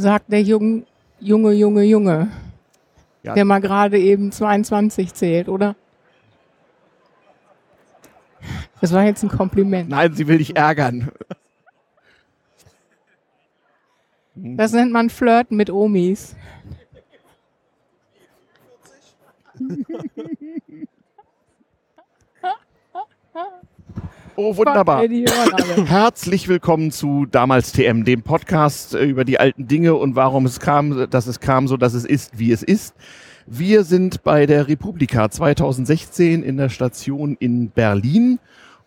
sagt der Jung, Junge, Junge, Junge, Ja. der mal gerade eben 22 zählt, oder? Das war jetzt ein Kompliment. Nein, sie will dich ärgern. Das nennt man Flirten mit Omis. Oh, wunderbar. Herzlich willkommen zu Damals TM, dem Podcast äh, über die alten Dinge und warum es kam, dass es kam, so dass es ist, wie es ist. Wir sind bei der Republika 2016 in der Station in Berlin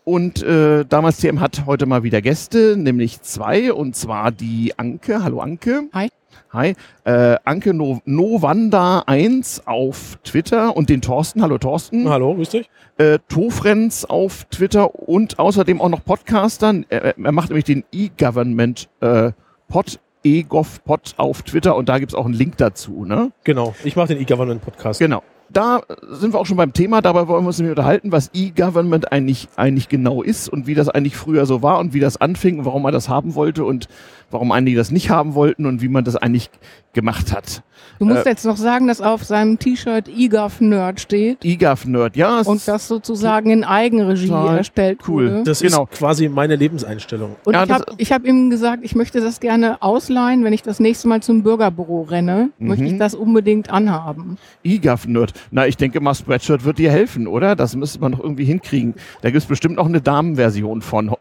und äh, Damals TM hat heute mal wieder Gäste, nämlich zwei und zwar die Anke. Hallo Anke. Hi. Hi. Äh, Anke no Novanda 1 auf Twitter und den Thorsten. Hallo Thorsten Hallo, grüß dich. äh, Tofrenz auf Twitter und außerdem auch noch Podcastern. Er, er macht nämlich den E-Government äh, Pod, E-Gov Pod auf Twitter und da gibt's auch einen Link dazu. Ne? Genau, ich mache den E-Government-Podcast. Genau. Da sind wir auch schon beim Thema, dabei wollen wir uns nämlich unterhalten, was E-Government eigentlich, eigentlich genau ist und wie das eigentlich früher so war und wie das anfing und warum man das haben wollte und warum einige das nicht haben wollten und wie man das eigentlich gemacht hat. Du musst Äh, jetzt noch sagen, dass auf seinem T-Shirt eGov Nerd steht E-Gov-Nerd, ja. es und das sozusagen in Eigenregie Total erstellt cool. wurde. Das Genau. ist quasi meine Lebenseinstellung. Und Ja, ich habe hab ihm gesagt, ich möchte das gerne ausleihen, wenn ich das nächste Mal zum Bürgerbüro renne, Mhm. möchte ich das unbedingt anhaben. E-Gov-Nerd. Na, ich denke mal, Spreadshirt wird dir helfen, oder? Das müsste man noch irgendwie hinkriegen. Da gibt's bestimmt noch eine Damenversion von.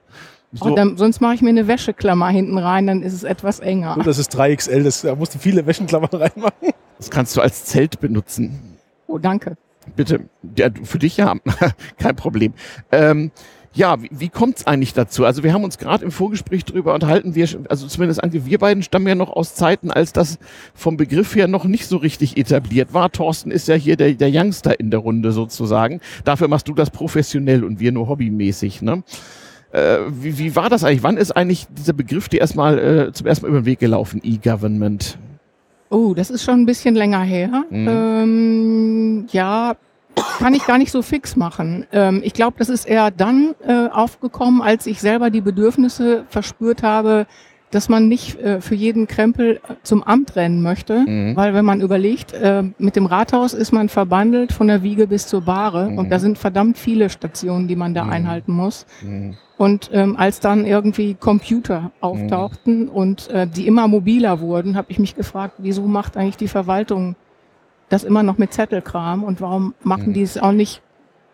So, Oh, dann, sonst mache ich mir eine Wäscheklammer hinten rein, dann ist es etwas enger. Gut, das ist 3XL, das, da musst du viele Wäschenklammern reinmachen. das kannst du als Zelt benutzen. Oh, danke. Bitte. Ja, für dich ja. Kein Problem. Ähm, ja, wie, wie kommt's eigentlich dazu? Also wir haben uns gerade im Vorgespräch darüber unterhalten, wir, also zumindest Anke, wir beiden stammen ja noch aus Zeiten, als das vom Begriff her noch nicht so richtig etabliert war. Thorsten ist ja hier der, der Youngster in der Runde sozusagen. Dafür machst du das professionell und wir nur hobbymäßig. Ne? Äh, wie, wie war das eigentlich? Wann ist eigentlich dieser Begriff dir erstmal äh, zum ersten Mal über den Weg gelaufen, E-Government? Oh, das ist schon ein bisschen länger her. Mhm. Ähm, ja, kann ich gar nicht so fix machen. Ähm, ich glaube, das ist eher dann äh, aufgekommen, als ich selber die Bedürfnisse verspürt habe, dass man nicht äh, für jeden Krempel äh, zum Amt rennen möchte. Mhm. Weil wenn man überlegt, äh, mit dem Rathaus ist man verbandelt von der Wiege bis zur Bahre Mhm. und da sind verdammt viele Stationen, die man da Mhm. einhalten muss. Mhm. Und ähm, als dann irgendwie Computer auftauchten und äh, die immer mobiler wurden, habe ich mich gefragt, wieso macht eigentlich die Verwaltung das immer noch mit Zettelkram und warum machen Mhm. die es auch nicht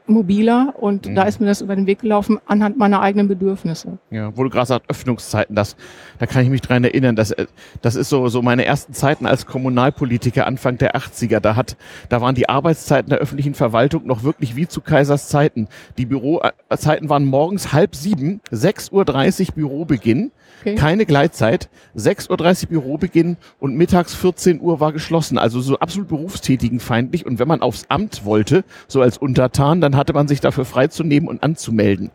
mobiler? Und Mhm. da ist mir das über den Weg gelaufen anhand meiner eigenen Bedürfnisse. Ja, wo du gerade sagst, Öffnungszeiten, das, da kann ich mich dran erinnern, das, äh, das ist so, so meine ersten Zeiten als Kommunalpolitiker Anfang der 80er. Da hat, da waren die Arbeitszeiten der öffentlichen Verwaltung noch wirklich wie zu Kaisers Zeiten. Die Bürozeiten waren morgens halb sieben, 6.30 Uhr Bürobeginn, Okay. keine Gleitzeit, 6.30 Uhr Bürobeginn und mittags 14 Uhr war geschlossen. Also so absolut berufstätigenfeindlich. Und wenn man aufs Amt wollte, so als Untertan, dann hatte man sich dafür freizunehmen und anzumelden.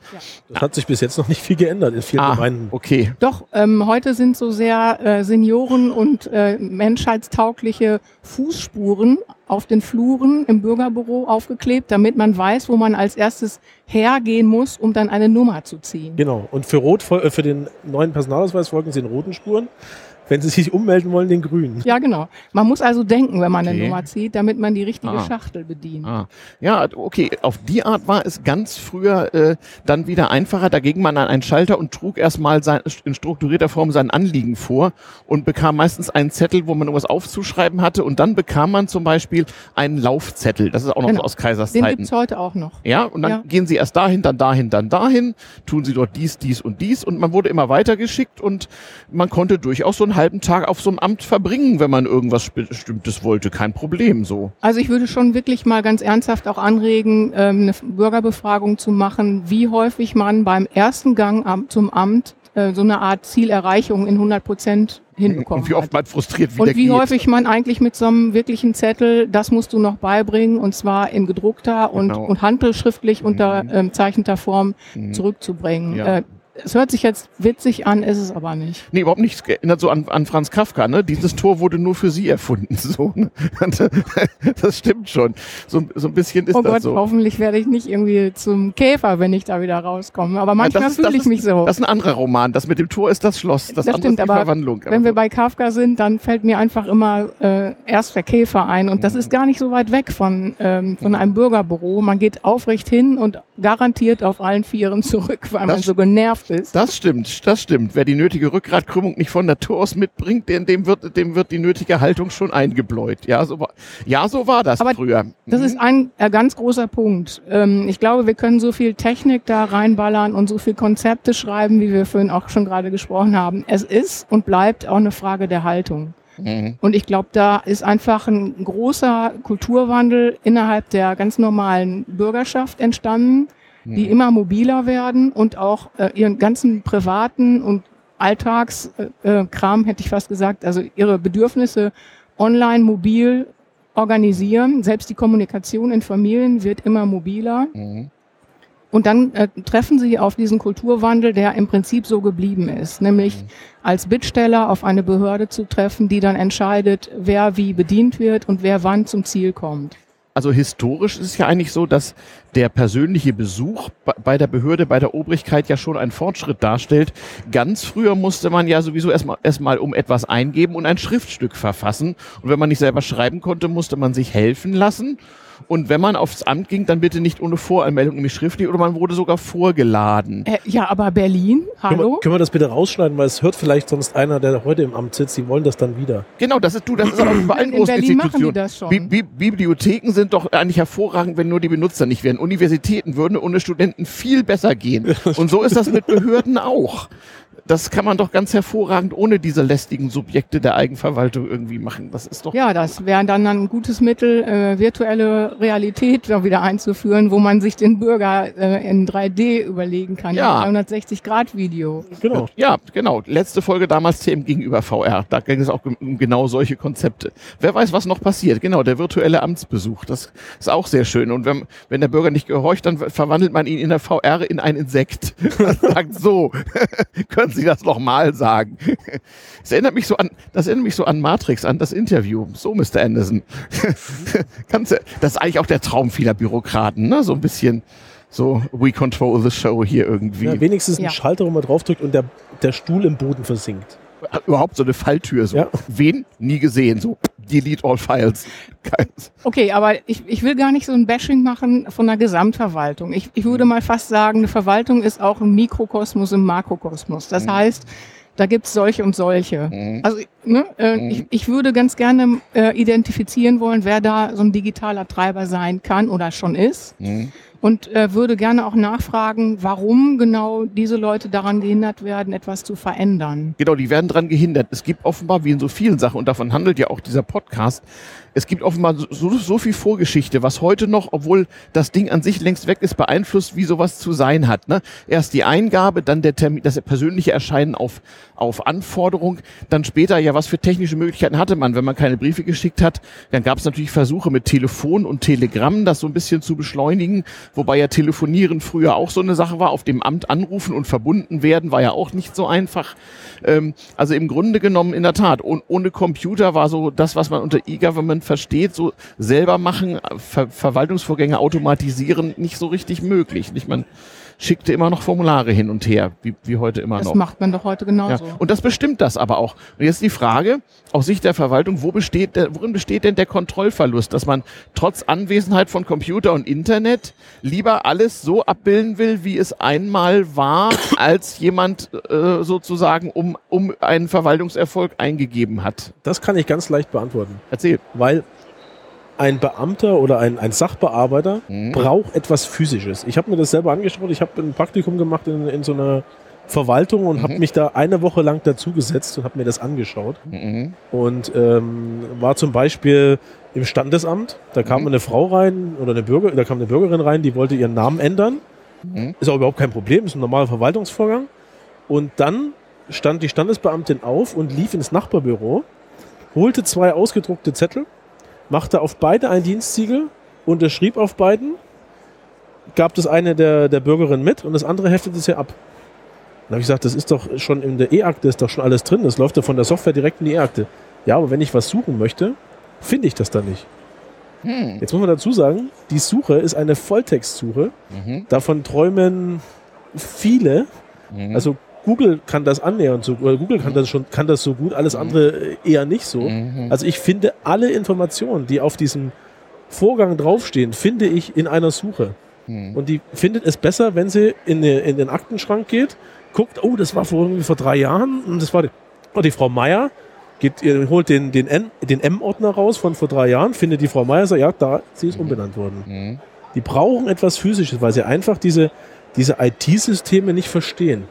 Das hat sich bis jetzt noch nicht viel geändert in vielen Ah, Gemeinden. okay. Doch, ähm, heute sind so sehr äh, Senioren- und äh, menschheitstaugliche Fußspuren auf den Fluren im Bürgerbüro aufgeklebt, damit man weiß, wo man als erstes hergehen muss, um dann eine Nummer zu ziehen. Genau. Und für Rot, äh, für den neuen Personalausweis folgen sie den roten Spuren. Wenn sie sich ummelden wollen, den grünen. Ja, genau. Man muss also denken, wenn man eine Okay. Nummer zieht, damit man die richtige Ah. Schachtel bedient. Ah, ja, okay. Auf die Art war es ganz früher äh, dann wieder einfacher. Da ging man an einen Schalter und trug erstmal sein, in strukturierter Form sein Anliegen vor und bekam meistens einen Zettel, wo man irgendwas aufzuschreiben hatte. Und dann bekam man zum Beispiel einen Laufzettel. Das ist auch noch Genau. so aus Kaisers Den Zeiten. gibt's heute auch noch. Ja, und dann Ja. gehen sie erst dahin, dann dahin, dann dahin, tun sie dort dies, dies und dies und man wurde immer weitergeschickt und man konnte durchaus so einen halben Tag auf so einem Amt verbringen, wenn man irgendwas Bestimmtes wollte. Kein Problem so. Also ich würde schon wirklich mal ganz ernsthaft auch anregen, ähm, eine Bürgerbefragung zu machen, wie häufig man beim ersten Gang zum Amt äh, so eine Art Zielerreichung in 100 Prozent hinbekommen Und wie oft man frustriert wieder Und wie geht. häufig man eigentlich mit so einem wirklichen Zettel, das musst du noch beibringen, und zwar in gedruckter und, Genau. und handelsschriftlich Mhm. unterzeichneter Form Mhm. zurückzubringen. Ja. Äh, Es hört sich jetzt witzig an, ist es aber nicht. Nee, überhaupt nicht. Es erinnert so an, an Franz Kafka, ne? Dieses Tor wurde nur für sie erfunden. So, ne? Das stimmt schon. So, so ein bisschen ist oh das Gott, so. hoffentlich werde ich nicht irgendwie zum Käfer, wenn ich da wieder rauskomme. Aber manchmal das ist- fühle das ich ist- mich so. Das ist ein anderer Roman. Das mit dem Tor ist das Schloss. Das, Das andere stimmt, ist die aber Verwandlung. Wenn wir bei Kafka sind, dann fällt mir einfach immer äh, erst der Käfer ein. Und das ist gar nicht so weit weg von, ähm, von einem Bürgerbüro. Man geht aufrecht hin und garantiert auf allen Vieren zurück, weil man Das- so genervt ist. Das stimmt, das stimmt. Wer die nötige Rückgratkrümmung nicht von Natur aus mitbringt, dem, dem, wird, dem wird die nötige Haltung schon eingebläut. Ja, so war, ja, so war das Aber früher. Das Mhm. ist ein äh, ganz großer Punkt. Ähm, ich glaube, wir können so viel Technik da reinballern und so viel Konzepte schreiben, wie wir vorhin auch schon gerade gesprochen haben. Es ist und bleibt auch eine Frage der Haltung. Mhm. Und ich glaube, da ist einfach ein großer Kulturwandel innerhalb der ganz normalen Bürgerschaft entstanden, die immer mobiler werden und auch äh, ihren ganzen privaten und Alltagskram, äh, Kram, hätte ich fast gesagt, also ihre Bedürfnisse online, mobil organisieren. Selbst die Kommunikation in Familien wird immer mobiler. Mhm. Und dann äh, treffen sie auf diesen Kulturwandel, der im Prinzip so geblieben ist, nämlich Mhm. als Bittsteller auf eine Behörde zu treffen, die dann entscheidet, wer wie bedient wird und wer wann zum Ziel kommt. Also historisch ist es ja eigentlich so, dass der persönliche Besuch bei- der Behörde, bei der Obrigkeit ja schon einen Fortschritt darstellt. Ganz früher musste man ja sowieso erstmal erstmal um etwas eingeben und ein Schriftstück verfassen. Und wenn man nicht selber schreiben konnte, musste man sich helfen lassen. Und wenn man aufs Amt ging, dann bitte nicht ohne Voranmeldung, nämlich schriftlich, oder man wurde sogar vorgeladen. Äh, ja, aber Berlin, Können hallo? wir, können wir das bitte rausschneiden, weil es hört vielleicht sonst einer, der heute im Amt sitzt, die wollen das dann wieder. Genau, das ist du, das ist aber bei allen In großen Berlin machen die das schon. Bi Bi Bibliotheken sind doch eigentlich hervorragend, wenn nur die Benutzer nicht wären. Universitäten würden ohne Studenten viel besser gehen. Und so ist das mit Behörden auch. Das kann man doch ganz hervorragend ohne diese lästigen Subjekte der Eigenverwaltung irgendwie machen. Das ist doch. Ja, das wäre dann ein gutes Mittel, äh, virtuelle Realität da wieder einzuführen, wo man sich den Bürger äh, in 3D überlegen kann. Ja. 360-Grad-Video. Genau. Ja, genau. Letzte Folge damals TM gegenüber VR. Da ging es auch um genau solche Konzepte. Wer weiß, was noch passiert. Genau, der virtuelle Amtsbesuch. Das ist auch sehr schön. Und wenn, wenn der Bürger nicht gehorcht, dann verwandelt man ihn in der VR in ein Insekt. Man sagt so, können Sie das noch mal sagen? Das erinnert mich so an, das erinnert mich so an Matrix, an das Interview. So, Mr. Anderson. Kannst das ist eigentlich auch der Traum vieler Bürokraten, ne? So ein bisschen so, we control the show hier irgendwie. Ja, wenigstens ein Ja. Schalter, wo man draufdrückt und der, der Stuhl im Boden versinkt. überhaupt so eine Falltür. So. Ja. Wen? Nie gesehen. So, delete all files. Keins. Okay, aber ich, ich will gar nicht so ein Bashing machen von der Gesamtverwaltung. Ich, ich würde mal fast sagen, eine Verwaltung ist auch ein Mikrokosmos im Makrokosmos. Das heißt, da gibt's solche und solche. Mhm. Also ne, äh, ich, ich würde ganz gerne äh, identifizieren wollen, wer da so ein digitaler Treiber sein kann oder schon ist. Und äh, würde gerne auch nachfragen, warum genau diese Leute daran gehindert werden, etwas zu verändern. Genau, die werden dran gehindert. Es gibt offenbar, wie in so vielen Sachen, und davon handelt ja auch dieser Podcast, es gibt offenbar so, so viel Vorgeschichte, was heute noch, obwohl das Ding an sich längst weg ist, beeinflusst, wie sowas zu sein hat. Ne? Erst die Eingabe, dann der Termin, das persönliche Erscheinen auf, auf Anforderung, dann später, ja, was für technische Möglichkeiten hatte man, wenn man keine Briefe geschickt hat. Dann gab es natürlich Versuche mit Telefon und Telegramm, das so ein bisschen zu beschleunigen, wobei ja Telefonieren früher auch so eine Sache war, auf dem Amt anrufen und verbunden werden, war ja auch nicht so einfach. Ähm, also im Grunde genommen in der Tat, oh, ohne Computer war so das, was man unter E-Government versteht, so selber machen, Ver Verwaltungsvorgänge automatisieren, nicht so richtig möglich. Nicht? Man schickte immer noch Formulare hin und her, wie, wie heute immer Das noch. macht man doch heute Ja. genauso. Und das bestimmt das aber auch. Und jetzt die Frage, aus Sicht der Verwaltung, wo besteht der, worin besteht denn der Kontrollverlust, dass man trotz Anwesenheit von Computer und Internet lieber alles so abbilden will, wie es einmal war, als jemand äh, sozusagen um, um einen Verwaltungserfolg eingegeben hat? Das kann ich ganz leicht beantworten. Erzähl. Weil ein Beamter oder ein, ein Sachbearbeiter Mhm. braucht etwas Physisches. Ich habe mir das selber angeschaut. Ich habe ein Praktikum gemacht in, in so einer Verwaltung und Mhm. habe mich da eine Woche lang dazugesetzt und habe mir das angeschaut. Mhm. Und ähm, war zum Beispiel im Standesamt. Da kam Mhm. eine Frau rein oder eine Bürger, da kam eine Bürgerin rein, die wollte ihren Namen ändern. Mhm. Ist auch überhaupt kein Problem, ist ein normaler Verwaltungsvorgang. Und dann stand die Standesbeamtin auf und lief ins Nachbarbüro, holte zwei ausgedruckte Zettel, machte auf beide ein Dienstsiegel, unterschrieb auf beiden, gab das eine der, der Bürgerin mit und das andere heftete sie ab. Dann habe ich gesagt, das ist doch schon in der E-Akte, ist doch schon alles drin. Das läuft doch von der Software direkt in die E-Akte. Ja, aber wenn ich was suchen möchte, finde ich das da nicht. Hm. Jetzt muss man dazu sagen, die Suche ist eine Volltextsuche. Mhm. Davon träumen viele. Mhm. Also Google kann das annähernd so, oder Google kann das schon, kann das so gut, alles andere äh, eher nicht so. Mhm. Also ich finde alle Informationen, die auf diesem Vorgang draufstehen, finde ich in einer Suche. Mhm. Und die findet es besser, wenn sie in, in den Aktenschrank geht, guckt, oh, das war vor, irgendwie vor drei Jahren und das war die, oh, die Frau Meier, geht, holt den, den, N- den M-Ordner raus von vor drei Jahren, findet die Frau Meier, sagt, ja, da, sie ist umbenannt worden. Mhm. Die brauchen etwas Physisches, weil sie einfach diese, diese IT-Systeme nicht verstehen.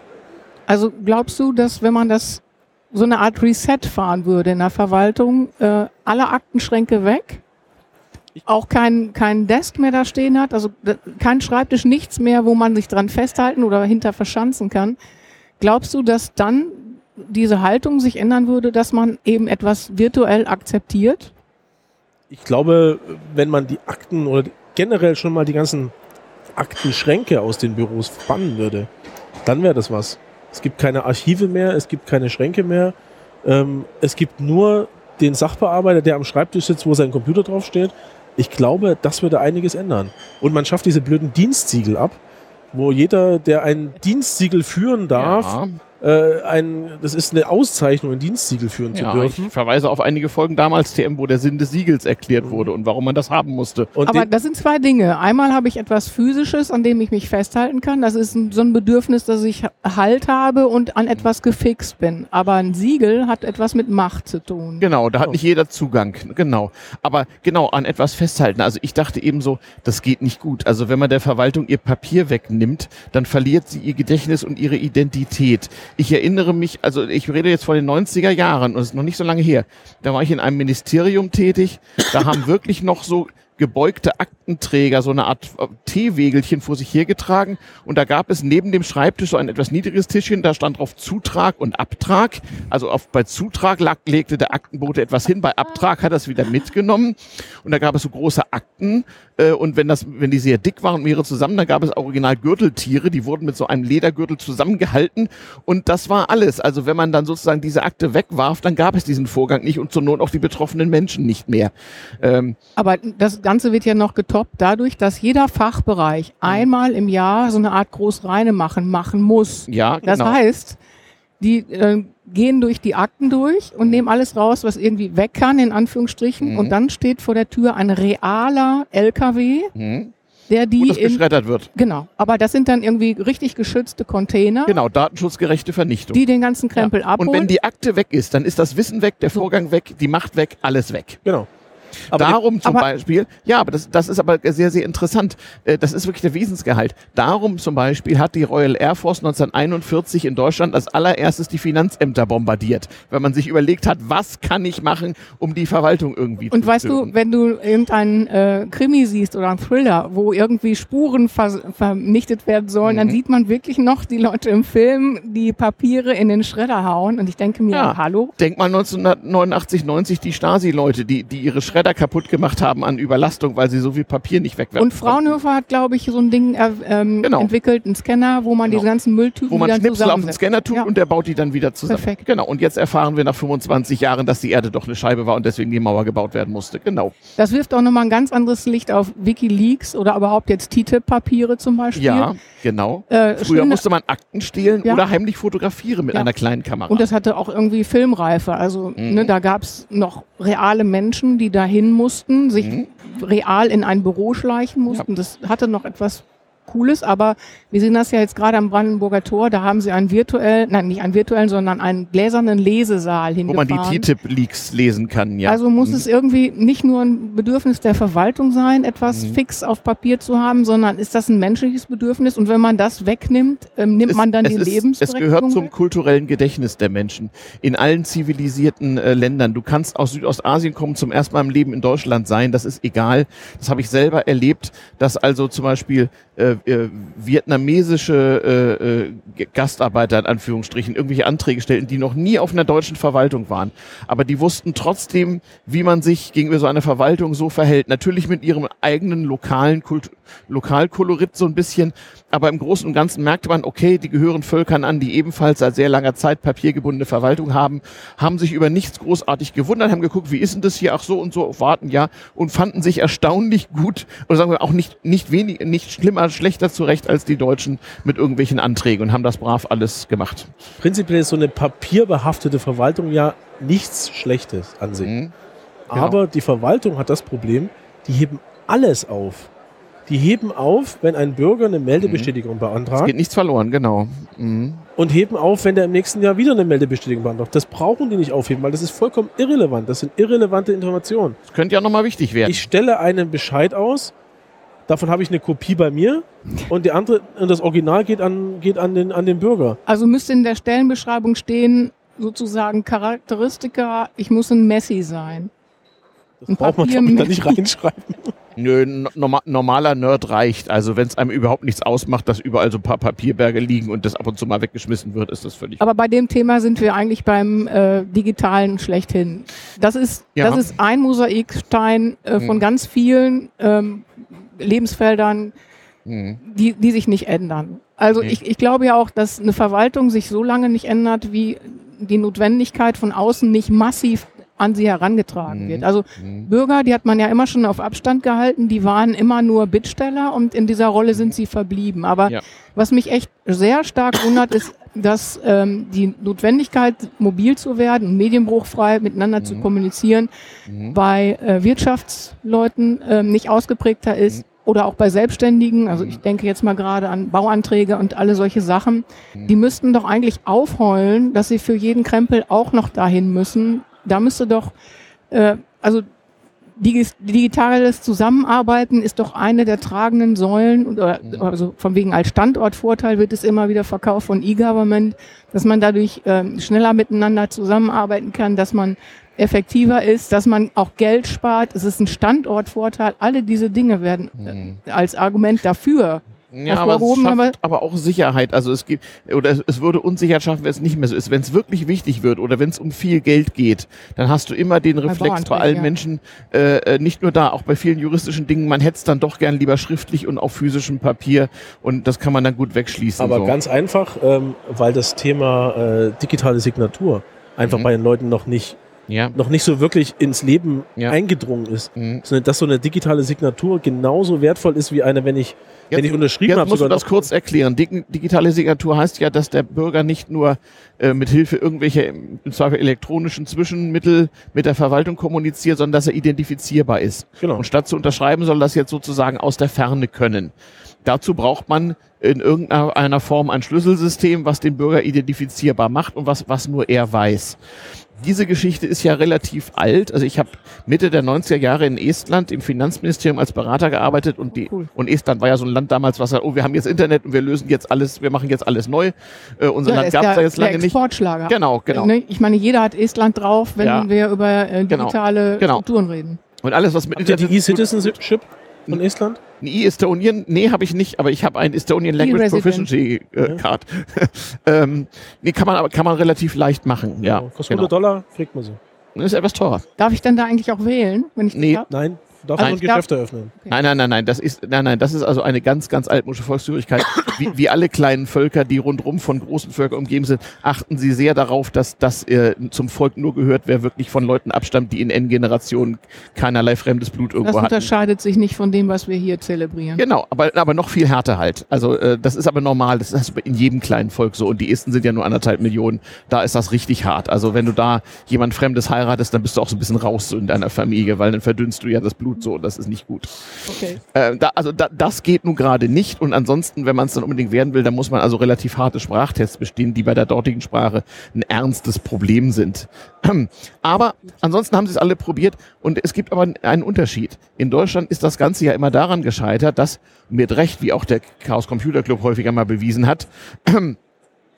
Also glaubst du, dass wenn man das so eine Art Reset fahren würde in der Verwaltung, äh, alle Aktenschränke weg, auch kein, kein Desk mehr da stehen hat, also kein Schreibtisch, nichts mehr, wo man sich dran festhalten oder hinter verschanzen kann. Glaubst du, dass dann diese Haltung sich ändern würde, dass man eben etwas virtuell akzeptiert? Ich glaube, wenn man die Akten oder generell schon mal die ganzen Aktenschränke aus den Büros bannen würde, dann wäre das was. Es gibt keine Archive mehr, es gibt keine Schränke mehr. Ähm, es gibt nur den Sachbearbeiter, der am Schreibtisch sitzt, wo sein Computer draufsteht. Ich glaube, das würde einiges ändern. Und man schafft diese blöden Dienstsiegel ab, wo jeder, der ein Dienstsiegel führen darf, Ja. Äh, ein, das ist eine Auszeichnung, ein Dienstsiegel führen Ja, zu ich dürfen. verweise auf einige Folgen damals TM, wo der Sinn des Siegels erklärt wurde und warum man das haben musste. Und Aber das sind zwei Dinge. Einmal habe ich etwas Physisches, an dem ich mich festhalten kann. Das ist ein, so ein Bedürfnis, dass ich Halt habe und an etwas gefixt bin. Aber ein Siegel hat etwas mit Macht zu tun. Genau, da hat Oh. nicht jeder Zugang. Genau. Aber genau, an etwas festhalten. Also ich dachte eben so, das geht nicht gut. Also wenn man der Verwaltung ihr Papier wegnimmt, dann verliert sie ihr Gedächtnis und ihre Identität. Ich erinnere mich, also ich rede jetzt von den 90er Jahren und es ist noch nicht so lange her. Da war ich in einem Ministerium tätig. Da haben wirklich noch so gebeugte Aktenträger so eine Art äh, Teewegelchen vor sich hergetragen und da gab es neben dem Schreibtisch so ein etwas niedriges Tischchen, da stand drauf Zutrag und Abtrag. Also auf, bei Zutrag lag, legte der Aktenbote etwas hin, bei Abtrag hat er es wieder mitgenommen und da gab es so große Akten äh, und wenn das, wenn die sehr dick waren, mehrere zusammen, dann gab es original Gürteltiere, die wurden mit so einem Ledergürtel zusammengehalten und das war alles. Also wenn man dann sozusagen diese Akte wegwarf, dann gab es diesen Vorgang nicht und zur Not auch die betroffenen Menschen nicht mehr. Ähm, Aber das Ganze wird ja noch getoppt dadurch, dass jeder Fachbereich einmal im Jahr so eine Art Großreine machen, machen muss. ja, Das genau. heißt, die äh, gehen durch die Akten durch und nehmen alles raus, was irgendwie weg kann, in Anführungsstrichen. Mhm. Und dann steht vor der Tür ein realer LKW, Mhm. der die das in, geschreddert wird. genau. Aber das sind dann irgendwie richtig geschützte Container, Genau, datenschutzgerechte Vernichtung. die den ganzen Krempel ja. abholen. Und wenn die Akte weg ist, dann ist das Wissen weg, der. Vorgang weg, die Macht weg, alles weg. genau. Aber Darum zum Beispiel, ja, aber das, das ist aber sehr, sehr interessant. Äh, Das ist wirklich der Wesensgehalt. Darum zum Beispiel hat die Royal Air Force 1941 in Deutschland als allererstes die Finanzämter bombardiert, weil man sich überlegt hat, was kann ich machen, um die Verwaltung irgendwie Und zu weißt du, wenn du irgendeinen äh, Krimi siehst oder einen Thriller, wo irgendwie Spuren ver vernichtet werden sollen, dann Mhm. sieht man wirklich noch die Leute im Film, die Papiere in den Schredder hauen. Und ich denke mir, Ja. hallo? Denk mal 1989, 90 die Stasi-Leute, die, die ihre Schredder kaputt gemacht haben an Überlastung, weil sie so viel Papier nicht wegwerfen Und Fraunhofer hat, glaube ich, so ein Ding äh, ähm, Genau. entwickelt, einen Scanner, wo man Genau. diese ganzen Mülltüten wo man Schnipsel auf den. Scanner tut Ja. und der baut die dann wieder zusammen. Perfekt. Genau. Und jetzt erfahren wir nach 25 Jahren, dass die Erde doch eine Scheibe war und deswegen die Mauer gebaut werden musste. Genau. Das wirft auch nochmal ein ganz anderes Licht auf Wikileaks oder überhaupt jetzt TTIP-Papiere zum Beispiel. Ja, genau. Äh, Früher musste man Akten stehlen Ja. oder heimlich fotografieren mit Ja. einer kleinen Kamera. Und das hatte auch irgendwie Filmreife. Also Mhm. ne, da gab's noch reale Menschen, die dahin mussten, sich Mhm. real in ein Büro schleichen mussten. Das hatte noch etwas Cooles, aber wir sehen das ja jetzt gerade am Brandenburger Tor, da haben sie einen virtuellen, nein, nicht einen virtuellen, sondern einen gläsernen Lesesaal wo man hingefahren. die TTIP-Leaks lesen kann, ja. Also muss Mhm. es irgendwie nicht nur ein Bedürfnis der Verwaltung sein, etwas Mhm. fix auf Papier zu haben, sondern ist das ein menschliches Bedürfnis? Und wenn man das wegnimmt, ähm, nimmt Es- man dann die ist, Es gehört zum weg? kulturellen Gedächtnis der Menschen. In allen zivilisierten äh, Ländern. Du kannst aus Südostasien kommen, zum ersten Mal im Leben in Deutschland sein. Das ist egal. Das habe ich selber erlebt, dass also zum Beispiel äh, äh, äh, vietnamesische äh, äh, Gastarbeiter in Anführungsstrichen irgendwelche Anträge stellten, die noch nie auf einer deutschen Verwaltung waren. Aber die wussten trotzdem, wie man sich gegenüber so einer Verwaltung so verhält. Natürlich mit ihrem eigenen lokalen Kult Lokalkolorit so ein bisschen, aber im Großen und Ganzen merkte man, okay, die gehören Völkern an, die ebenfalls seit sehr langer Zeit papiergebundene Verwaltung haben, haben sich über nichts großartig gewundert, haben geguckt, wie ist denn das hier, ach so und so, warten, ja, und fanden sich erstaunlich gut, oder sagen wir auch nicht, nicht wenig, nicht schlimmer, schlechter zurecht als die Deutschen mit irgendwelchen Anträgen und haben das brav alles gemacht. Prinzipiell ist so eine papierbehaftete Verwaltung ja nichts Schlechtes an sich. Mhm. Genau. Aber die Verwaltung hat das Problem, die heben alles auf. Die heben auf, wenn ein Bürger eine Meldebestätigung Es beantragt geht nichts verloren, genau. Mhm. und heben auf, wenn der im nächsten Jahr wieder eine Meldebestätigung beantragt. Das brauchen die nicht aufheben, weil das ist vollkommen irrelevant. Das sind irrelevante Informationen. Das könnte ja nochmal wichtig werden. Ich stelle einen Bescheid aus, davon habe ich eine Kopie bei mir und die andere und das Original geht an geht an den an den Bürger. Also müsste in der Stellenbeschreibung stehen, sozusagen Charakteristika, ich muss ein Messi sein. Das Ein braucht man Papier glaub ich, da mit- nicht reinschreiben. Nö, norma normaler Nerd reicht. Also wenn es einem überhaupt nichts ausmacht, dass überall so ein paar Papierberge liegen und das ab und zu mal weggeschmissen wird, ist das völlig. Aber bei dem Thema sind wir eigentlich beim äh, Digitalen schlechthin. Das ist, Ja. das ist ein Mosaikstein äh, von Mhm. ganz vielen ähm, Lebensfeldern, Mhm. die, die sich nicht ändern. Also Nee. ich, ich glaube ja auch, dass eine Verwaltung sich so lange nicht ändert, wie die Notwendigkeit von außen nicht massiv an sie herangetragen Mhm. wird. Also Mhm. Bürger, die hat man ja immer schon auf Abstand gehalten, die waren immer nur Bittsteller und in dieser Rolle sind sie verblieben. Aber Ja. was mich echt sehr stark wundert, ist, dass ähm, die Notwendigkeit, mobil zu werden und medienbruchfrei miteinander zu Mhm. kommunizieren, Mhm. bei äh, Wirtschaftsleuten ähm, nicht ausgeprägter ist. Oder auch bei Selbstständigen, also Mhm. ich denke jetzt mal gerade an Bauanträge und alle solche Sachen, Mhm. die müssten doch eigentlich aufheulen, dass sie für jeden Krempel auch noch dahin müssen. Da müsste doch, äh, also digitales Zusammenarbeiten ist doch eine der tragenden Säulen, oder, Mhm. also von wegen als Standortvorteil wird es immer wieder verkauft von E-Government, dass man dadurch ähm, schneller miteinander zusammenarbeiten kann, dass man effektiver ist, dass man auch Geld spart. Es ist ein Standortvorteil. Alle diese Dinge werden äh, als Argument dafür Ja, aber es schafft aber- aber auch Sicherheit. Also es gibt, oder es, es würde Unsicherheit schaffen, wenn es nicht mehr so ist. Wenn es wirklich wichtig wird oder wenn es um viel Geld geht, dann hast du immer den Reflex bei allen ja. Menschen, äh, äh, nicht nur da, auch bei vielen juristischen Dingen, man hätte es dann doch gern lieber schriftlich und auf physischem Papier und das kann man dann gut wegschließen. Aber so. ganz einfach, ähm, weil das Thema äh, digitale Signatur einfach Mhm. bei den Leuten noch nicht ja. noch nicht so wirklich ins Leben Ja. eingedrungen ist. Mhm. Sondern dass so eine digitale Signatur genauso wertvoll ist wie eine, wenn ich, wenn Jetzt- ich unterschrieben Jetzt habe. musst du das kurz erklären. Dig digitale Signatur heißt ja, dass der Bürger nicht nur äh, mit Hilfe irgendwelcher im Zweifel elektronischen Zwischenmittel mit der Verwaltung kommuniziert, sondern dass er identifizierbar ist. Genau. Und statt zu unterschreiben, soll das jetzt sozusagen aus der Ferne können. Dazu braucht man in irgendeiner Form ein Schlüsselsystem, was den Bürger identifizierbar macht und was, was nur er weiß. Diese Geschichte ist ja relativ alt. Also ich habe Mitte der 90er Jahre in Estland im Finanzministerium als Berater gearbeitet und die cool. und Estland war ja so ein Land damals, was sagt, oh, wir haben jetzt Internet und wir lösen jetzt alles, wir machen jetzt alles neu. Äh, unser Ja, Land gab es ja jetzt lange nicht. Genau, genau. Ne? Ich meine, jeder hat Estland drauf, wenn Ja. wir über äh, Genau. digitale Genau. Strukturen reden. Und alles, was mit Habt ihr die Internet E-Citizenship von Estland? Ein E-Estonian? Nee, habe ich nicht, aber ich habe ein Estonian Language. Proficiency äh, Card. ähm, nee, kann man aber kann man relativ leicht machen, ja. Kostet Genau. 100 Dollar, kriegt man sie. Ist etwas teurer. Darf ich denn da eigentlich auch wählen, wenn ich das Nee. Nein, du darfst Also nur ein ich darf- Geschäft eröffnen. Nein, nein, nein, nein, das ist, nein, nein, das ist also eine ganz, ganz altmodische Volkszugehörigkeit. Wie, wie alle kleinen Völker, die rundrum von großen Völkern umgeben sind, achten sie sehr darauf, dass das äh, zum Volk nur gehört, wer wirklich von Leuten abstammt, die in N-Generationen keinerlei fremdes Blut Das irgendwo hatten. unterscheidet sich nicht von dem, was wir hier zelebrieren. Genau, aber, aber noch viel härter halt. Also äh, das ist aber normal, das ist in jedem kleinen Volk so. Und die Esten sind ja nur anderthalb Millionen. Da ist das richtig hart. Also wenn du da jemand Fremdes heiratest, dann bist du auch so ein bisschen raus so in deiner Familie, weil dann verdünnst du ja das Blut so und das ist nicht gut. Okay. Äh, da, also da, das geht nun gerade nicht. Und ansonsten, wenn man es dann unbedingt werden will, dann muss man also relativ harte Sprachtests bestehen, die bei der dortigen Sprache ein ernstes Problem sind. Aber ansonsten haben sie es alle probiert und es gibt aber einen Unterschied. In Deutschland ist das Ganze ja immer daran gescheitert, dass mit Recht, wie auch der Chaos Computer Club häufiger mal bewiesen hat,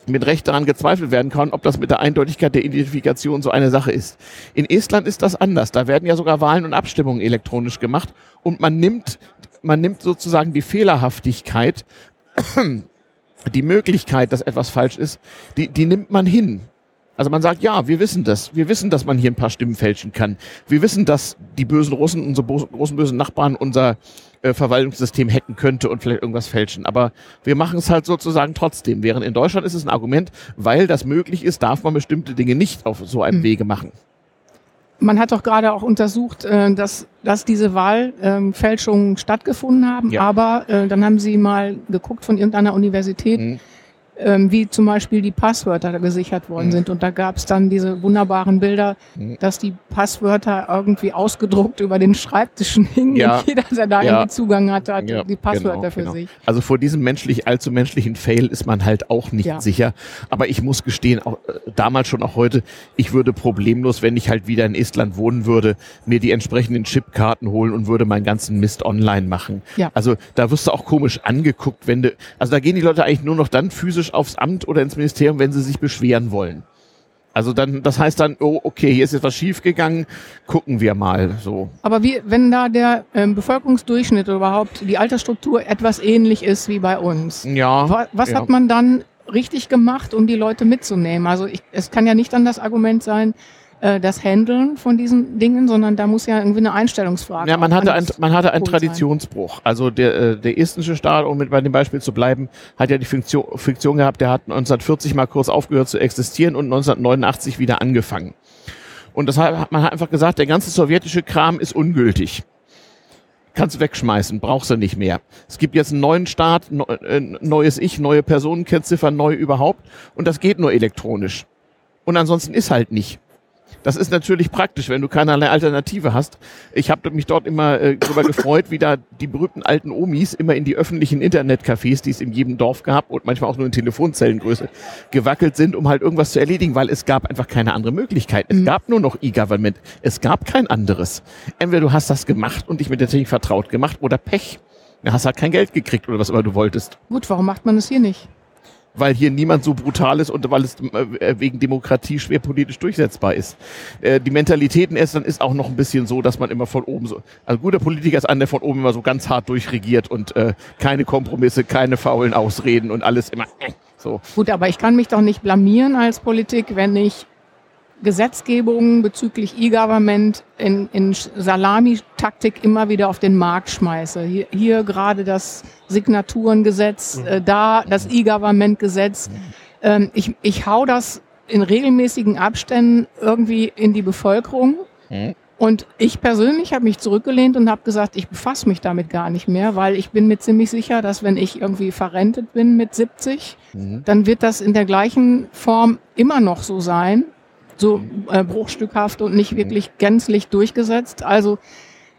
mit Recht daran gezweifelt werden kann, ob das mit der Eindeutigkeit der Identifikation so eine Sache ist. In Estland ist das anders. Da werden ja sogar Wahlen und Abstimmungen elektronisch gemacht und man nimmt man nimmt sozusagen die Fehlerhaftigkeit, die Möglichkeit, dass etwas falsch ist, die, die nimmt man hin. Also man sagt, ja, wir wissen das. Wir wissen, dass man hier ein paar Stimmen fälschen kann. Wir wissen, dass die bösen Russen, unsere großen bösen Nachbarn, unser äh, Verwaltungssystem hacken könnte und vielleicht irgendwas fälschen. Aber wir machen es halt sozusagen trotzdem. Während in Deutschland ist es ein Argument, weil das möglich ist, darf man bestimmte Dinge nicht auf so einem mhm. Wege machen. Man hat doch gerade auch untersucht, äh, dass, dass diese Wahlfälschungen stattgefunden haben, ja. aber äh, dann haben Sie mal geguckt von irgendeiner Universität, mhm ähm, wie zum Beispiel die Passwörter gesichert worden mhm. sind. Und da gab es dann diese wunderbaren Bilder, mhm. dass die Passwörter irgendwie ausgedruckt über den Schreibtischen hingen ja. und jeder, der da ja. irgendwie Zugang hatte, hatte ja, die Passwörter genau, für genau. sich. Also vor diesem menschlich allzu menschlichen Fail ist man halt auch nicht ja. sicher. Aber ich muss gestehen, auch äh, damals schon auch heute, ich würde problemlos, wenn ich halt wieder in Estland wohnen würde, mir die entsprechenden Chipkarten holen und würde meinen ganzen Mist online machen. Ja. Also da wirst du auch komisch angeguckt, wenn du, also da gehen die Leute eigentlich nur noch dann physisch physisch aufs Amt oder ins Ministerium, wenn sie sich beschweren wollen. Also dann, das heißt dann, oh, okay, hier ist jetzt was schiefgegangen, gucken wir mal so. Aber wie, wenn da der ähm, Bevölkerungsdurchschnitt oder überhaupt die Altersstruktur etwas ähnlich ist wie bei uns, ja, was, was ja. hat man dann richtig gemacht, um die Leute mitzunehmen? Also ich, es kann ja nicht dann das Argument sein, äh, das Handeln von diesen Dingen, sondern da muss ja irgendwie eine Einstellungsfrage. Ja, man hatte, ein, man hatte einen Traditionsbruch. Also der, äh, der estnische Staat, um mit bei dem Beispiel zu bleiben, hat ja die Fiktion, Fiktion gehabt, der hat 1940 mal kurz aufgehört zu existieren und 1989 wieder angefangen. Und das hat, man hat einfach gesagt, der ganze sowjetische Kram ist ungültig kannst du wegschmeißen, brauchst du nicht mehr. Es gibt jetzt einen neuen Staat, äh, neues Ich, neue Personenkennziffer, neu überhaupt und das geht nur elektronisch. Und ansonsten ist halt nicht. Das ist natürlich praktisch, wenn du keinerlei Alternative hast. Ich habe mich dort immer äh, darüber gefreut, wie da die berühmten alten Omis immer in die öffentlichen Internetcafés, die es in jedem Dorf gab und manchmal auch nur in Telefonzellengröße, gewackelt sind, um halt irgendwas zu erledigen, weil es gab einfach keine andere Möglichkeit. Es mhm. gab nur noch E-Government. Es gab kein anderes. Entweder du hast das gemacht und dich mit der Technik vertraut gemacht oder Pech. Du hast halt kein Geld gekriegt oder was immer du wolltest. Gut, warum macht man es hier nicht? Weil hier niemand so brutal ist und weil es äh, wegen Demokratie schwer politisch durchsetzbar ist. Äh, die Mentalität in Estland ist auch noch ein bisschen so, dass man immer von oben so, also guter Politiker ist einer, der von oben immer so ganz hart durchregiert und äh, keine Kompromisse, keine faulen Ausreden und alles immer äh, so. Gut, aber ich kann mich doch nicht blamieren als Politik, wenn ich Gesetzgebung bezüglich E-Government in, in Salami-Taktik immer wieder auf den Markt schmeiße. Hier, hier gerade das Signaturengesetz, mhm. äh, da das E-Government-Gesetz. Ähm, ich, ich hau das in regelmäßigen Abständen irgendwie in die Bevölkerung. Mhm. Und ich persönlich habe mich zurückgelehnt und habe gesagt, ich befasse mich damit gar nicht mehr, weil ich bin mir ziemlich sicher, dass wenn ich irgendwie verrentet bin mit 70, mhm. dann wird das in der gleichen Form immer noch so sein so äh, bruchstückhaft und nicht wirklich gänzlich durchgesetzt. Also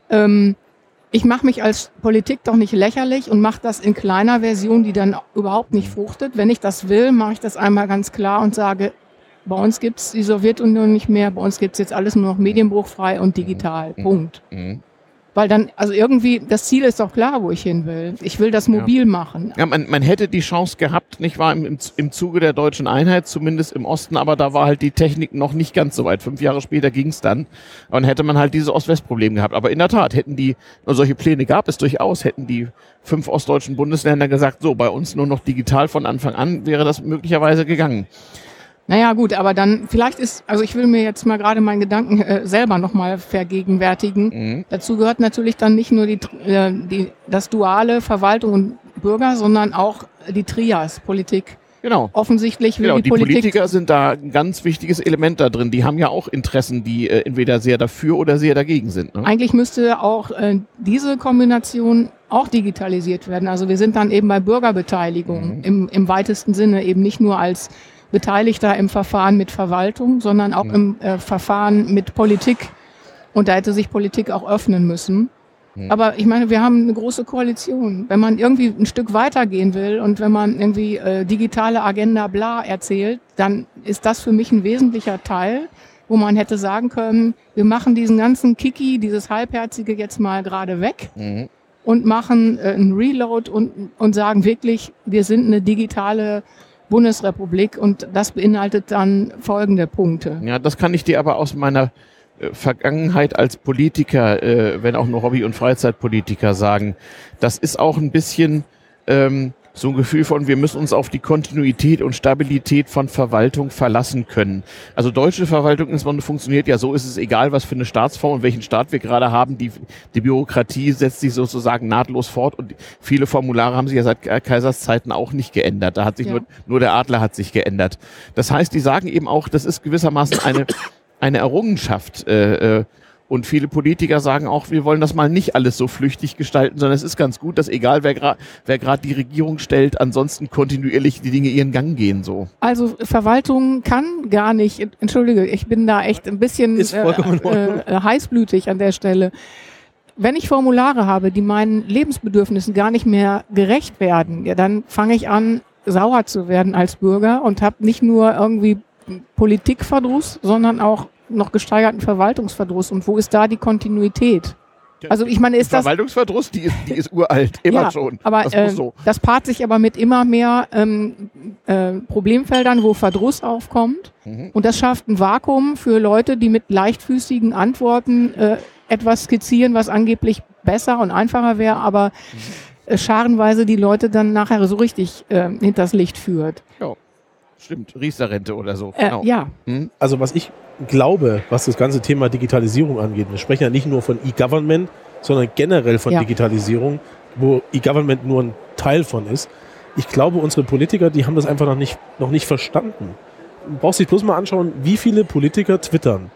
ähm, ich mache mich als Politik doch nicht lächerlich und mache das in kleiner Version, die dann überhaupt nicht fruchtet. Wenn ich das will, mache ich das einmal ganz klar und sage, bei uns gibt's die Sowjetunion nicht mehr, bei uns gibt's jetzt alles nur noch medienbruchfrei und digital. Mhm. Punkt. Mhm. Weil dann, also irgendwie, das Ziel ist doch klar, wo ich hin will. Ich will das mobil ja. machen. Ja, man, man hätte die Chance gehabt, nicht wahr, im, im Zuge der deutschen Einheit, zumindest im Osten, aber da war halt die Technik noch nicht ganz so weit. Fünf Jahre später ging's dann. Und hätte man halt dieses Ost-West-Problem gehabt. Aber in der Tat, hätten die, und solche Pläne gab es durchaus, hätten die fünf ostdeutschen Bundesländer gesagt, so, bei uns nur noch digital von Anfang an, wäre das möglicherweise gegangen. Naja, gut, aber dann vielleicht ist, also ich will mir jetzt mal gerade meinen Gedanken äh, selber nochmal vergegenwärtigen. Mhm. Dazu gehört natürlich dann nicht nur die, äh, die, das duale Verwaltung und Bürger, sondern auch die Trias, Politik. Genau. Offensichtlich will genau, die, die Politik Politiker sind da ein ganz wichtiges Element da drin. Die haben ja auch Interessen, die äh, entweder sehr dafür oder sehr dagegen sind. Ne? Eigentlich müsste auch äh, diese Kombination auch digitalisiert werden. Also wir sind dann eben bei Bürgerbeteiligung mhm. im, im weitesten Sinne, eben nicht nur als Beteiligter im Verfahren mit Verwaltung, sondern auch im äh, Verfahren mit Politik. Und da hätte sich Politik auch öffnen müssen. Aber ich meine, wir haben eine große Koalition. Wenn man irgendwie ein Stück weitergehen will und wenn man irgendwie äh, digitale Agenda bla erzählt, dann ist das für mich ein wesentlicher Teil, wo man hätte sagen können, wir machen diesen ganzen Kiki, dieses Halbherzige jetzt mal gerade weg mhm. und machen äh, einen Reload und, und sagen wirklich, wir sind eine digitale Bundesrepublik und das beinhaltet dann folgende Punkte. Ja, das kann ich dir aber aus meiner äh, Vergangenheit als Politiker, äh, wenn auch nur Hobby- und Freizeitpolitiker sagen, das ist auch ein bisschen ähm, so ein Gefühl von, wir müssen uns auf die Kontinuität und Stabilität von Verwaltung verlassen können. Also deutsche Verwaltung insbesondere funktioniert ja so, ist es egal, was für eine Staatsform und welchen Staat wir gerade haben, die, die Bürokratie setzt sich sozusagen nahtlos fort und viele Formulare haben sich ja seit Kaisers Zeiten auch nicht geändert. Da hat sich ja. nur, nur der Adler hat sich geändert. Das heißt, die sagen eben auch, das ist gewissermaßen eine, eine Errungenschaft, äh, äh, und viele Politiker sagen auch, wir wollen das mal nicht alles so flüchtig gestalten, sondern es ist ganz gut, dass egal wer gerade wer gerade die Regierung stellt, ansonsten kontinuierlich die Dinge ihren Gang gehen so. Also Verwaltung kann gar nicht, entschuldige, ich bin da echt ein bisschen äh, äh, äh, heißblütig an der Stelle. Wenn ich Formulare habe, die meinen Lebensbedürfnissen gar nicht mehr gerecht werden, ja, dann fange ich an, sauer zu werden als Bürger und habe nicht nur irgendwie Politikverdruss, sondern auch noch gesteigerten Verwaltungsverdruss. Und wo ist da die Kontinuität? Also ich meine, ist das Verwaltungsverdruss, die ist, die ist uralt, immer ja, schon. Aber das, äh, so. das paart sich aber mit immer mehr ähm, äh, Problemfeldern, wo Verdruss aufkommt. Mhm. Und das schafft ein Vakuum für Leute, die mit leichtfüßigen Antworten äh, etwas skizzieren, was angeblich besser und einfacher wäre, aber mhm. äh, scharenweise die Leute dann nachher so richtig äh, hinters Licht führt. Ja. Stimmt, Riester-Rente oder so. Äh, genau. Ja. Hm? Also was ich glaube, was das ganze Thema Digitalisierung angeht, wir sprechen ja nicht nur von E-Government, sondern generell von ja. Digitalisierung, wo E-Government nur ein Teil von ist. Ich glaube, unsere Politiker, die haben das einfach noch nicht, noch nicht verstanden. Du brauchst dich bloß mal anschauen, wie viele Politiker twittern.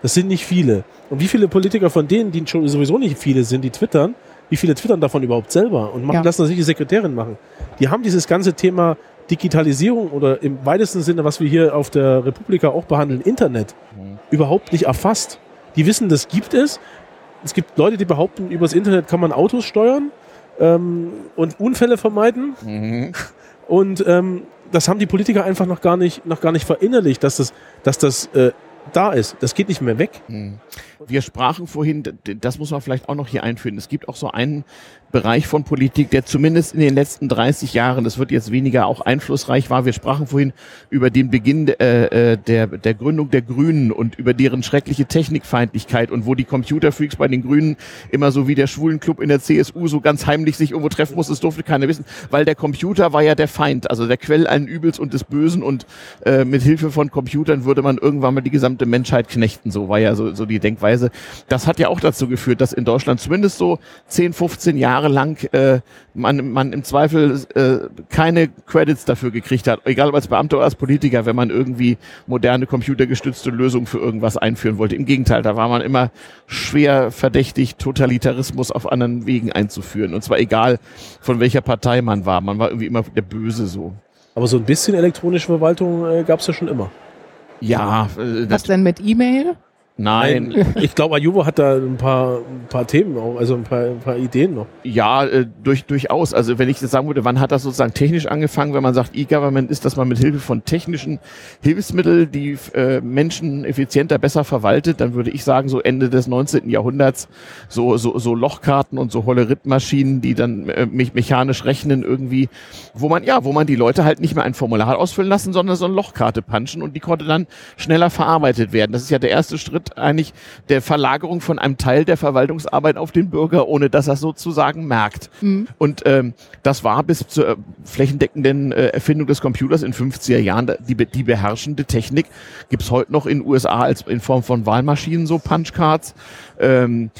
Das sind nicht viele. Und wie viele Politiker von denen, die schon sowieso nicht viele sind, die twittern, wie viele twittern davon überhaupt selber und machen, ja. lassen das nicht die Sekretärin machen. Die haben dieses ganze Thema Digitalisierung oder im weitesten Sinne, was wir hier auf der Republika auch behandeln, Internet, mhm. überhaupt nicht erfasst. Die wissen, das gibt es. Es gibt Leute, die behaupten, übers Internet kann man Autos steuern ähm, und Unfälle vermeiden. Mhm. Und ähm, das haben die Politiker einfach noch gar nicht, noch gar nicht verinnerlicht, dass das, dass das äh, da ist. Das geht nicht mehr weg. Mhm. Wir sprachen vorhin, das muss man vielleicht auch noch hier einführen. Es gibt auch so einen Bereich von Politik, der zumindest in den letzten 30 Jahren, das wird jetzt weniger auch einflussreich war. Wir sprachen vorhin über den Beginn äh, äh, der, der Gründung der Grünen und über deren schreckliche Technikfeindlichkeit und wo die Computerfreaks bei den Grünen immer so wie der Schwulenclub in der CSU so ganz heimlich sich irgendwo treffen muss, das durfte keiner wissen, weil der Computer war ja der Feind, also der Quell allen Übels und des Bösen und äh, mit Hilfe von Computern würde man irgendwann mal die gesamte Menschheit knechten, so war ja so, so die Denkweise. Das hat ja auch dazu geführt, dass in Deutschland zumindest so 10, 15 Jahre Jahre lang äh, man, man im Zweifel äh, keine Credits dafür gekriegt hat, egal ob als Beamter oder als Politiker, wenn man irgendwie moderne computergestützte Lösungen für irgendwas einführen wollte. Im Gegenteil, da war man immer schwer verdächtig, Totalitarismus auf anderen Wegen einzuführen. Und zwar egal, von welcher Partei man war. Man war irgendwie immer der Böse so. Aber so ein bisschen elektronische Verwaltung äh, gab es ja schon immer. Ja. Äh, Was denn mit E-Mail? Nein. Ich glaube, Ajuvo hat da ein paar, ein paar Themen auch, also ein paar, ein paar Ideen noch. Ja, äh, durch, durchaus. Also wenn ich jetzt sagen würde, wann hat das sozusagen technisch angefangen, wenn man sagt, E-Government ist, dass man mit Hilfe von technischen Hilfsmitteln die äh, Menschen effizienter, besser verwaltet, dann würde ich sagen, so Ende des 19. Jahrhunderts, so, so, so Lochkarten und so Holleritmaschinen, die dann äh, me mechanisch rechnen irgendwie, wo man, ja, wo man die Leute halt nicht mehr ein Formular ausfüllen lassen, sondern so eine Lochkarte punchen und die konnte dann schneller verarbeitet werden. Das ist ja der erste Schritt eigentlich der Verlagerung von einem Teil der Verwaltungsarbeit auf den Bürger, ohne dass er sozusagen merkt. Mhm. Und ähm, das war bis zur äh, flächendeckenden äh, Erfindung des Computers in 50er Jahren die, die beherrschende Technik. Gibt's heute noch in den USA als in Form von Wahlmaschinen so Punchcards. Ähm,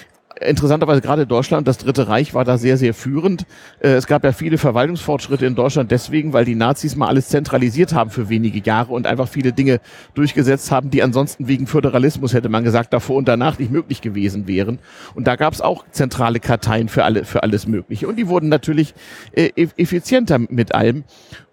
interessanterweise gerade Deutschland, das Dritte Reich war da sehr, sehr führend. Äh, es gab ja viele Verwaltungsfortschritte in Deutschland deswegen, weil die Nazis mal alles zentralisiert haben für wenige Jahre und einfach viele Dinge durchgesetzt haben, die ansonsten wegen Föderalismus, hätte man gesagt, davor und danach nicht möglich gewesen wären. Und da gab es auch zentrale Karteien für, alle, für alles Mögliche. Und die wurden natürlich äh, effizienter mit allem.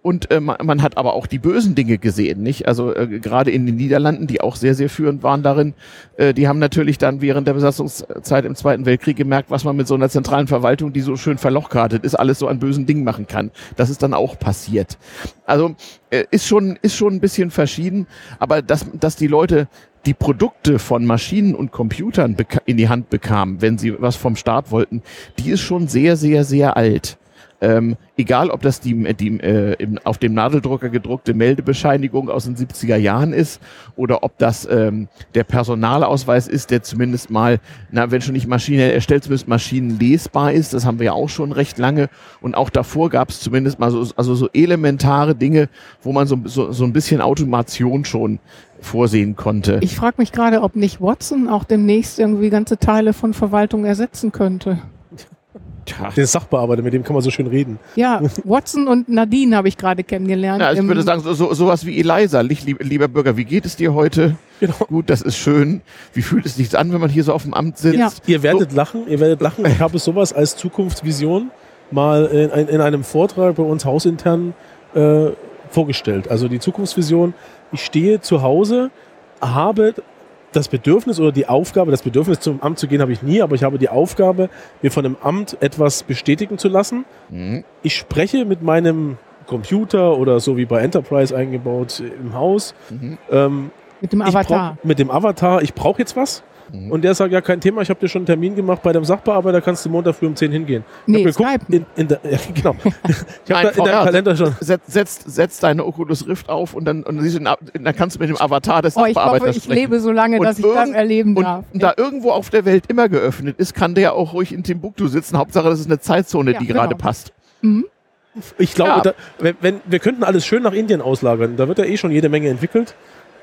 Und äh, man, man hat aber auch die bösen Dinge gesehen, nicht? Also äh, gerade in den Niederlanden, die auch sehr, sehr führend waren darin, äh, die haben natürlich dann während der Besatzungszeit im Zweiten Weltkrieg gemerkt, was man mit so einer zentralen Verwaltung, die so schön verlochkartet ist, alles so an bösen Dingen machen kann. Das ist dann auch passiert. Also äh, ist schon ist schon ein bisschen verschieden, aber dass dass die Leute die Produkte von Maschinen und Computern in die Hand bekamen, wenn sie was vom Staat wollten, die ist schon sehr, sehr, sehr alt. Ähm, egal, ob das die, die äh, im, auf dem Nadeldrucker gedruckte Meldebescheinigung aus den 70er Jahren ist oder ob das ähm, der Personalausweis ist, der zumindest mal, na, wenn schon nicht maschinell erstellt, zumindest maschinenlesbar ist. Das haben wir ja auch schon recht lange. Und auch davor gab es zumindest mal so, also so elementare Dinge, wo man so, so, so ein bisschen Automation schon vorsehen konnte. Ich frage mich gerade, ob nicht Watson auch demnächst irgendwie ganze Teile von Verwaltung ersetzen könnte. Tja. Den Sachbearbeiter, mit dem kann man so schön reden. Ja, Watson und Nadine habe ich gerade kennengelernt. Ja, ich würde sagen, so, so, sowas wie Eliza, lieber Bürger, wie geht es dir heute? Genau. Gut, das ist schön. Wie fühlt es sich an, wenn man hier so auf dem Amt sitzt? Ja. Ihr werdet so. lachen, ihr werdet lachen. Ich habe sowas als Zukunftsvision mal in, in einem Vortrag bei uns hausintern äh, vorgestellt. Also die Zukunftsvision, ich stehe zu Hause, habe das Bedürfnis oder die Aufgabe, das Bedürfnis zum Amt zu gehen habe ich nie, aber ich habe die Aufgabe, mir von einem Amt etwas bestätigen zu lassen. Mhm. Ich spreche mit meinem Computer oder so wie bei Enterprise eingebaut im Haus. Mhm. Ähm, mit dem Avatar. Brauch, mit dem Avatar, ich brauche jetzt was. Mhm. Und der sagt, ja, kein Thema, ich habe dir schon einen Termin gemacht bei dem Sachbearbeiter, kannst du Montag früh um 10 hingehen. Nee, ich geguckt, in, in der, ja, genau. ich habe in deinem Kalender schon. Setz, setz, setz deine Oculus Rift auf und dann, und dann, kannst du mit dem Avatar des oh, Sachbearbeiters ich hoffe, ich lebe so lange, und dass ich das erleben und, darf. Und da irgendwo auf der Welt immer geöffnet ist, kann der auch ruhig in Timbuktu sitzen. Hauptsache, das ist eine Zeitzone, ja, die genau. gerade passt. Mhm. Ich glaube, ja. da, wenn, wenn, wir könnten alles schön nach Indien auslagern. Da wird ja eh schon jede Menge entwickelt.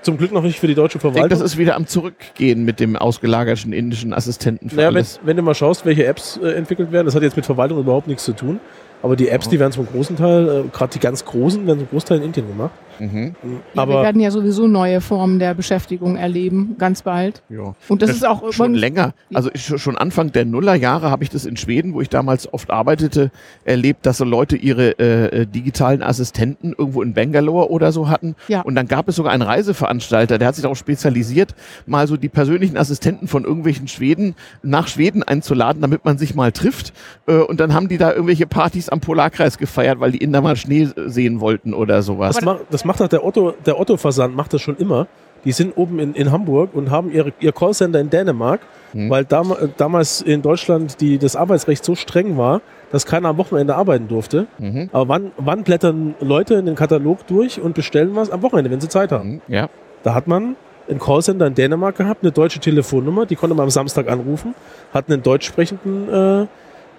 Zum Glück noch nicht für die deutsche Verwaltung. Ich denke, das ist wieder am Zurückgehen mit dem ausgelagerten indischen Assistenten. Für naja, wenn, wenn, du mal schaust, welche Apps äh, entwickelt werden, das hat jetzt mit Verwaltung überhaupt nichts zu tun. Aber die Apps, die werden zum großen Teil, äh, gerade die ganz großen, werden zum Großteil in Indien gemacht. Mhm. Ja, Aber wir werden ja sowieso neue Formen der Beschäftigung erleben, ganz bald. Ja. Und das, das ist auch schon länger. Also ich, schon Anfang der Nullerjahre habe ich das in Schweden, wo ich damals oft arbeitete, erlebt, dass so Leute ihre äh, äh, digitalen Assistenten irgendwo in Bangalore oder so hatten. Ja. Und dann gab es sogar einen Reiseveranstalter, der hat sich darauf spezialisiert, mal so die persönlichen Assistenten von irgendwelchen Schweden nach Schweden einzuladen, damit man sich mal trifft. Äh, und dann haben die da irgendwelche Partys am Polarkreis gefeiert, weil die Inder mal Schnee sehen wollten oder sowas. Das, das macht doch der Otto, der Otto-Versand macht das schon immer. Die sind oben in, in Hamburg und haben ihre, ihr Callcenter in Dänemark, mhm. weil dam, damals in Deutschland die, das Arbeitsrecht so streng war, dass keiner am Wochenende arbeiten durfte. Mhm. Aber wann, wann blättern Leute in den Katalog durch und bestellen was? Am Wochenende, wenn sie Zeit haben. Mhm. Ja. Da hat man ein Callcenter in Dänemark gehabt, eine deutsche Telefonnummer, die konnte man am Samstag anrufen, hat einen deutsch sprechenden äh,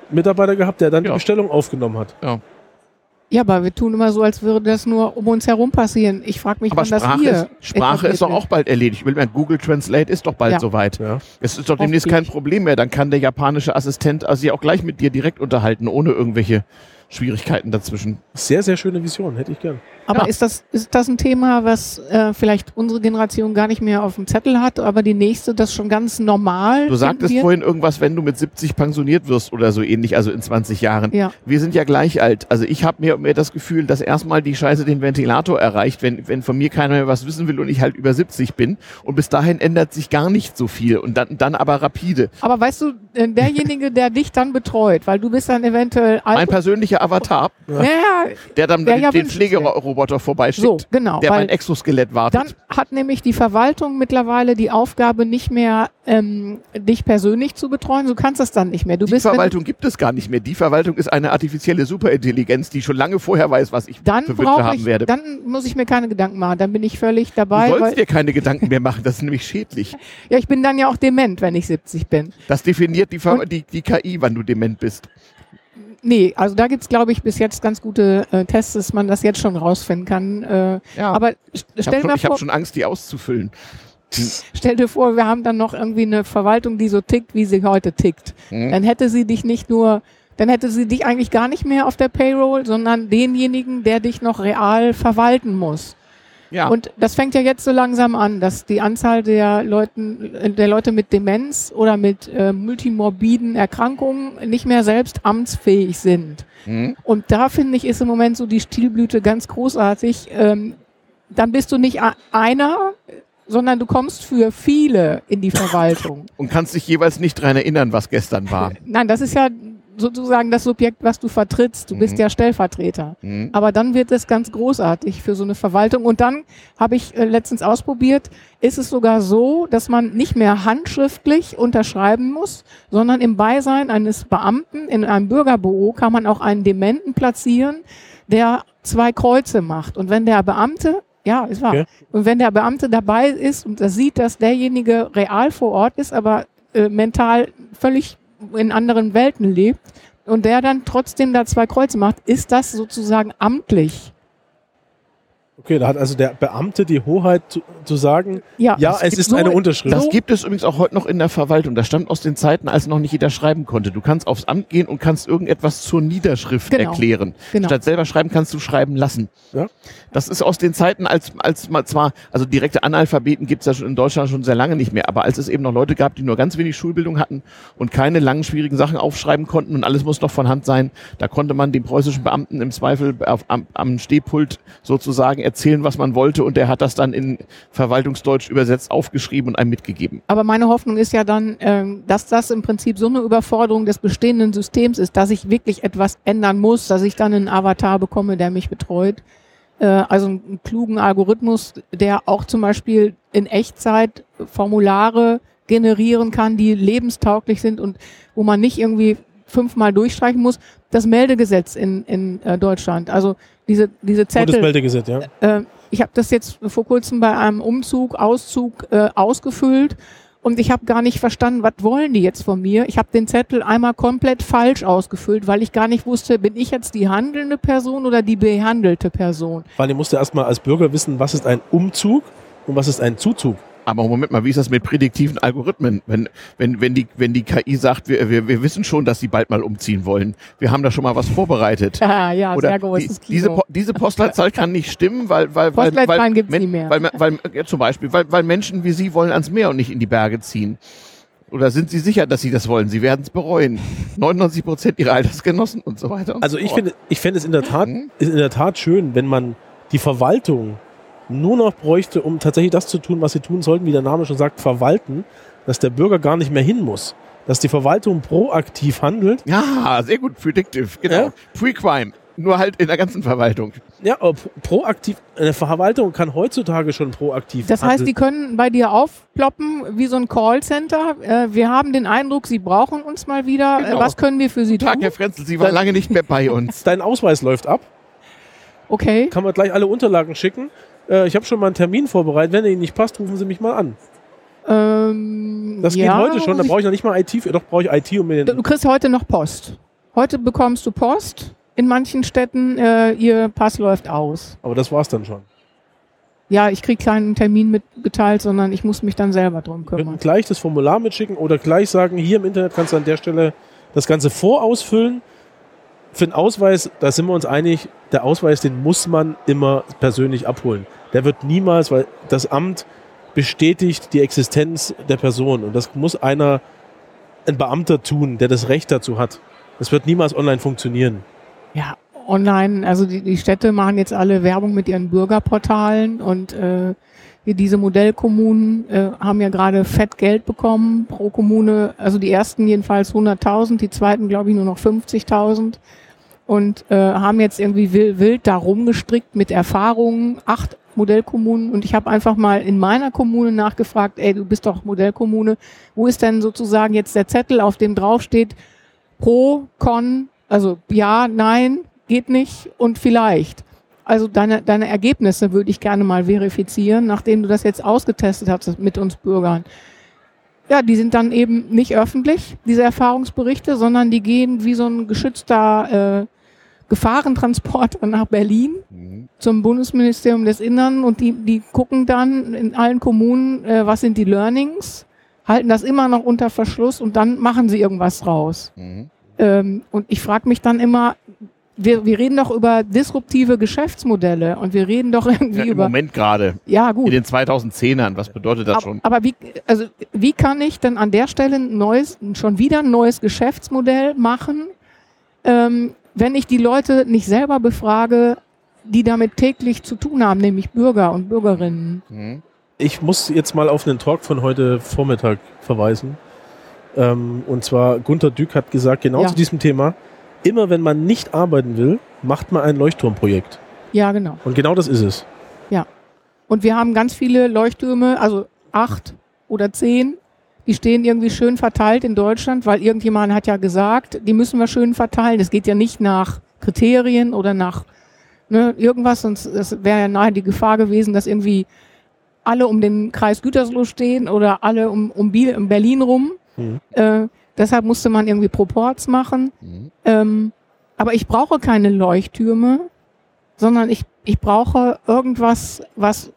Mitarbeiter gehabt, der dann ja. die Bestellung aufgenommen hat. Ja. Ja, aber wir tun immer so, als würde das nur um uns herum passieren. Ich frage mich, aber wann Sprache das hier ist, Sprache ist doch auch bald erledigt. Ich will Google Translate ist doch bald ja. soweit. Ja. Es ist doch demnächst kein Problem mehr. Dann kann der japanische Assistent also sich auch gleich mit dir direkt unterhalten, ohne irgendwelche Schwierigkeiten dazwischen. Sehr, sehr schöne Vision, hätte ich gern. Aber ja. ist, das, ist das ein Thema, was äh, vielleicht unsere Generation gar nicht mehr auf dem Zettel hat, aber die nächste das schon ganz normal? Du sagtest wird? vorhin irgendwas, wenn du mit 70 pensioniert wirst oder so ähnlich, also in 20 Jahren. Ja. Wir sind ja gleich alt. Also ich habe mir, mir das Gefühl, dass erstmal die Scheiße den Ventilator erreicht, wenn, wenn von mir keiner mehr was wissen will und ich halt über 70 bin. Und bis dahin ändert sich gar nicht so viel und dann, dann aber rapide. Aber weißt du, äh, derjenige, der dich dann betreut, weil du bist dann eventuell alt. Mein persönlicher Avatar, ja. der dann der den, den Pflegeroboter Roboter vorbeischickt, so, genau, der mein Exoskelett wartet. Dann hat nämlich die Verwaltung mittlerweile die Aufgabe, nicht mehr ähm, dich persönlich zu betreuen. Du kannst das dann nicht mehr. Du die bist, Verwaltung gibt es gar nicht mehr. Die Verwaltung ist eine artifizielle Superintelligenz, die schon lange vorher weiß, was ich dann für Wünsche haben werde. Dann muss ich mir keine Gedanken machen. Dann bin ich völlig dabei. Du sollst dir keine Gedanken mehr machen. Das ist nämlich schädlich. ja, ich bin dann ja auch dement, wenn ich 70 bin. Das definiert die, die, die KI, wann du dement bist. Nee, also da gibt's glaube ich, bis jetzt ganz gute äh, Tests, dass man das jetzt schon rausfinden kann. Äh, ja. Aber stell dir vor... Ich habe schon Angst, die auszufüllen. Stell dir vor, wir haben dann noch irgendwie eine Verwaltung, die so tickt, wie sie heute tickt. Mhm. Dann hätte sie dich nicht nur, dann hätte sie dich eigentlich gar nicht mehr auf der Payroll, sondern denjenigen, der dich noch real verwalten muss. Ja. Und das fängt ja jetzt so langsam an, dass die Anzahl der Leuten, der Leute mit Demenz oder mit äh, multimorbiden Erkrankungen nicht mehr selbst amtsfähig sind. Mhm. Und da finde ich, ist im Moment so die Stilblüte ganz großartig. Ähm, dann bist du nicht einer, sondern du kommst für viele in die Verwaltung. Und kannst dich jeweils nicht dran erinnern, was gestern war. Nein, das ist ja sozusagen das Subjekt, was du vertrittst. Du bist Mhm. ja Stellvertreter. Mhm. Aber dann wird es ganz großartig für so eine Verwaltung. Und dann habe ich äh, letztens ausprobiert, ist es sogar so, dass man nicht mehr handschriftlich unterschreiben muss, sondern im Beisein eines Beamten in einem Bürgerbüro kann man auch einen Dementen platzieren, der zwei Kreuze macht. Und wenn der Beamte, ja, ist wahr, Okay. und wenn der Beamte dabei ist und das sieht, dass derjenige real vor Ort ist, aber äh, mental völlig in anderen Welten lebt und der dann trotzdem da zwei Kreuze macht, ist das sozusagen amtlich. Okay, da hat also der Beamte die Hoheit zu, zu sagen, Ja, ja, es ist so- eine Unterschrift. Das gibt es übrigens auch heute noch in der Verwaltung. Das stammt aus den Zeiten, als noch nicht jeder schreiben konnte. Du kannst aufs Amt gehen und kannst irgendetwas zur Niederschrift Genau. erklären. Genau. Statt selber schreiben kannst du schreiben lassen. Ja. Das ist aus den Zeiten, als, als mal zwar, also direkte Analphabeten gibt es ja schon in Deutschland schon sehr lange nicht mehr, aber als es eben noch Leute gab, die nur ganz wenig Schulbildung hatten und keine langen, schwierigen Sachen aufschreiben konnten und alles muss noch von Hand sein, da konnte man dem preußischen Beamten im Zweifel auf, am, am Stehpult sozusagen erzählen, was man wollte und der hat das dann in Verwaltungsdeutsch übersetzt aufgeschrieben und einem mitgegeben. Aber meine Hoffnung ist ja dann, ähm, dass das im Prinzip so eine Überforderung des bestehenden Systems ist, dass ich wirklich etwas ändern muss, dass ich dann einen Avatar bekomme, der mich betreut. Äh, also einen klugen Algorithmus, der auch zum Beispiel in Echtzeit Formulare generieren kann, die lebenstauglich sind und wo man nicht irgendwie fünfmal durchstreichen muss. Das Meldegesetz in, in äh, Deutschland, also diese, diese Zettel. Bundesmeldegesetz, ja. Äh, ich habe das jetzt vor kurzem bei einem Umzug, Auszug äh, ausgefüllt und ich habe gar nicht verstanden, was wollen die jetzt von mir. Ich habe den Zettel einmal komplett falsch ausgefüllt, weil ich gar nicht wusste, bin ich jetzt die handelnde Person oder die behandelte Person. Vor allem musst du erstmal als Bürger wissen, was ist ein Umzug und was ist ein Zuzug. Aber Moment mal, wie ist das mit prädiktiven Algorithmen? Wenn, wenn, wenn, die, wenn die KI sagt, wir, wir, wir wissen schon, dass sie bald mal umziehen wollen. Wir haben da schon mal was vorbereitet. Ja, ja, Oder sehr großes die, diese. Po- diese Postleitzahl kann nicht stimmen, weil, weil, weil, weil, gibt's men- nie mehr. Weil, weil, ja, zum Beispiel, weil, weil Menschen wie Sie wollen ans Meer und nicht in die Berge ziehen. Oder sind Sie sicher, dass Sie das wollen? Sie werden es bereuen. 99 Prozent Ihrer Altersgenossen und so weiter. und Also so ich finde, ich fände es in der Tat, Mhm. ist in der Tat schön, wenn man die Verwaltung nur noch bräuchte, um tatsächlich das zu tun, was sie tun sollten, wie der Name schon sagt, verwalten, dass der Bürger gar nicht mehr hin muss. Dass die Verwaltung proaktiv handelt. Ja, sehr gut. Predictive, genau. Ja. Pre-Crime. Nur halt in der ganzen Verwaltung. Ja, aber pro- proaktiv, eine Verwaltung kann heutzutage schon proaktiv Das handeln. heißt, die können bei dir aufploppen wie so ein Callcenter. Äh, wir haben den Eindruck, sie brauchen uns mal wieder. Genau. Äh, was können wir für sie Tag, tun? Herr Frenzel, Sie waren lange nicht mehr bei uns. Dein Ausweis läuft ab, Okay. kann man gleich alle Unterlagen schicken. Äh, ich habe schon mal einen Termin vorbereitet. Wenn er Ihnen nicht passt, rufen Sie mich mal an. Ähm, Das ja, geht heute schon, da brauche ich noch nicht mal IT für. Doch brauche ich IT, um mir den. du kriegst heute noch Post. Heute bekommst du Post. In manchen Städten, äh, ihr Pass läuft aus. Aber das war's dann schon. Ja, ich krieg keinen Termin mitgeteilt, sondern ich muss mich dann selber drum kümmern. gleich das Formular mitschicken oder gleich sagen, hier im Internet kannst du an der Stelle das Ganze vorausfüllen. Für den Ausweis, da sind wir uns einig, der Ausweis, den muss man immer persönlich abholen. Der wird niemals, weil das Amt bestätigt die Existenz der Person und das muss einer, ein Beamter tun, der das Recht dazu hat. Das wird niemals online funktionieren. Ja, online, also die, die Städte machen jetzt alle Werbung mit ihren Bürgerportalen und äh, diese Modellkommunen äh, haben ja gerade fett Geld bekommen pro Kommune. Also die ersten jedenfalls 100.000, die zweiten glaube ich nur noch 50.000 und äh, haben jetzt irgendwie wild, wild da rumgestrickt mit Erfahrungen, acht Modellkommunen und ich habe einfach mal in meiner Kommune nachgefragt, ey, du bist doch Modellkommune, wo ist denn sozusagen jetzt der Zettel, auf dem draufsteht pro, con, also ja, nein, geht nicht und vielleicht. Also deine, deine Ergebnisse würde ich gerne mal verifizieren, nachdem du das jetzt ausgetestet hast mit uns Bürgern. Ja, die sind dann eben nicht öffentlich, diese Erfahrungsberichte, sondern die gehen wie so ein geschützter äh, Gefahrentransporter nach Berlin Mhm. zum Bundesministerium des Innern und die, die gucken dann in allen Kommunen, äh, was sind die Learnings, halten das immer noch unter Verschluss und dann machen sie irgendwas draus. Mhm. Ähm, und ich frage mich dann immer, wir, wir reden doch über disruptive Geschäftsmodelle und wir reden doch irgendwie Ja, Im über. Moment gerade. Ja, In gut. den 2010ern. Was bedeutet das Aber, schon? aber wie, also, wie kann ich denn an der Stelle ein neues, schon wieder ein neues Geschäftsmodell machen, ähm, wenn ich die Leute nicht selber befrage, die damit täglich zu tun haben, nämlich Bürger und Bürgerinnen? Mhm. Ich muss jetzt mal auf einen Talk von heute Vormittag verweisen. Ähm, und zwar Gunter Dück hat gesagt, genau Ja. zu diesem Thema, immer wenn man nicht arbeiten will, macht man ein Leuchtturmprojekt. Ja, genau. Und genau das ist es. Und wir haben ganz viele Leuchttürme, also acht oder zehn, die stehen irgendwie schön verteilt in Deutschland, weil irgendjemand hat ja gesagt, die müssen wir schön verteilen. Das geht ja nicht nach Kriterien oder nach ne, irgendwas, sonst wäre ja nahe die Gefahr gewesen, dass irgendwie alle um den Kreis Gütersloh stehen oder alle um, um, Biel, um Berlin rum. Mhm. Äh, deshalb musste man irgendwie Proports machen. Mhm. Ähm, aber ich brauche keine Leuchttürme, sondern ich, ich brauche irgendwas, was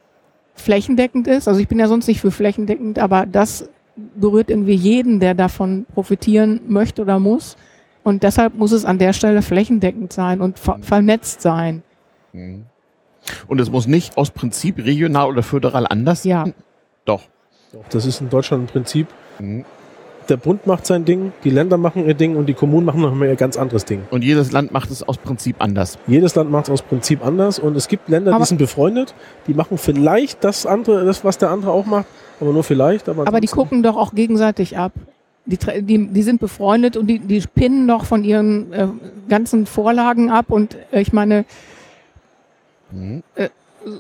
flächendeckend ist. Also ich bin ja sonst nicht für flächendeckend, aber das berührt irgendwie jeden, der davon profitieren möchte oder muss. Und deshalb muss es an der Stelle flächendeckend sein und ver vernetzt sein. Mhm. Und es muss nicht aus Prinzip regional oder föderal anders Ja. sein? Doch. Das ist in Deutschland ein Prinzip. Mhm. Der Bund macht sein Ding, die Länder machen ihr Ding und die Kommunen machen noch mal ihr ganz anderes Ding. Und jedes Land macht es aus Prinzip anders. Jedes Land macht es aus Prinzip anders und es gibt Länder, die Aber- sind befreundet, die machen vielleicht das andere, das was der andere auch macht, aber nur vielleicht. Aber, Aber die gucken doch auch gegenseitig ab. Die, die, die sind befreundet und die, die pinnen doch von ihren äh, ganzen Vorlagen ab. Und äh, ich meine, Mhm.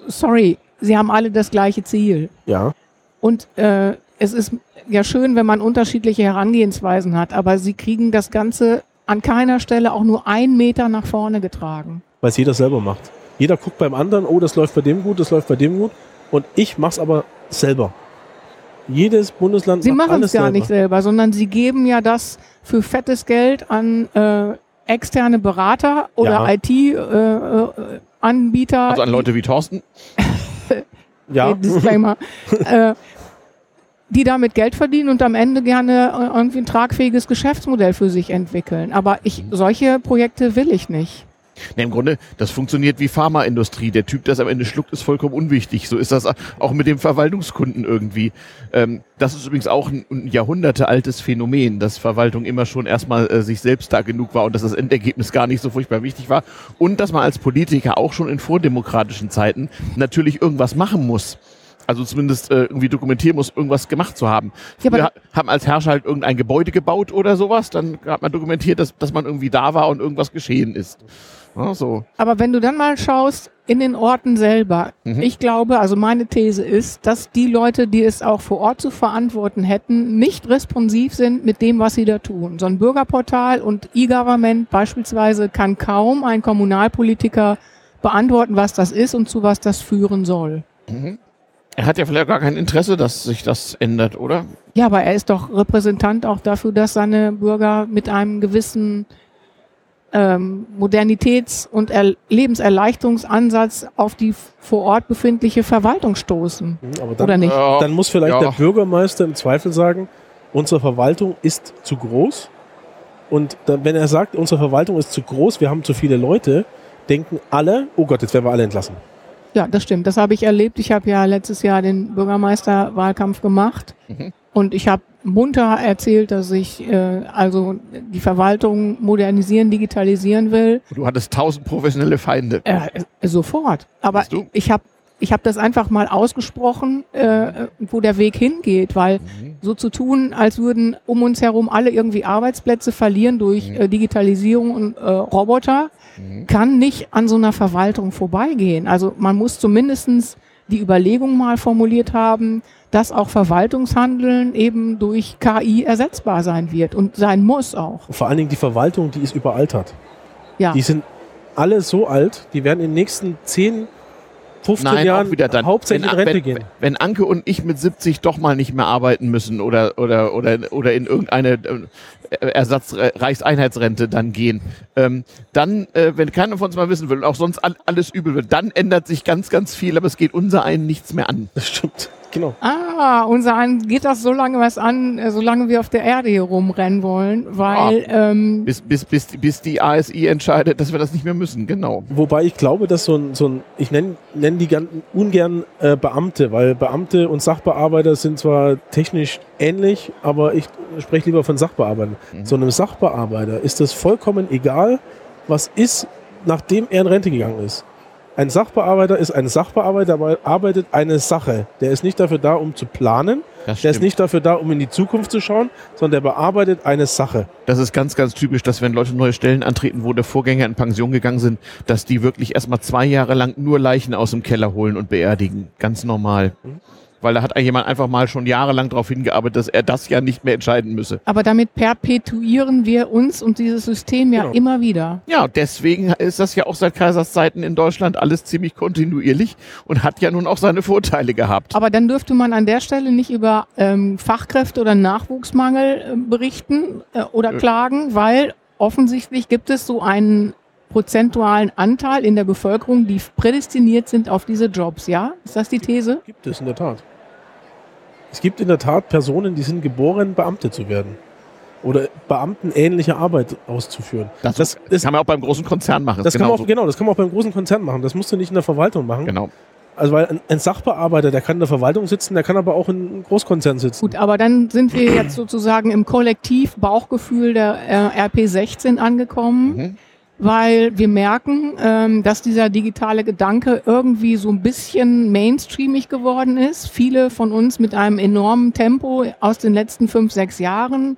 sorry, sie haben alle das gleiche Ziel. Ja, Und äh, es ist ja schön, wenn man unterschiedliche Herangehensweisen hat, aber sie kriegen das Ganze an keiner Stelle auch nur einen Meter nach vorne getragen. weil es jeder selber macht. Jeder guckt beim anderen, oh, das läuft bei dem gut, das läuft bei dem gut und ich mach's aber selber. Jedes Bundesland Sie machen es gar selber. nicht selber, sondern sie geben ja das für fettes Geld an äh, externe Berater oder Ja. IT-Anbieter. Also an Leute wie Thorsten. Ja, Disclaimer. äh, die damit Geld verdienen und am Ende gerne äh, irgendwie ein tragfähiges Geschäftsmodell für sich entwickeln. Aber ich, solche Projekte will ich nicht. Ne, Im Grunde, das funktioniert wie Pharmaindustrie. Der Typ, der es am Ende schluckt, ist vollkommen unwichtig. So ist das auch mit dem Verwaltungskunden irgendwie. Ähm, das ist übrigens auch ein, ein jahrhundertealtes Phänomen, dass Verwaltung immer schon erstmal äh, sich selbst da genug war und dass das Endergebnis gar nicht so furchtbar wichtig war. Und dass man als Politiker auch schon in vordemokratischen Zeiten natürlich irgendwas machen muss. Also zumindest äh, irgendwie dokumentieren muss, irgendwas gemacht zu haben. Ja, Wir haben als Herrscher halt irgendein Gebäude gebaut oder sowas, dann hat man dokumentiert, dass, dass man irgendwie da war und irgendwas geschehen ist. Ja, so. Aber wenn du dann mal schaust in den Orten selber, Mhm. ich glaube, also meine These ist, dass die Leute, die es auch vor Ort zu verantworten hätten, nicht responsiv sind mit dem, was sie da tun. So ein Bürgerportal und E-Government beispielsweise kann kaum ein Kommunalpolitiker beantworten, was das ist und zu was das führen soll. Er hat ja vielleicht gar kein Interesse, dass sich das ändert, oder? Ja, aber er ist doch Repräsentant auch dafür, dass seine Bürger mit einem gewissen ähm, Modernitäts- und er Lebenserleichterungsansatz auf die vor Ort befindliche Verwaltung stoßen. Mhm, aber dann, Oder nicht? Ja, dann muss vielleicht Ja. der Bürgermeister im Zweifel sagen, unsere Verwaltung ist zu groß. Und dann, wenn er sagt, unsere Verwaltung ist zu groß, wir haben zu viele Leute, denken alle, oh Gott, jetzt werden wir alle entlassen. Ja, das stimmt. Das habe ich erlebt. Ich habe ja letztes Jahr den Bürgermeisterwahlkampf gemacht Mhm. und ich habe munter erzählt, dass ich äh, also die Verwaltung modernisieren, digitalisieren will. Du hattest tausend professionelle Feinde. Äh, sofort. Aber ich habe ich hab das einfach mal ausgesprochen, äh, wo der Weg hingeht, weil Mhm. so zu tun, als würden um uns herum alle irgendwie Arbeitsplätze verlieren durch Mhm. äh, Digitalisierung und äh, Roboter, Mhm. kann nicht an so einer Verwaltung vorbeigehen. Also man muss zumindestens die Überlegung mal formuliert haben, dass auch Verwaltungshandeln eben durch KI ersetzbar sein wird und sein muss auch. Und vor allen Dingen die Verwaltung, die ist überaltert. Ja. Die sind alle so alt, die werden in den nächsten 10, 15 Nein, Jahren auch wieder dann. hauptsächlich in wenn, Rente wenn, gehen. wenn Anke und ich mit 70 doch mal nicht mehr arbeiten müssen oder, oder, oder, oder in irgendeine äh, Ersatzreichseinheitsrente dann gehen, ähm, dann, äh, wenn keiner von uns mal wissen will und auch sonst all, alles übel wird, dann ändert sich ganz, ganz viel, aber es geht unser einen nichts mehr an. Das stimmt. Genau. Ah, unser einen geht das so lange was an, äh, solange wir auf der Erde hier rumrennen wollen, weil ähm, Bis, bis, bis, bis die ASI entscheidet, dass wir das nicht mehr müssen, genau. Wobei ich glaube, dass so ein, so ein ich nenne nenn die gan- ungern äh, Beamte, weil Beamte und Sachbearbeiter sind zwar technisch ähnlich, aber ich spreche lieber von Sachbearbeitern. Mhm. So einem Sachbearbeiter ist es vollkommen egal, was ist, nachdem er in Rente gegangen ist. Ein Sachbearbeiter ist ein Sachbearbeiter, aber arbeitet eine Sache. Der ist nicht dafür da, um zu planen. Das Der ist nicht dafür da, um in die Zukunft zu schauen, sondern der bearbeitet eine Sache. Das ist ganz, ganz typisch, dass wenn Leute neue Stellen antreten, wo der Vorgänger in Pension gegangen sind, dass die wirklich erstmal zwei Jahre lang nur Leichen aus dem Keller holen und beerdigen. Ganz normal. Weil da hat jemand einfach mal schon jahrelang darauf hingearbeitet, dass er das ja nicht mehr entscheiden müsse. Aber damit perpetuieren wir uns und dieses System ja Genau. immer wieder. Ja, deswegen ist das ja auch seit Kaisers Zeiten in Deutschland alles ziemlich kontinuierlich und hat ja nun auch seine Vorteile gehabt. Aber dann dürfte man an der Stelle nicht über ähm, Fachkräfte oder Nachwuchsmangel äh, berichten äh, oder klagen, weil offensichtlich gibt es so einen prozentualen Anteil in der Bevölkerung, die prädestiniert sind auf diese Jobs. Ja, ist das die These? Gibt es in der Tat. Es gibt in der Tat Personen, die sind geboren, Beamte zu werden. Oder beamtenähnliche Arbeit auszuführen. Das, Das ist- kann man auch beim großen Konzern machen. Das kann man auch, genau, das kann man auch beim großen Konzern machen. Das musst du nicht in der Verwaltung machen. genau. Also weil ein, ein Sachbearbeiter, der kann in der Verwaltung sitzen, der kann aber auch in einem Großkonzern sitzen. Gut, aber dann sind wir jetzt sozusagen im Kollektiv Bauchgefühl der äh, RP16 angekommen. Mhm. Weil wir merken, ähm, dass dieser digitale Gedanke irgendwie so ein bisschen mainstreamig geworden ist. Viele von uns mit einem enormen Tempo aus den letzten fünf, sechs Jahren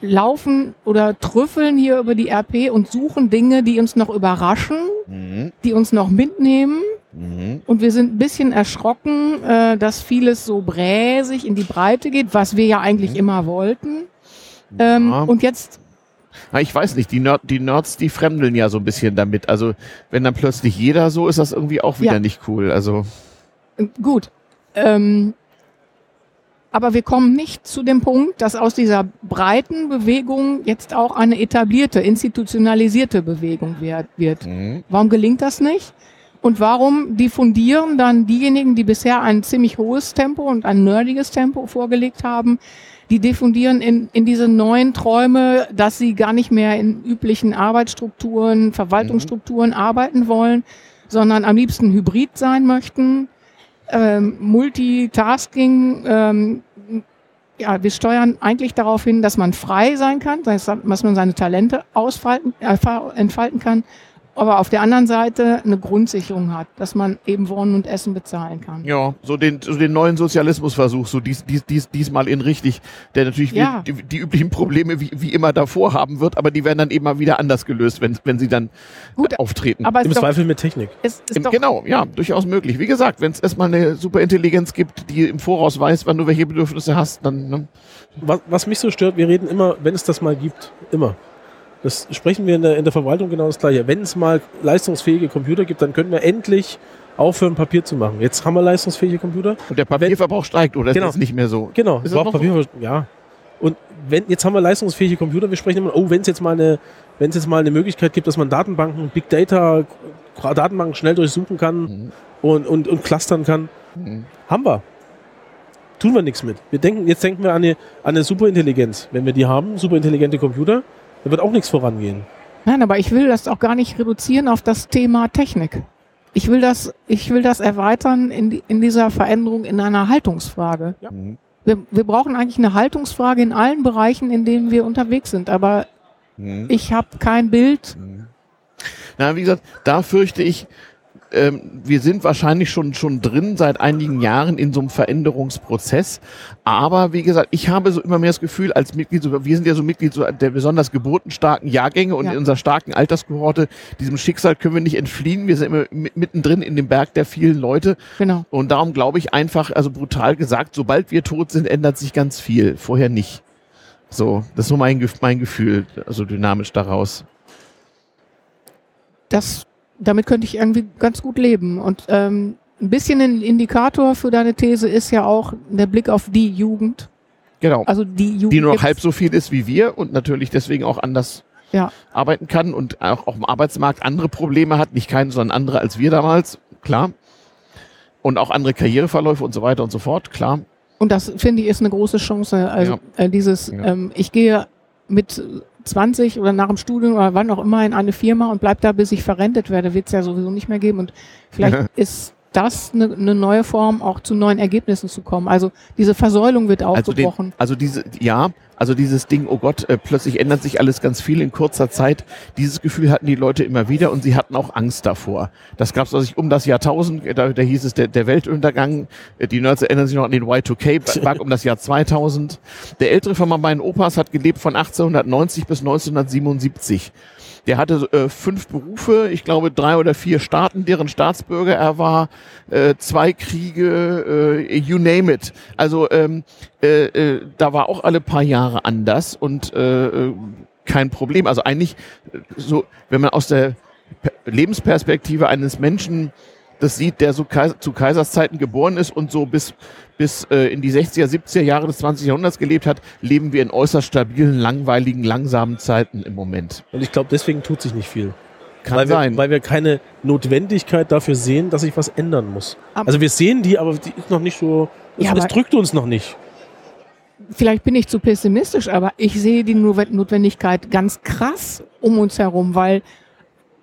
laufen oder trüffeln hier über die RP und suchen Dinge, die uns noch überraschen, Mhm. die uns noch mitnehmen. Mhm. Und wir sind ein bisschen erschrocken, äh, dass vieles so bräsig in die Breite geht, was wir ja eigentlich immer wollten. Ähm, Ja. Und jetzt Na, ich weiß nicht, die, Nerd, die Nerds, die fremdeln ja so ein bisschen damit. Also wenn dann plötzlich jeder so ist, das irgendwie auch wieder Ja. nicht cool. Also Gut. Ähm, aber wir kommen nicht zu dem Punkt, dass aus dieser breiten Bewegung jetzt auch eine etablierte, institutionalisierte Bewegung wird. mhm. Warum gelingt das nicht? Und warum diffundieren dann diejenigen, die bisher ein ziemlich hohes Tempo und ein nerdiges Tempo vorgelegt haben, die diffundieren in, in diese neuen Träume, dass sie gar nicht mehr in üblichen Arbeitsstrukturen, Verwaltungsstrukturen arbeiten wollen, sondern am liebsten hybrid sein möchten, ähm, Multitasking, ähm, ja, wir steuern eigentlich darauf hin, dass man frei sein kann, dass man seine Talente ausfalten, äh, entfalten kann, aber auf der anderen Seite eine Grundsicherung hat, dass man eben Wohnen und Essen bezahlen kann. ja, so den, so den neuen Sozialismusversuch, so dies, dies, dies, diesmal in richtig, der natürlich Ja. wie, die, die üblichen Probleme wie, wie immer davor haben wird, aber die werden dann eben mal wieder anders gelöst, wenn, wenn sie dann Gut, auftreten. aber es Im ist doch, Zweifel mit Technik. es ist Im, doch genau, ja, durchaus möglich. Wie gesagt, wenn es erstmal eine Superintelligenz gibt, die im Voraus weiß, wann du welche Bedürfnisse hast, dann ne? Was, was mich so stört, wir reden immer, wenn es das mal gibt, immer. Das sprechen wir in der, in der Verwaltung genau das gleiche. Wenn es mal leistungsfähige Computer gibt, dann können wir endlich aufhören, Papier zu machen. Jetzt haben wir leistungsfähige Computer. und der Papierverbrauch steigt oder Genau. ist es nicht mehr so? Genau, Ist braucht noch so? Papier. Ja. Und wenn, jetzt haben wir leistungsfähige Computer, wir sprechen immer, oh, wenn es jetzt mal eine, wenn es jetzt mal eine Möglichkeit gibt, dass man Datenbanken, Big Data, Datenbanken schnell durchsuchen kann Mhm. und, und, und clustern kann, Mhm. haben wir. Tun wir nichts mit. Wir denken, jetzt denken wir an eine, an eine Superintelligenz. Wenn wir die haben, superintelligente Computer, dann wird auch nichts vorangehen. Nein, aber ich will das auch gar nicht reduzieren auf das Thema Technik. Ich will das, ich will das erweitern in, in dieser Veränderung in einer Haltungsfrage. Mhm. Wir, wir brauchen eigentlich eine Haltungsfrage in allen Bereichen, in denen wir unterwegs sind. Aber Mhm. ich habe kein Bild. Na, wie gesagt, da fürchte ich, ähm, wir sind wahrscheinlich schon, schon drin seit einigen Jahren in so einem Veränderungsprozess. Aber wie gesagt, ich habe so immer mehr das Gefühl, als Mitglied, wir sind ja so Mitglied der besonders geburtenstarken Jahrgänge und Ja. in unserer starken Alterskohorte, diesem Schicksal können wir nicht entfliehen. Wir sind immer mi- mittendrin in dem Berg der vielen Leute. Genau. Und darum glaube ich einfach, also brutal gesagt, sobald wir tot sind, ändert sich ganz viel. Vorher nicht. So, das ist so mein, mein Gefühl, also dynamisch daraus. Das, damit könnte ich irgendwie ganz gut leben. Und ähm, ein bisschen ein Indikator für deine These ist ja auch der Blick auf die Jugend. Genau. Also die Jugend. die nur noch halb so viel ist wie wir und natürlich deswegen auch anders Ja. arbeiten kann und auch auf dem Arbeitsmarkt andere Probleme hat, nicht keine, sondern andere als wir damals, klar. Und auch andere Karriereverläufe und so weiter und so fort, klar. Und das finde ich ist eine große Chance. Also äh, dieses, Ja. ähm, ich gehe mit 20 oder nach dem Studium oder wann auch immer in eine Firma und bleib da, bis ich verrentet werde, wird es ja sowieso nicht mehr geben. Und vielleicht ist das eine, eine neue Form, auch zu neuen Ergebnissen zu kommen. Also diese Versäulung wird Also, den, aufgebrochen. also diese, ja, Also dieses Ding, oh Gott, äh, plötzlich ändert sich alles ganz viel in kurzer Zeit. Dieses Gefühl hatten die Leute immer wieder und sie hatten auch Angst davor. Das gab es also um das Jahrtausend, äh, da, da hieß es der, der Weltuntergang. Äh, Die Nerds erinnern sich noch an den Y2K-Bug um das Jahr 2000. Der ältere von meinen Opas hat gelebt von 1890 bis 1977. Der hatte äh, fünf Berufe, ich glaube drei oder vier Staaten, deren Staatsbürger er war, äh, zwei Kriege, äh, you name it. Also ähm, äh, äh, da war auch alle paar Jahre anders und äh, äh, kein Problem. Also eigentlich äh, so, wenn man aus der Pe- Lebensperspektive eines Menschen das sieht, der so Kais zu Kaiserszeiten geboren ist und so bis, bis äh, in die 60er, 70er Jahre des 20. Jahrhunderts gelebt hat, leben wir in äußerst stabilen, langweiligen, langsamen Zeiten im Moment. Und ich glaube, deswegen tut sich nicht viel. Kann weil sein. Wir, weil wir keine Notwendigkeit dafür sehen, dass sich was ändern muss. Aber- also wir sehen die, aber die ist noch nicht so. Es, Ja, es drückt uns noch nicht. Vielleicht bin ich zu pessimistisch, aber ich sehe die Not- Notwendigkeit ganz krass um uns herum, weil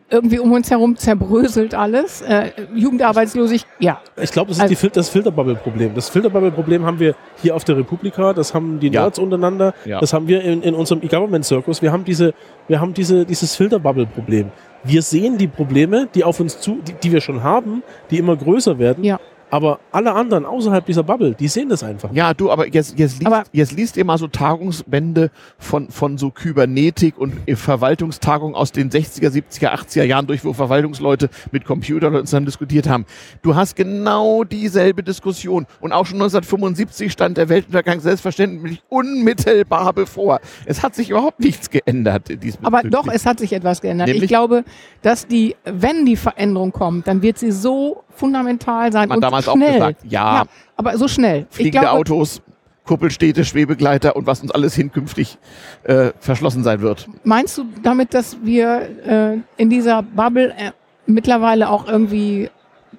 irgendwie um uns herum zerbröselt alles. Äh, Jugendarbeitslosigkeit, ja. Ich glaube, das ist Also- die Fil das Filterbubble-Problem. Das Filterbubble-Problem haben wir hier auf der Republika, das haben die Ja. Nerds untereinander, Ja. das haben wir in, in unserem E-Government-Circus. Wir haben diese, wir haben diese, dieses Filterbubble-Problem. Wir sehen die Probleme, die auf uns zu, die, die wir schon haben, die immer größer werden. Ja. Aber alle anderen außerhalb dieser Bubble, die sehen das einfach. Ja, du, aber jetzt, jetzt, liest, Aber- jetzt liest ihr mal so Tagungsbände von, von so Kybernetik und äh, Verwaltungstagungen aus den 60er, 70er, 80er Jahren durch, wo Verwaltungsleute mit Computerleuten zusammen diskutiert haben. Du hast genau dieselbe Diskussion. Und auch schon 1975 stand der Weltuntergang selbstverständlich unmittelbar bevor. Es hat sich überhaupt nichts geändert. diesbezüglich. Aber doch, es hat sich etwas geändert. Nämlich? Ich glaube, dass die, wenn die Veränderung kommt, dann wird sie so fundamental sein Man und damals so auch schnell. gesagt, ja. aber so schnell. Ich Fliegende glaube, Autos, Kuppelstädte, Schwebegleiter und was uns alles hinkünftig äh, verschlossen sein wird. Meinst du damit, dass wir äh, in dieser Bubble äh, mittlerweile auch irgendwie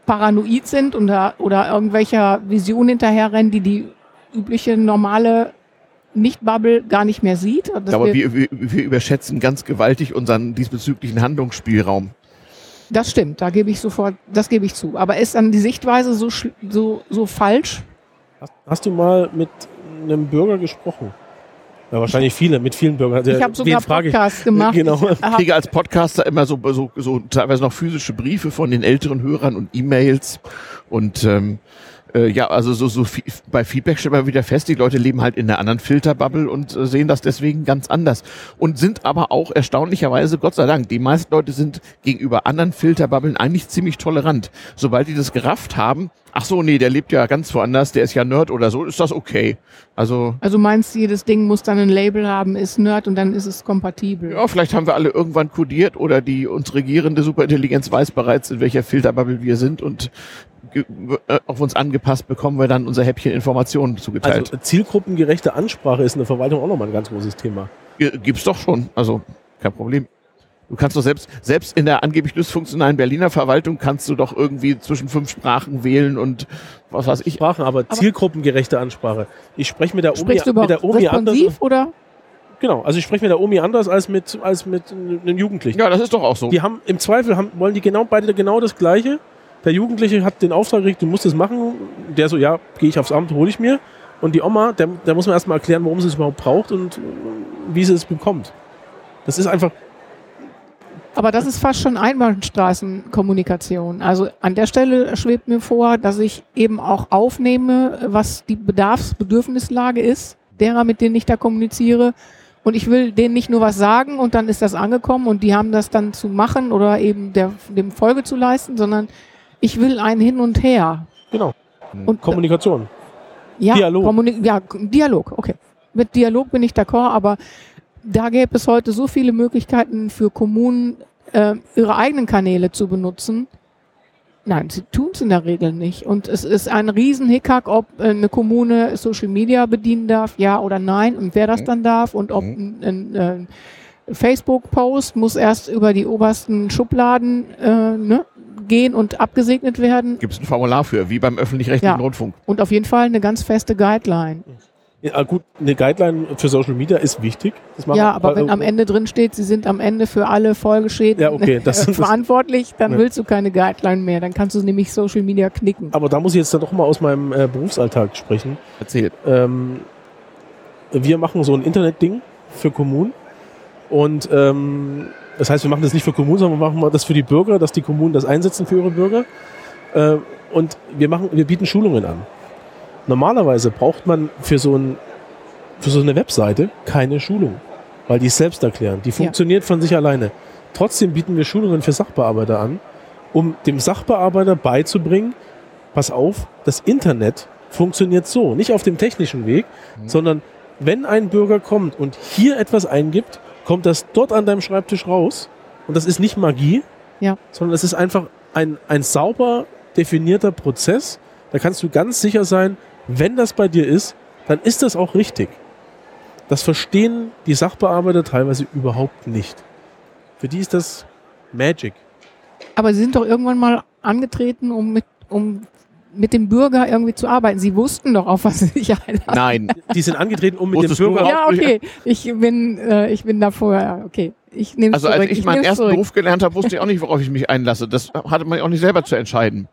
paranoid sind oder, oder irgendwelcher Vision hinterherrennen, die die übliche normale Nicht-Bubble gar nicht mehr sieht? Aber wir, wir, wir überschätzen ganz gewaltig unseren diesbezüglichen Handlungsspielraum. Das stimmt, da gebe ich sofort, das gebe ich zu. Aber ist dann die Sichtweise so, schl- so, so falsch? Hast, hast du mal mit einem Bürger gesprochen? Ja, wahrscheinlich viele, mit vielen Bürgern. Ich habe sogar? Podcasts gemacht. Genau. Ich kriege als Podcaster immer so, so, so teilweise noch physische Briefe von den älteren Hörern und E-Mails. Und ähm, äh, ja, also so, so bei Feedback stellt man wieder fest, die Leute leben halt in einer anderen Filterbubble und äh, sehen das deswegen ganz anders. Und sind aber auch erstaunlicherweise, Gott sei Dank, die meisten Leute sind gegenüber anderen Filterbubbeln eigentlich ziemlich tolerant. Sobald die das gerafft haben, ach so, nee, der lebt ja ganz woanders, der ist ja Nerd oder so, ist das okay. Also also meinst du, jedes Ding muss dann ein Label haben, ist Nerd und dann ist es kompatibel? Ja, vielleicht haben wir alle irgendwann kodiert oder die uns regierende Superintelligenz weiß bereits, in welcher Filterbubble wir sind und äh, auf uns angepasst bekommen wir dann unser Häppchen Informationen zugeteilt. Also zielgruppengerechte Ansprache ist in der Verwaltung auch nochmal ein ganz großes Thema. Gibt's doch schon, also kein Problem. Du kannst doch selbst, selbst in der angeblich dysfunktionalen Berliner Verwaltung kannst du doch irgendwie zwischen fünf Sprachen wählen und was weiß ich. Sprachen, aber, zielgruppengerechte Ansprache. Ich spreche mit der Omi, du mit der Omi anders. oder? Genau, also ich spreche mit der Omi anders als mit, als mit einem Jugendlichen. Ja, das ist doch auch so. Die haben im Zweifel haben, wollen die genau beide genau das Gleiche. Der Jugendliche hat den Auftrag gekriegt, du musst das machen. Der so, ja, gehe ich aufs Amt, hole ich mir. Und die Oma, der, der muss man erstmal erklären, warum sie es überhaupt braucht und wie sie es bekommt. Das ist einfach, Aber das ist fast schon Einbahnstraßenkommunikation. Also an der Stelle schwebt mir vor, dass ich eben auch aufnehme, was die Bedarfs-, Bedürfnislage ist, derer, mit denen ich da kommuniziere. Und ich will denen nicht nur was sagen und dann ist das angekommen und die haben das dann zu machen oder eben der, dem Folge zu leisten, sondern ich will ein Hin und Her. genau, Und Kommunikation. ja, Dialog. Kommunik ja, Dialog, okay. Mit Dialog bin ich d'accord, aber da gäbe es heute so viele Möglichkeiten für Kommunen, äh, ihre eigenen Kanäle zu benutzen. Nein, sie tun es in der Regel nicht. Und es ist ein Riesenhickhack, ob äh, eine Kommune Social Media bedienen darf, ja oder nein, und wer das Mhm. dann darf und ob Mhm. ein, ein äh, Facebook-Post muss erst über die obersten Schubladen äh, ne, gehen und abgesegnet werden. Gibt es ein Formular für, wie beim öffentlich-rechtlichen Ja. Rundfunk. Und auf jeden Fall eine ganz feste Guideline. Ja, gut, eine Guideline für Social Media ist wichtig. Ja, aber wenn äh, am Ende drin steht, sie sind am Ende für alle Folgeschäden Ja, okay, das- verantwortlich, dann Ja. willst du keine Guideline mehr. Dann kannst du nämlich Social Media knicken. Aber da muss ich jetzt dann doch mal aus meinem äh, Berufsalltag sprechen. Erzählt. Ähm, wir machen so ein Internetding für Kommunen. Und ähm, das heißt, wir machen das nicht für Kommunen, sondern wir machen das für die Bürger, dass die Kommunen das einsetzen für ihre Bürger. Äh, und wir, machen, wir bieten Schulungen an. Normalerweise braucht man für so, ein, für so eine Webseite keine Schulung, weil die ist selbst erklären. Die funktioniert ja. von sich alleine. Trotzdem bieten wir Schulungen für Sachbearbeiter an, um dem Sachbearbeiter beizubringen, pass auf, das Internet funktioniert so, nicht auf dem technischen Weg, mhm. sondern wenn ein Bürger kommt und hier etwas eingibt, kommt das dort an deinem Schreibtisch raus. Und das ist nicht Magie, ja. sondern es ist einfach ein, ein sauber definierter Prozess. Da kannst du ganz sicher sein, wenn das bei dir ist, dann ist das auch richtig. Das verstehen die Sachbearbeiter teilweise überhaupt nicht. Für die ist das Magic. Aber Sie sind doch irgendwann mal angetreten, um mit, um mit dem Bürger irgendwie zu arbeiten. Sie wussten doch, auf was sie sich einlassen. Nein. Die sind angetreten, um mit dem Bürger... Ja, okay. Ich bin, äh, ich bin da vorher, okay. Ich nehme Also zurück. als ich, ich meinen ersten zurück. Beruf gelernt habe, wusste ich auch nicht, worauf ich mich einlasse. Das hatte man ja auch nicht selber zu entscheiden.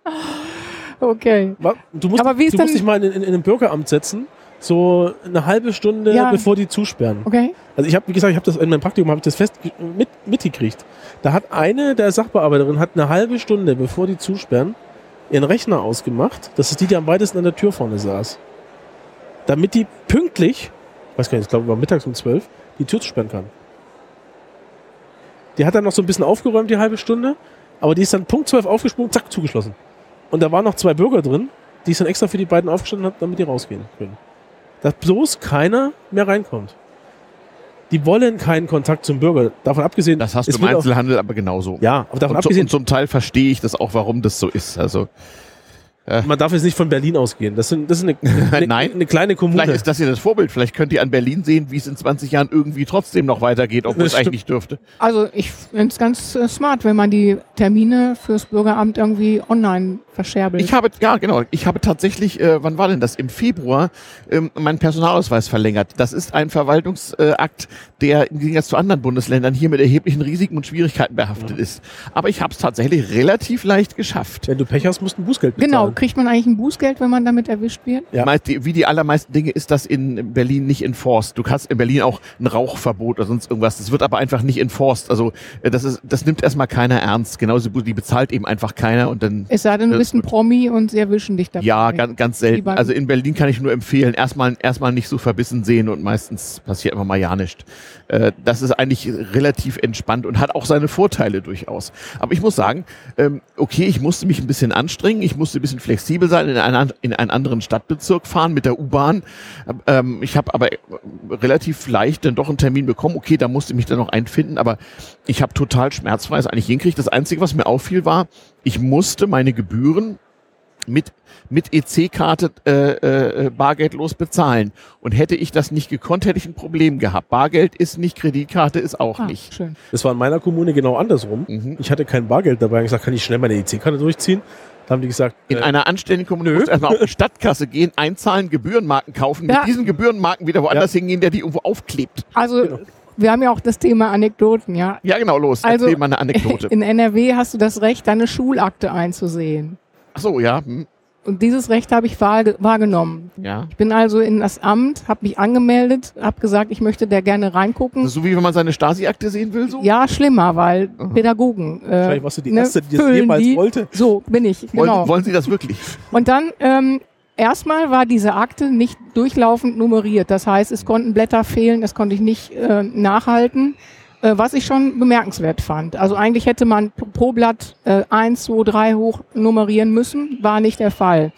Okay. Du musst, Aber wie ist du musst dich mal in, in, in ein Bürgeramt setzen, so eine halbe Stunde, Ja. bevor die zusperren. Okay. Also ich habe, wie gesagt, ich habe das in meinem Praktikum habe ich das fest mit, mitgekriegt. Da hat eine der Sachbearbeiterinnen hat eine halbe Stunde, bevor die zusperren, ihren Rechner ausgemacht. Das ist die, die am weitesten an der Tür vorne saß. Damit die pünktlich, ich weiß gar nicht, ich glaube, war mittags um zwölf, die Tür zusperren kann. Die hat dann noch so ein bisschen aufgeräumt, die halbe Stunde, aber die ist dann Punkt zwölf aufgesprungen, zack, zugeschlossen. Und da waren noch zwei Bürger drin, die ist dann extra für die beiden aufgestanden hat, damit die rausgehen können. Dass bloß keiner mehr reinkommt. Die wollen keinen Kontakt zum Bürger. Davon abgesehen. Das hast es du im wird auch- Einzelhandel aber genauso. Ja, aber davon und, zu, abgesehen, und zum Teil verstehe ich das auch, warum das so ist. Also man darf jetzt nicht von Berlin ausgehen. Das, sind, das ist eine, eine, Nein. eine kleine Kommune. vielleicht ist das ja das Vorbild. Vielleicht könnt ihr an Berlin sehen, wie es in 20 Jahren irgendwie trotzdem noch weitergeht, obwohl Das es eigentlich nicht dürfte. Also ich finde es ganz äh, smart, wenn man die Termine fürs Bürgeramt irgendwie online verscherbelt. Ich habe, ja genau, ich habe tatsächlich, äh, wann war denn das? Im Februar ähm, meinen Personalausweis verlängert. Das ist ein Verwaltungsakt, der im Gegensatz zu anderen Bundesländern hier mit erheblichen Risiken und Schwierigkeiten behaftet ist. Aber ich habe es tatsächlich relativ leicht geschafft. Wenn du Pech hast, musst du ein Bußgeld bezahlen. genau, kriegt man eigentlich ein Bußgeld, wenn man damit erwischt wird? Ja. Wie die allermeisten Dinge ist das in Berlin nicht enforced. Du kannst in Berlin auch ein Rauchverbot oder sonst irgendwas. Das wird aber einfach nicht enforced. Also äh, das ist, das nimmt erstmal keiner ernst. Genauso gut, die bezahlt eben einfach keiner und dann Es sei denn, du bist ein Promi und sie erwischen dich dabei. Ja, ganz, ganz selten. Also in Berlin kann ich nur empfehlen, erstmal erstmal nicht so verbissen sehen und meistens passiert immer mal ja nichts. Äh, das ist eigentlich relativ entspannt und hat auch seine Vorteile durchaus. Aber ich muss sagen, ähm, okay, ich musste mich ein bisschen anstrengen, ich musste ein bisschen flexibel sein, in, einen, in einen anderen Stadtbezirk fahren mit der U-Bahn. Ähm, ich habe aber relativ leicht dann doch einen Termin bekommen. Okay, da musste ich mich dann noch einfinden, aber ich habe total schmerzfrei es eigentlich hingekriegt. Das Einzige, was mir auffiel, war, ich musste meine Gebühren mit, mit EC-Karte äh, äh, bargeldlos bezahlen. Und hätte ich das nicht gekonnt, hätte ich ein Problem gehabt. Bargeld ist nicht, Kreditkarte ist auch Ah, nicht. schön. Das war in meiner Kommune genau andersrum. Mhm. Ich hatte kein Bargeld dabei. Ich gesagt, kann ich schnell meine EC-Karte durchziehen? Da haben die gesagt, In äh, einer anständigen Kommune musst du erstmal auf die Stadtkasse gehen, einzahlen, Gebührenmarken kaufen, Ja. mit diesen Gebührenmarken wieder woanders hingehen, der die irgendwo aufklebt. Also Genau. wir haben ja auch das Thema Anekdoten, ja. Ja, genau, los. Also, Erzähl mal eine Anekdote. In NRW hast du das Recht, deine Schulakte einzusehen. Ach so, ja. Hm, Und dieses Recht habe ich wahrge- wahrgenommen. ja. Ich bin also in das Amt, habe mich angemeldet, habe gesagt, ich möchte da gerne reingucken. So wie wenn man seine Stasi-Akte sehen will, so? Ja, schlimmer, weil Pädagogen. Äh, wahrscheinlich warst du die ne, Erste, die das jemals die. wollte. So bin ich, Wollen, genau. wollen Sie das wirklich? Und dann ähm, erstmal war diese Akte nicht durchlaufend nummeriert. Das heißt, es konnten Blätter fehlen, das konnte ich nicht äh, nachhalten, äh, was ich schon bemerkenswert fand. Also eigentlich hätte man pro- Blatt äh, 1, 2, 3 hoch nummerieren müssen, war nicht der Fall.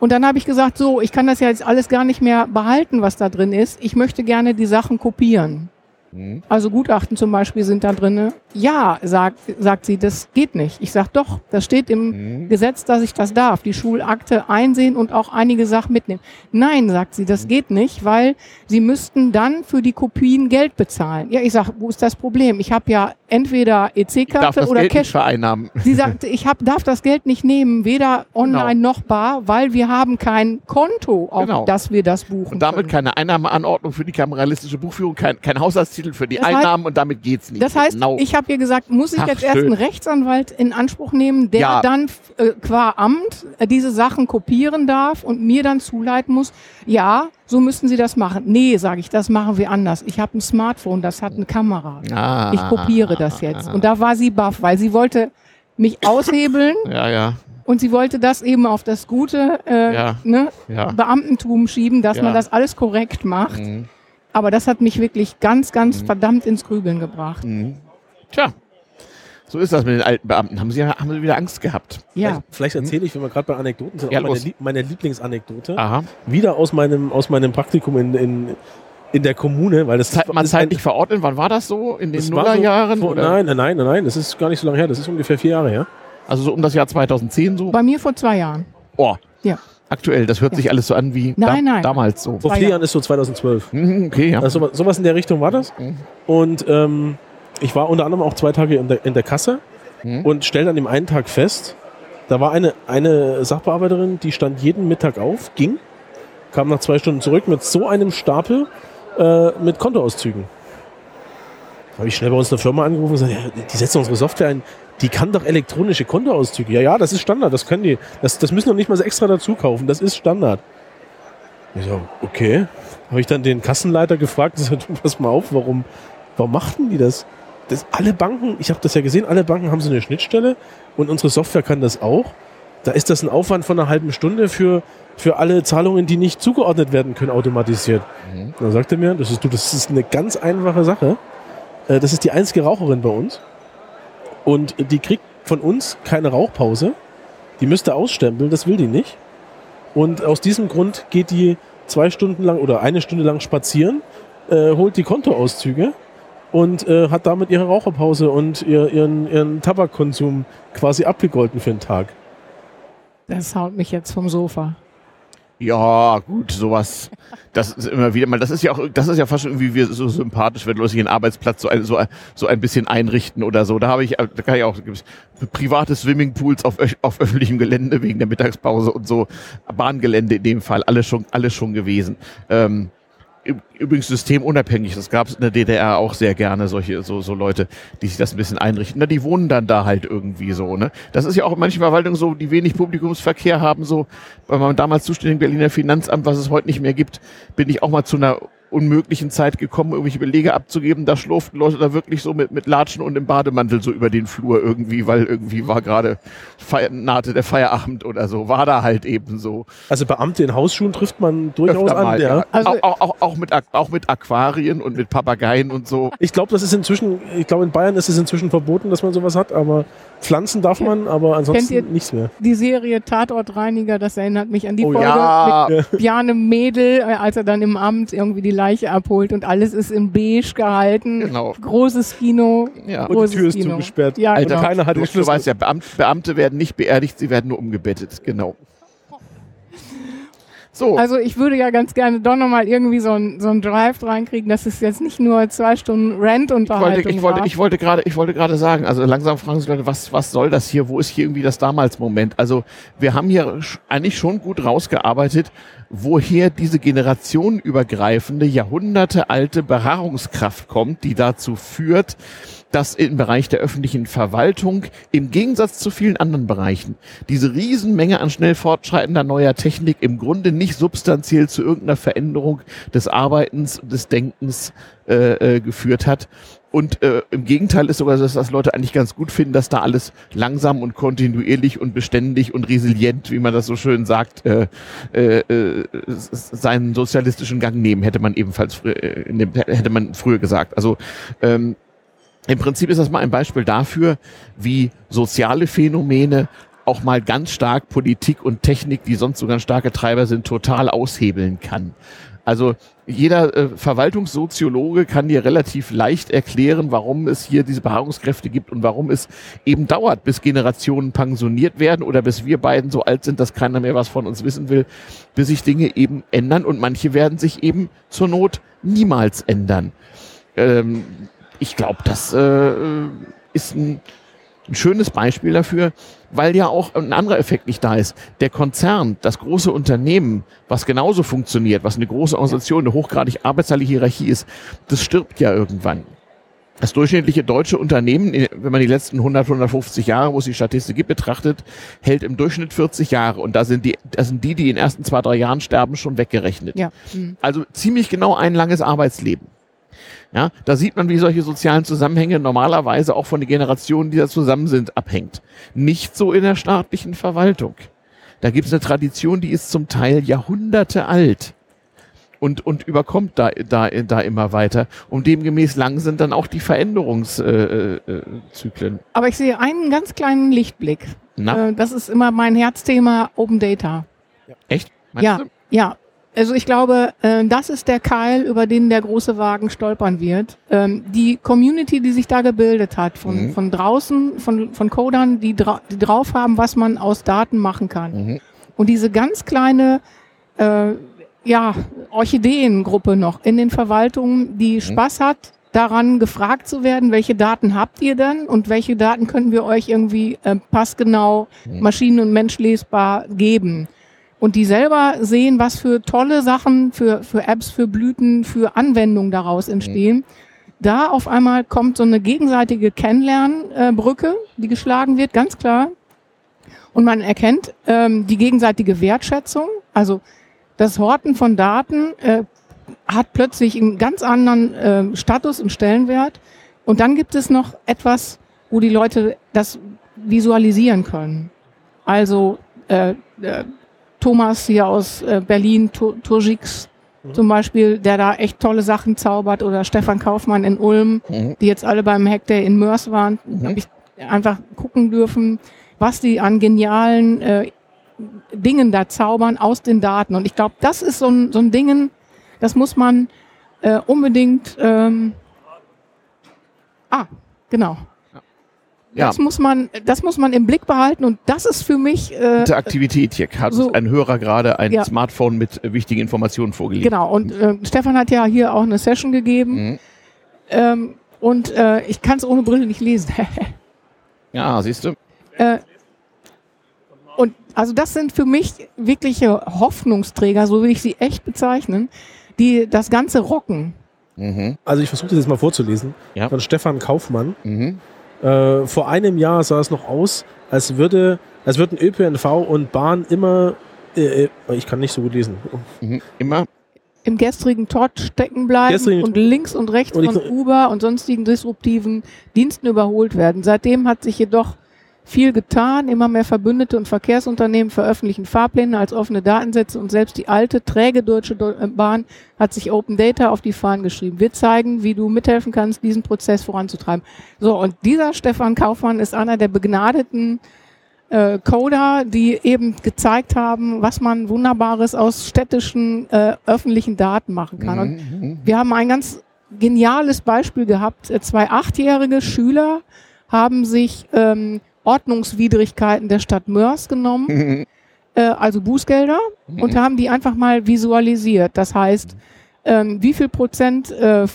Und dann habe ich gesagt, so, ich kann das ja jetzt alles gar nicht mehr behalten, was da drin ist. Ich möchte gerne die Sachen kopieren. Hm. Also Gutachten zum Beispiel sind da drinne. Ja, sagt, sagt sie, das geht nicht. Ich sag doch, das steht im Hm. Gesetz, dass ich das darf, die Schulakte einsehen und auch einige Sachen mitnehmen. Nein, sagt sie, das geht nicht, weil sie müssten dann für die Kopien Geld bezahlen. Ja, ich sag, wo ist das Problem? Ich habe ja entweder EC-Karte oder Geld nicht Cash. vereinnahmen. Sie sagt, ich hab, darf das Geld nicht nehmen, weder online Genau. noch bar, weil wir haben kein Konto, auf Genau. das wir das buchen. Und damit können. keine Einnahmeanordnung für die kameralistische Buchführung, kein, kein Haushaltstitel für die Das heißt- Einnahmen und damit geht's nicht. Das heißt, genau. ich habe ihr gesagt, muss ich Ach, jetzt erst schön. einen Rechtsanwalt in Anspruch nehmen, der Ja. dann äh, qua Amt äh, diese Sachen kopieren darf und mir dann zuleiten muss, ja, so müssten Sie das machen. Nee, sage ich, das machen wir anders. Ich habe ein Smartphone, das hat eine Kamera. Ah. Ich kopiere das jetzt. Und da war sie baff, weil sie wollte mich aushebeln Ja, ja, und sie wollte das eben auf das gute äh, Ja. ne, ja. Beamtentum schieben, dass Ja. man das alles korrekt macht. Mhm. Aber das hat mich wirklich ganz, ganz verdammt ins Grübeln gebracht. Mhm. Tja, so ist das mit den alten Beamten. Haben sie, haben sie wieder Angst gehabt? Ja. Vielleicht erzähle ich, wenn wir gerade bei Anekdoten sind, Ja, auch meine, los. Lie- meine Lieblingsanekdote. Aha. Wieder aus meinem, aus meinem Praktikum in, in, in der Kommune, weil das Zeit, ist zeitlich verordnen, wann war das so? In den so Nullerjahren? oder? nein, nein, nein, nein, nein, das ist gar nicht so lange her, das ist ungefähr vier Jahre her. Also so um das Jahr 2010 so? Bei mir vor zwei Jahren. Oh, Ja. aktuell, das hört Ja. sich alles so an wie Nein, nein. damals so. Vor vier Jahre. Jahren ist so 2012. Mhm, Okay, ja. Also sowas, sowas in der Richtung war das. Mhm. Und ähm, ich war unter anderem auch zwei Tage in der, in der Kasse Mhm. und stellte an dem einen Tag fest, da war eine, eine Sachbearbeiterin, die stand jeden Mittag auf, ging, kam nach zwei Stunden zurück mit so einem Stapel äh, mit Kontoauszügen. Da habe ich schnell bei uns in der Firma angerufen und gesagt, ja, die setzen unsere Software ein, die kann doch elektronische Kontoauszüge. Ja, ja, das ist Standard, das können die. Das, das müssen wir nicht mal extra dazu kaufen, das ist Standard. Ich so, okay. Habe ich dann den Kassenleiter gefragt, und gesagt, du, pass mal auf, warum, warum machten die das? Das alle Banken, ich habe das ja gesehen, alle Banken haben so eine Schnittstelle und unsere Software kann das auch. Da ist das ein Aufwand von einer halben Stunde für, für alle Zahlungen, die nicht zugeordnet werden können, automatisiert. Mhm. Dann sagt er mir, das ist, du, das ist eine ganz einfache Sache. Äh, Das ist die einzige Raucherin bei uns. Und die kriegt von uns keine Rauchpause. Die müsste ausstempeln, das will die nicht. Und aus diesem Grund geht die zwei Stunden lang oder eine Stunde lang spazieren, äh, holt die Kontoauszüge und äh, hat damit ihre Raucherpause und ihr, ihren, ihren Tabakkonsum quasi abgegolten für den Tag. Das haut mich jetzt vom Sofa. Ja, gut, sowas. Das ist immer wieder mal, das ist ja auch, das ist ja fast schon irgendwie wie so sympathisch, wenn Leute sich einen Arbeitsplatz so ein, so, ein- so ein bisschen einrichten oder so. Da habe ich, da kann ich auch, private Swimmingpools auf, auf öffentlichem Gelände wegen der Mittagspause und so. Bahngelände in dem Fall, alles schon, alles schon gewesen. Ähm, Übrigens systemunabhängig, das gab es in der DDR auch sehr gerne, solche, so, so Leute, die sich das ein bisschen einrichten. Na, die wohnen dann da halt irgendwie so, ne? Das ist ja auch in manchen Verwaltungen so, die wenig Publikumsverkehr haben, so, bei meinem damals zuständigen Berliner Finanzamt, was es heute nicht mehr gibt, bin ich auch mal zu einer unmöglichen Zeit gekommen, irgendwelche Belege abzugeben. Da schlurften Leute da wirklich so mit, mit Latschen und im Bademantel so über den Flur irgendwie, weil irgendwie war gerade nahte der Feierabend oder so. War da halt eben so. Also Beamte in Hausschuhen trifft man durchaus Öfter an. mal, ja. ja. Also- auch, auch, auch, auch, mit, auch mit Aquarien und mit Papageien und so. Ich glaube, das ist inzwischen, ich glaube in Bayern ist es inzwischen verboten, dass man sowas hat, aber pflanzen darf man, aber ansonsten Kennt ihr- nichts mehr. Die Serie Tatortreiniger, das erinnert mich an die Oh Folge ja, mit Bjarne Mädel, äh, als er dann im Amt irgendwie die Leiche abholt und alles ist in beige gehalten. genau. Großes Kino. Ja. Und die großes Tür ist Kino. zugesperrt. Ja, Alter, genau. keiner hat du, den du weißt ja, Beamt, Beamte werden nicht beerdigt, sie werden nur umgebettet. Genau. So, Also ich würde ja ganz gerne doch nochmal irgendwie so ein, so ein Drive reinkriegen, dass es jetzt nicht nur zwei Stunden ich wollte, Rent-Unterhaltung ich wollte, war. ich wollte gerade, ich wollte gerade sagen, also langsam fragen sich Leute, was, was soll das hier? Wo ist hier irgendwie das damals Moment? Also wir haben hier eigentlich schon gut rausgearbeitet, woher diese generationenübergreifende, jahrhundertealte Beharrungskraft kommt, die dazu führt, dass im Bereich der öffentlichen Verwaltung im Gegensatz zu vielen anderen Bereichen diese Riesenmenge an schnell fortschreitender neuer Technik im Grunde nicht substanziell zu irgendeiner Veränderung des Arbeitens, des Denkens äh, äh, geführt hat. Und äh, im Gegenteil ist sogar, so, dass das Leute eigentlich ganz gut finden, dass da alles langsam und kontinuierlich und beständig und resilient, wie man das so schön sagt, äh, äh, äh, seinen sozialistischen Gang nehmen, hätte man ebenfalls äh, dem, hätte man früher gesagt. Also ähm, im Prinzip ist das mal ein Beispiel dafür, wie soziale Phänomene auch mal ganz stark Politik und Technik, die sonst so ganz starke Treiber sind, total aushebeln kann. Also jeder äh, Verwaltungssoziologe kann dir relativ leicht erklären, warum es hier diese Beharrungskräfte gibt und warum es eben dauert, bis Generationen pensioniert werden oder bis wir beiden so alt sind, dass keiner mehr was von uns wissen will, bis sich Dinge eben ändern und manche werden sich eben zur Not niemals ändern. Ähm, ich glaube, das äh, ist ein, ein schönes Beispiel dafür, weil ja auch ein anderer Effekt nicht da ist. Der Konzern, das große Unternehmen, was genauso funktioniert, was eine große Organisation, eine hochgradig arbeitsreiche Hierarchie ist, das stirbt ja irgendwann. Das durchschnittliche deutsche Unternehmen, äh, wenn man die letzten 100, 150 Jahre, wo es die Statistik gibt, betrachtet, hält im Durchschnitt 40 Jahre. Und da sind die, das sind die, die in den ersten zwei, drei Jahren sterben, schon weggerechnet. Ja. Mhm. Also ziemlich genau ein langes Arbeitsleben. Ja, da sieht man, wie solche sozialen Zusammenhänge normalerweise auch von den Generationen, die da zusammen sind, abhängt. Nicht so in der staatlichen Verwaltung. Da gibt es eine Tradition, die ist zum Teil Jahrhunderte alt und, und überkommt da, da, da immer weiter. Und demgemäß lang sind dann auch die Veränderungszyklen. Äh, äh. Aber ich sehe einen ganz kleinen Lichtblick. Na? Äh, das ist immer mein Herzthema Open Data. Echt? Meinst Ja, du? ja. Also ich glaube, äh, das ist der Keil, über den der große Wagen stolpern wird. Ähm, die Community, die sich da gebildet hat, von, Mhm. von draußen, von, von Codern, die, dra die drauf haben, was man aus Daten machen kann. Mhm. Und diese ganz kleine äh, ja, Orchideengruppe noch in den Verwaltungen, die Spaß hat, daran gefragt zu werden, welche Daten habt ihr denn und welche Daten können wir euch irgendwie äh, passgenau, maschinen- und menschlesbar geben. Und die selber sehen, was für tolle Sachen, für, für Apps, für Blüten, für Anwendungen daraus entstehen. Da auf einmal kommt so eine gegenseitige Kennenlernbrücke, die geschlagen wird, ganz klar. Und man erkennt ähm, die gegenseitige Wertschätzung. Also das Horten von Daten äh, hat plötzlich einen ganz anderen äh, Status und Stellenwert. Und dann gibt es noch etwas, wo die Leute das visualisieren können. Also äh, äh, Thomas hier aus äh, Berlin, Tu- Turgix zum Beispiel, der da echt tolle Sachen zaubert, oder Stefan Kaufmann in Ulm, Mhm. die jetzt alle beim Hackday in Mörs waren, Mhm. habe ich einfach gucken dürfen, was die an genialen äh, Dingen da zaubern aus den Daten. Und ich glaube, das ist so ein, so ein Dingen, das muss man äh, unbedingt. Ähm, ah, genau. Ja, Das muss man, das muss man im Blick behalten und das ist für mich äh, Interaktivität. Hier hat so- ein Hörer gerade ein Ja. Smartphone mit äh, wichtigen Informationen vorgelegt. genau. Und äh, Stefan hat ja hier auch eine Session gegeben Mhm. ähm, und äh, ich kann es ohne Brille nicht lesen. Ja, siehst du? Äh, und also das sind für mich wirkliche Hoffnungsträger, so will ich sie echt bezeichnen, die das Ganze rocken. Mhm. Also ich versuche das jetzt mal vorzulesen. Ja. Von Stefan Kaufmann. Mhm. Äh, vor einem Jahr sah es noch aus, als würde, als würden ÖPNV und Bahn immer, äh, äh, ich kann nicht so gut lesen. Mhm. Immer. Im gestrigen Trott stecken bleiben Gestrigen- und links und rechts Und von Uber und sonstigen disruptiven Diensten überholt werden. Seitdem hat sich jedoch viel getan. Immer mehr Verbündete und Verkehrsunternehmen veröffentlichen Fahrpläne als offene Datensätze und selbst die alte, träge Deutsche Deu- äh, Bahn hat sich Open Data auf die Fahnen geschrieben. Wir zeigen, wie du mithelfen kannst, diesen Prozess voranzutreiben. So, und dieser Stefan Kaufmann ist einer der begnadeten äh, Coder, die eben gezeigt haben, was man Wunderbares aus städtischen äh, öffentlichen Daten machen kann. Und Mhm. wir haben ein ganz geniales Beispiel gehabt. Zwei achtjährige Schüler haben sich ähm, Ordnungswidrigkeiten der Stadt Mörs genommen, äh, also Bußgelder, und haben die einfach mal visualisiert. Das heißt, ähm, wie viel Prozent äh,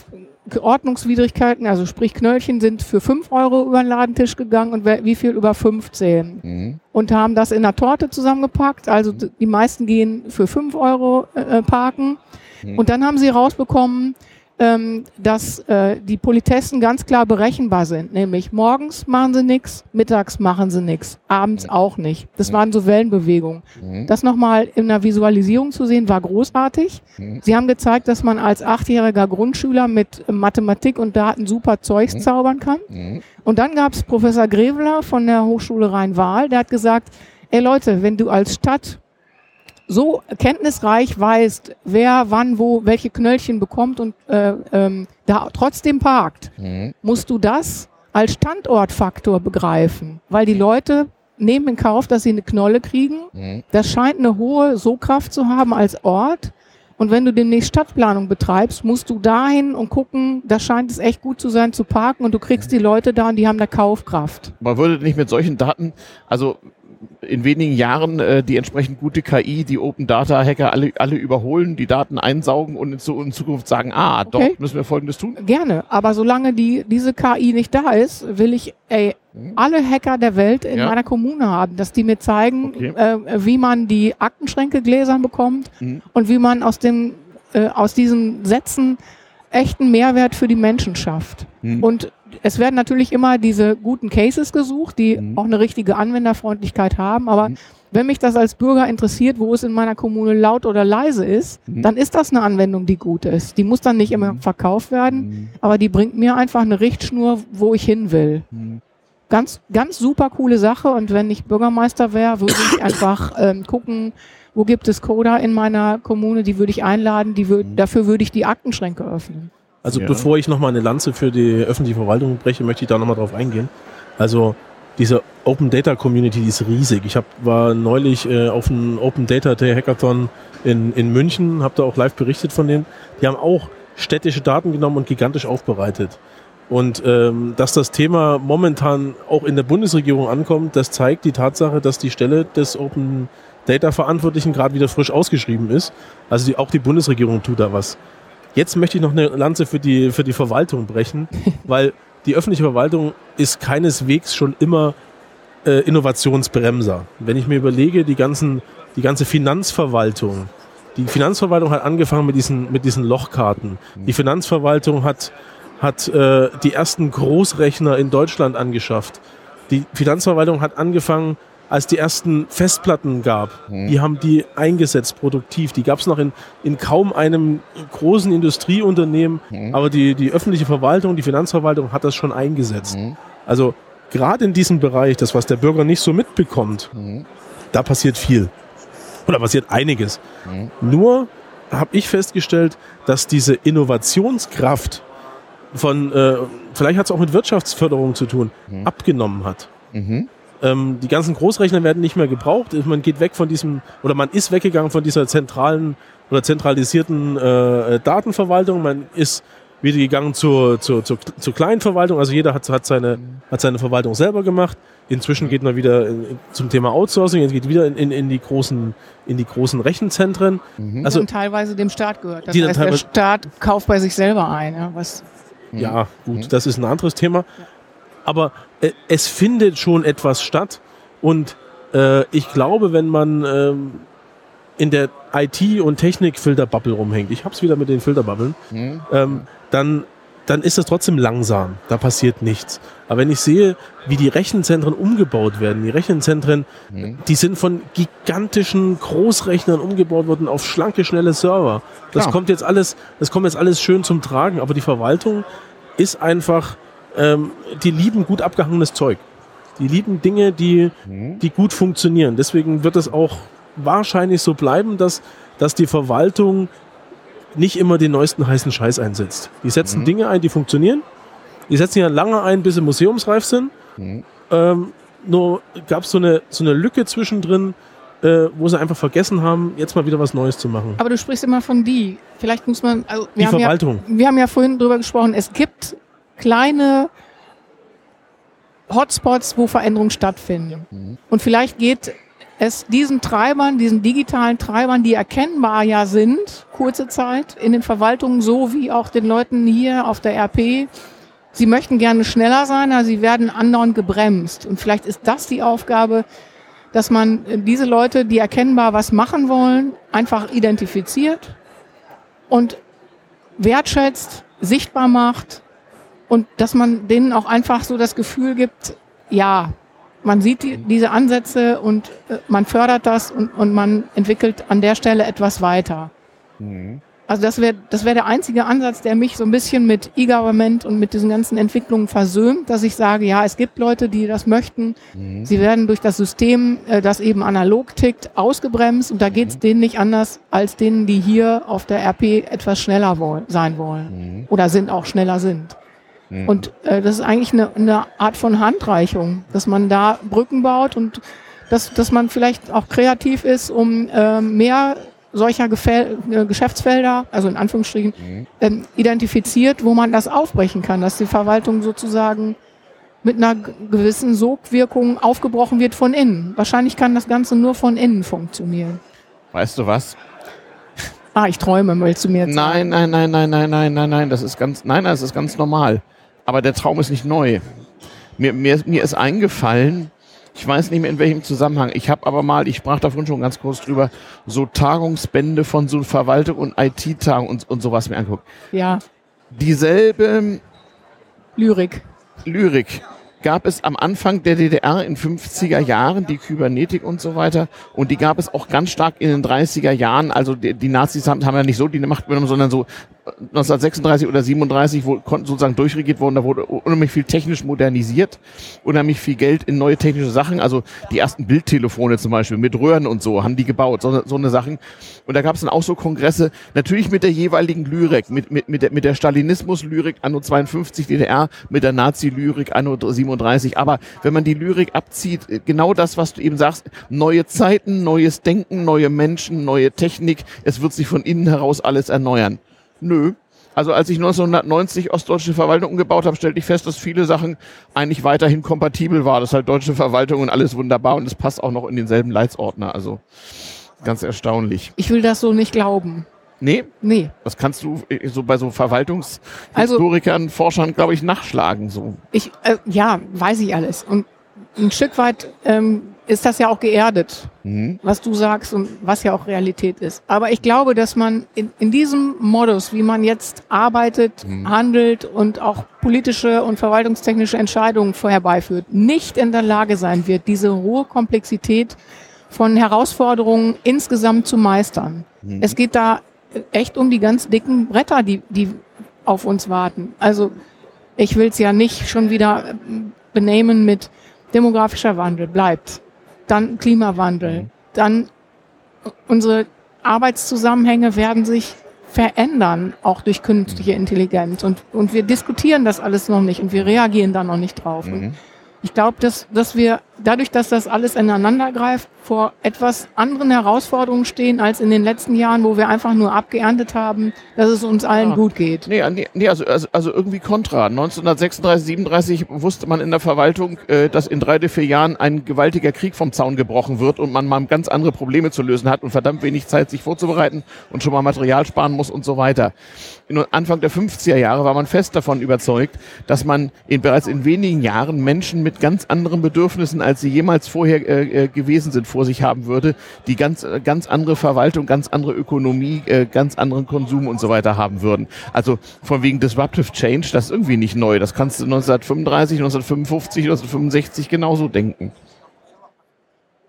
Ordnungswidrigkeiten, also sprich Knöllchen, sind für 5 Euro über den Ladentisch gegangen und wie viel über 15 Mhm. und haben das in einer Torte zusammengepackt. Also die meisten gehen für 5 Euro äh, parken. Mhm. Und dann haben sie rausbekommen, ähm, dass äh, die Politessen ganz klar berechenbar sind. Nämlich morgens machen sie nichts, mittags machen sie nichts, abends auch nicht. Das waren so Wellenbewegungen. Mhm. Das nochmal in einer Visualisierung zu sehen, war großartig. Mhm. Sie haben gezeigt, dass man als achtjähriger Grundschüler mit Mathematik und Daten super Zeugs zaubern kann. Mhm. Und dann gab es Professor Greveler von der Hochschule Rhein-Waal, der hat gesagt, ey Leute, wenn du als Stadt so kenntnisreich weißt, wer wann wo welche Knöllchen bekommt und äh, ähm, da trotzdem parkt, Mhm. musst du das als Standortfaktor begreifen, weil die Leute nehmen in Kauf, dass sie eine Knolle kriegen. Mhm. Das scheint eine hohe Sogkraft zu haben als Ort. Und wenn du demnächst Stadtplanung betreibst, musst du dahin und gucken, da scheint es echt gut zu sein zu parken und du kriegst die Leute da und die haben da Kaufkraft. Man würde nicht mit solchen Daten, also in wenigen Jahren äh, die entsprechend gute KI, die Open Data Hacker alle, alle überholen, die Daten einsaugen und in, Zu- in Zukunft sagen, ah, Okay. dort müssen wir Folgendes tun. Gerne, aber solange die, diese KI nicht da ist, will ich ey, alle Hacker der Welt in Ja. meiner Kommune haben, dass die mir zeigen, Okay. äh, wie man die Aktenschränke gläsern bekommt Mhm. und wie man aus, dem, äh, aus diesen Sätzen echten Mehrwert für die Menschen schafft. Hm. Und es werden natürlich immer diese guten Cases gesucht, die Mhm. auch eine richtige Anwenderfreundlichkeit haben. Aber Mhm. wenn mich das als Bürger interessiert, wo es in meiner Kommune laut oder leise ist, Mhm. dann ist das eine Anwendung, die gut ist. Die muss dann nicht immer Mhm. verkauft werden, Hm. aber die bringt mir einfach eine Richtschnur, wo ich hin will. Hm. Ganz, ganz super coole Sache. Und wenn ich Bürgermeister wäre, würde ich einfach ähm, gucken, wo gibt es Coder in meiner Kommune, die würde ich einladen, die würd, Mhm. dafür würde ich die Aktenschränke öffnen. Also Ja. bevor ich nochmal eine Lanze für die öffentliche Verwaltung breche, möchte ich da nochmal drauf eingehen. Also diese Open Data Community, die ist riesig. Ich hab, war neulich äh, auf einem Open Data Day Hackathon in, in München, habe da auch live berichtet von denen. Die haben auch städtische Daten genommen und gigantisch aufbereitet. Und ähm, dass das Thema momentan auch in der Bundesregierung ankommt, das zeigt die Tatsache, dass die Stelle des Open Data Verantwortlichen gerade wieder frisch ausgeschrieben ist. Also die, auch die Bundesregierung tut da was. Jetzt möchte ich noch eine Lanze für die, für die Verwaltung brechen, weil die öffentliche Verwaltung ist keineswegs schon immer äh, Innovationsbremser. Wenn ich mir überlege, die, ganzen, die ganze Finanzverwaltung, die Finanzverwaltung hat angefangen mit diesen, mit diesen Lochkarten. Die Finanzverwaltung hat, hat äh, die ersten Großrechner in Deutschland angeschafft. Die Finanzverwaltung hat angefangen, als die ersten Festplatten gab. Die haben die eingesetzt produktiv. Die gab es noch in, in kaum einem großen Industrieunternehmen, aber die, die öffentliche Verwaltung, die Finanzverwaltung hat das schon eingesetzt. Mhm. Also gerade in diesem Bereich, das was der Bürger nicht so mitbekommt, Mhm. da passiert viel. Oder passiert einiges. Mhm. Nur habe ich festgestellt, dass diese Innovationskraft von, äh, vielleicht hat es auch mit Wirtschaftsförderung zu tun, Mhm. abgenommen hat. Mhm. Ähm, die ganzen Großrechner werden nicht mehr gebraucht. Man geht weg von diesem, oder man ist weggegangen von dieser zentralen oder zentralisierten äh, Datenverwaltung. Man ist wieder gegangen zur, zur, zur, zur kleinen Verwaltung. Also jeder hat, hat, seine, hat seine Verwaltung selber gemacht. Inzwischen geht man wieder in, zum Thema Outsourcing, jetzt geht wieder in, in, in, die, großen, in die großen Rechenzentren. Mhm. Also die dann teilweise dem Staat gehört. Das Die heißt, der Staat kauft bei sich selber ein. Ja, was, Ja, gut, Mhm. das ist ein anderes Thema. Aber äh, es findet schon etwas statt. Und äh, ich glaube, wenn man ähm, in der IT- und Technik-Filterbubble rumhängt, ich hab's wieder mit den Filterbubbeln, Mhm. ähm, dann, dann ist das trotzdem langsam. Da passiert nichts. Aber wenn ich sehe, wie die Rechenzentren umgebaut werden, die Rechenzentren, Mhm. die sind von gigantischen Großrechnern umgebaut worden auf schlanke, schnelle Server. Das Klar. kommt jetzt alles, das kommt jetzt alles schön zum Tragen. Aber die Verwaltung ist einfach, ähm, die lieben gut abgehangenes Zeug. Die lieben Dinge, die, Mhm. die gut funktionieren. Deswegen wird es auch wahrscheinlich so bleiben, dass, dass die Verwaltung nicht immer den neuesten heißen Scheiß einsetzt. Die setzen Mhm. Dinge ein, die funktionieren. Die setzen ja lange ein, bis sie museumsreif sind. Mhm. Ähm, nur gab es so eine, so eine Lücke zwischendrin, äh, wo sie einfach vergessen haben, jetzt mal wieder was Neues zu machen. aber du sprichst immer von die. Vielleicht muss man, also Die wir haben, ja, Verwaltung. wir haben ja vorhin drüber gesprochen, es gibt kleine Hotspots, wo Veränderungen stattfinden. Mhm. Und vielleicht geht es diesen Treibern, diesen digitalen Treibern, die erkennbar ja sind, kurze Zeit in den Verwaltungen, so wie auch den Leuten hier auf der RP. Sie möchten gerne schneller sein, aber sie werden andauernd gebremst. Und vielleicht ist das die Aufgabe, dass man diese Leute, die erkennbar was machen wollen, einfach identifiziert und wertschätzt, sichtbar macht und dass man denen auch einfach so das Gefühl gibt, ja, man sieht die, diese Ansätze und äh, man fördert das und, und man entwickelt an der Stelle etwas weiter. Mhm. Also das wäre das wäre der einzige Ansatz, der mich so ein bisschen mit E-Government und mit diesen ganzen Entwicklungen versöhnt, dass ich sage, ja, es gibt Leute, die das möchten. Mhm. Sie werden durch das System, äh, das eben analog tickt, ausgebremst und da geht es denen nicht anders als denen, die hier auf der RP etwas schneller sein wollen Mhm. oder sind auch schneller sind. Mhm. Und äh, das ist eigentlich eine, eine Art von Handreichung, dass man da Brücken baut und dass, dass man vielleicht auch kreativ ist, um äh, mehr solcher Gefäl äh, Geschäftsfelder, also in Anführungsstrichen, Mhm. ähm, identifiziert, wo man das aufbrechen kann, dass die Verwaltung sozusagen mit einer gewissen Sogwirkung aufgebrochen wird von innen. Wahrscheinlich kann das Ganze nur von innen funktionieren. Weißt du was? Ah, ich träume, willst du mir jetzt? Nein, nein, nein, nein, nein, nein, nein, nein, das ist ganz, nein, das ist ganz normal. Aber der Traum ist nicht neu. Mir, mir, mir ist eingefallen, ich weiß nicht mehr in welchem Zusammenhang, ich habe aber mal, ich sprach davon schon ganz kurz drüber, so Tagungsbände von so Verwaltung und IT-Tagung und, und sowas mir angeguckt. Ja, dieselbe Lyrik. Lyrik gab es am Anfang der DDR in 50er Jahren, die Kybernetik und so weiter. Und die gab es auch ganz stark in den 30er Jahren. Also die, die Nazis haben, haben ja nicht so die Macht genommen, sondern so 1936 oder 37 wo, konnten sozusagen durchregiert worden, da wurde unheimlich viel technisch modernisiert, unheimlich viel Geld in neue technische Sachen, also die ersten Bildtelefone zum Beispiel mit Röhren und so haben die gebaut, so, so eine Sachen. Und da gab es dann auch so Kongresse, natürlich mit der jeweiligen Lyrik, mit, mit, mit der, mit der Stalinismus-Lyrik anno 52 DDR, mit der Nazi-Lyrik anno 37, aber wenn man die Lyrik abzieht, genau das, was du eben sagst, neue Zeiten, neues Denken, neue Menschen, neue Technik, es wird sich von innen heraus alles erneuern. Nö. Also als ich 1990 ostdeutsche Verwaltung umgebaut habe, stellte ich fest, dass viele Sachen eigentlich weiterhin kompatibel waren. Das ist halt deutsche Verwaltung und alles wunderbar und es passt auch noch in denselben Leitsordner. Also ganz erstaunlich. Ich will das so nicht glauben. Nee? Nee. Das kannst du äh, so bei so Verwaltungshistorikern, also, Forschern, glaube ich, nachschlagen. So. Ich, äh, ja, weiß ich alles. Und ein Stück weit ähm, ist das ja auch geerdet, mhm. was du sagst und was ja auch Realität ist. Aber ich glaube, dass man in, in diesem Modus, wie man jetzt arbeitet, mhm. handelt und auch politische und verwaltungstechnische Entscheidungen herbeiführt, nicht in der Lage sein wird, diese hohe Komplexität von Herausforderungen insgesamt zu meistern. Mhm. Es geht da echt um die ganz dicken Bretter, die, die auf uns warten. Also ich will es ja nicht schon wieder benehmen mit demografischer Wandel bleibt dann Klimawandel, mhm. dann unsere Arbeitszusammenhänge werden sich verändern, auch durch künstliche mhm. Intelligenz. Und, und wir diskutieren das alles noch nicht und wir reagieren da noch nicht drauf. Mhm. Ich glaube, dass, dass wir dadurch, dass das alles ineinander greift, vor etwas anderen Herausforderungen stehen als in den letzten Jahren, wo wir einfach nur abgeerntet haben, dass es uns allen ja. gut geht. Nee, nee also, also, also irgendwie kontra. 1936, 37 wusste man in der Verwaltung, äh, dass in drei, vier Jahren ein gewaltiger Krieg vom Zaun gebrochen wird und man mal ganz andere Probleme zu lösen hat und verdammt wenig Zeit, sich vorzubereiten und schon mal Material sparen muss und so weiter. In Anfang der 50er Jahre war man fest davon überzeugt, dass man in, bereits in wenigen Jahren Menschen mit ganz anderen Bedürfnissen, als sie jemals vorher äh, äh gewesen sind, vor sich haben würde, die ganz, äh, ganz andere Verwaltung, ganz andere Ökonomie, äh, ganz anderen Konsum und so weiter haben würden. Also von wegen Disruptive Change, das ist irgendwie nicht neu. Das kannst du 1935, 1955, 1965 genauso denken.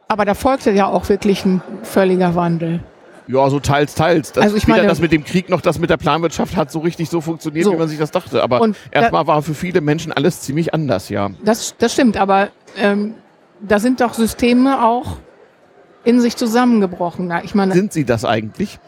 Aber da folgte ja auch wirklich ein völliger Wandel. Ja, so teils, teils. Das, also ich weder meine, das mit dem Krieg noch das mit der Planwirtschaft hat so richtig so funktioniert, so. wie man sich das dachte. Aber erstmal war für viele Menschen alles ziemlich anders, ja. Das, das stimmt, aber ähm, da sind doch Systeme auch in sich zusammengebrochen. Ich meine, Sind sie das eigentlich?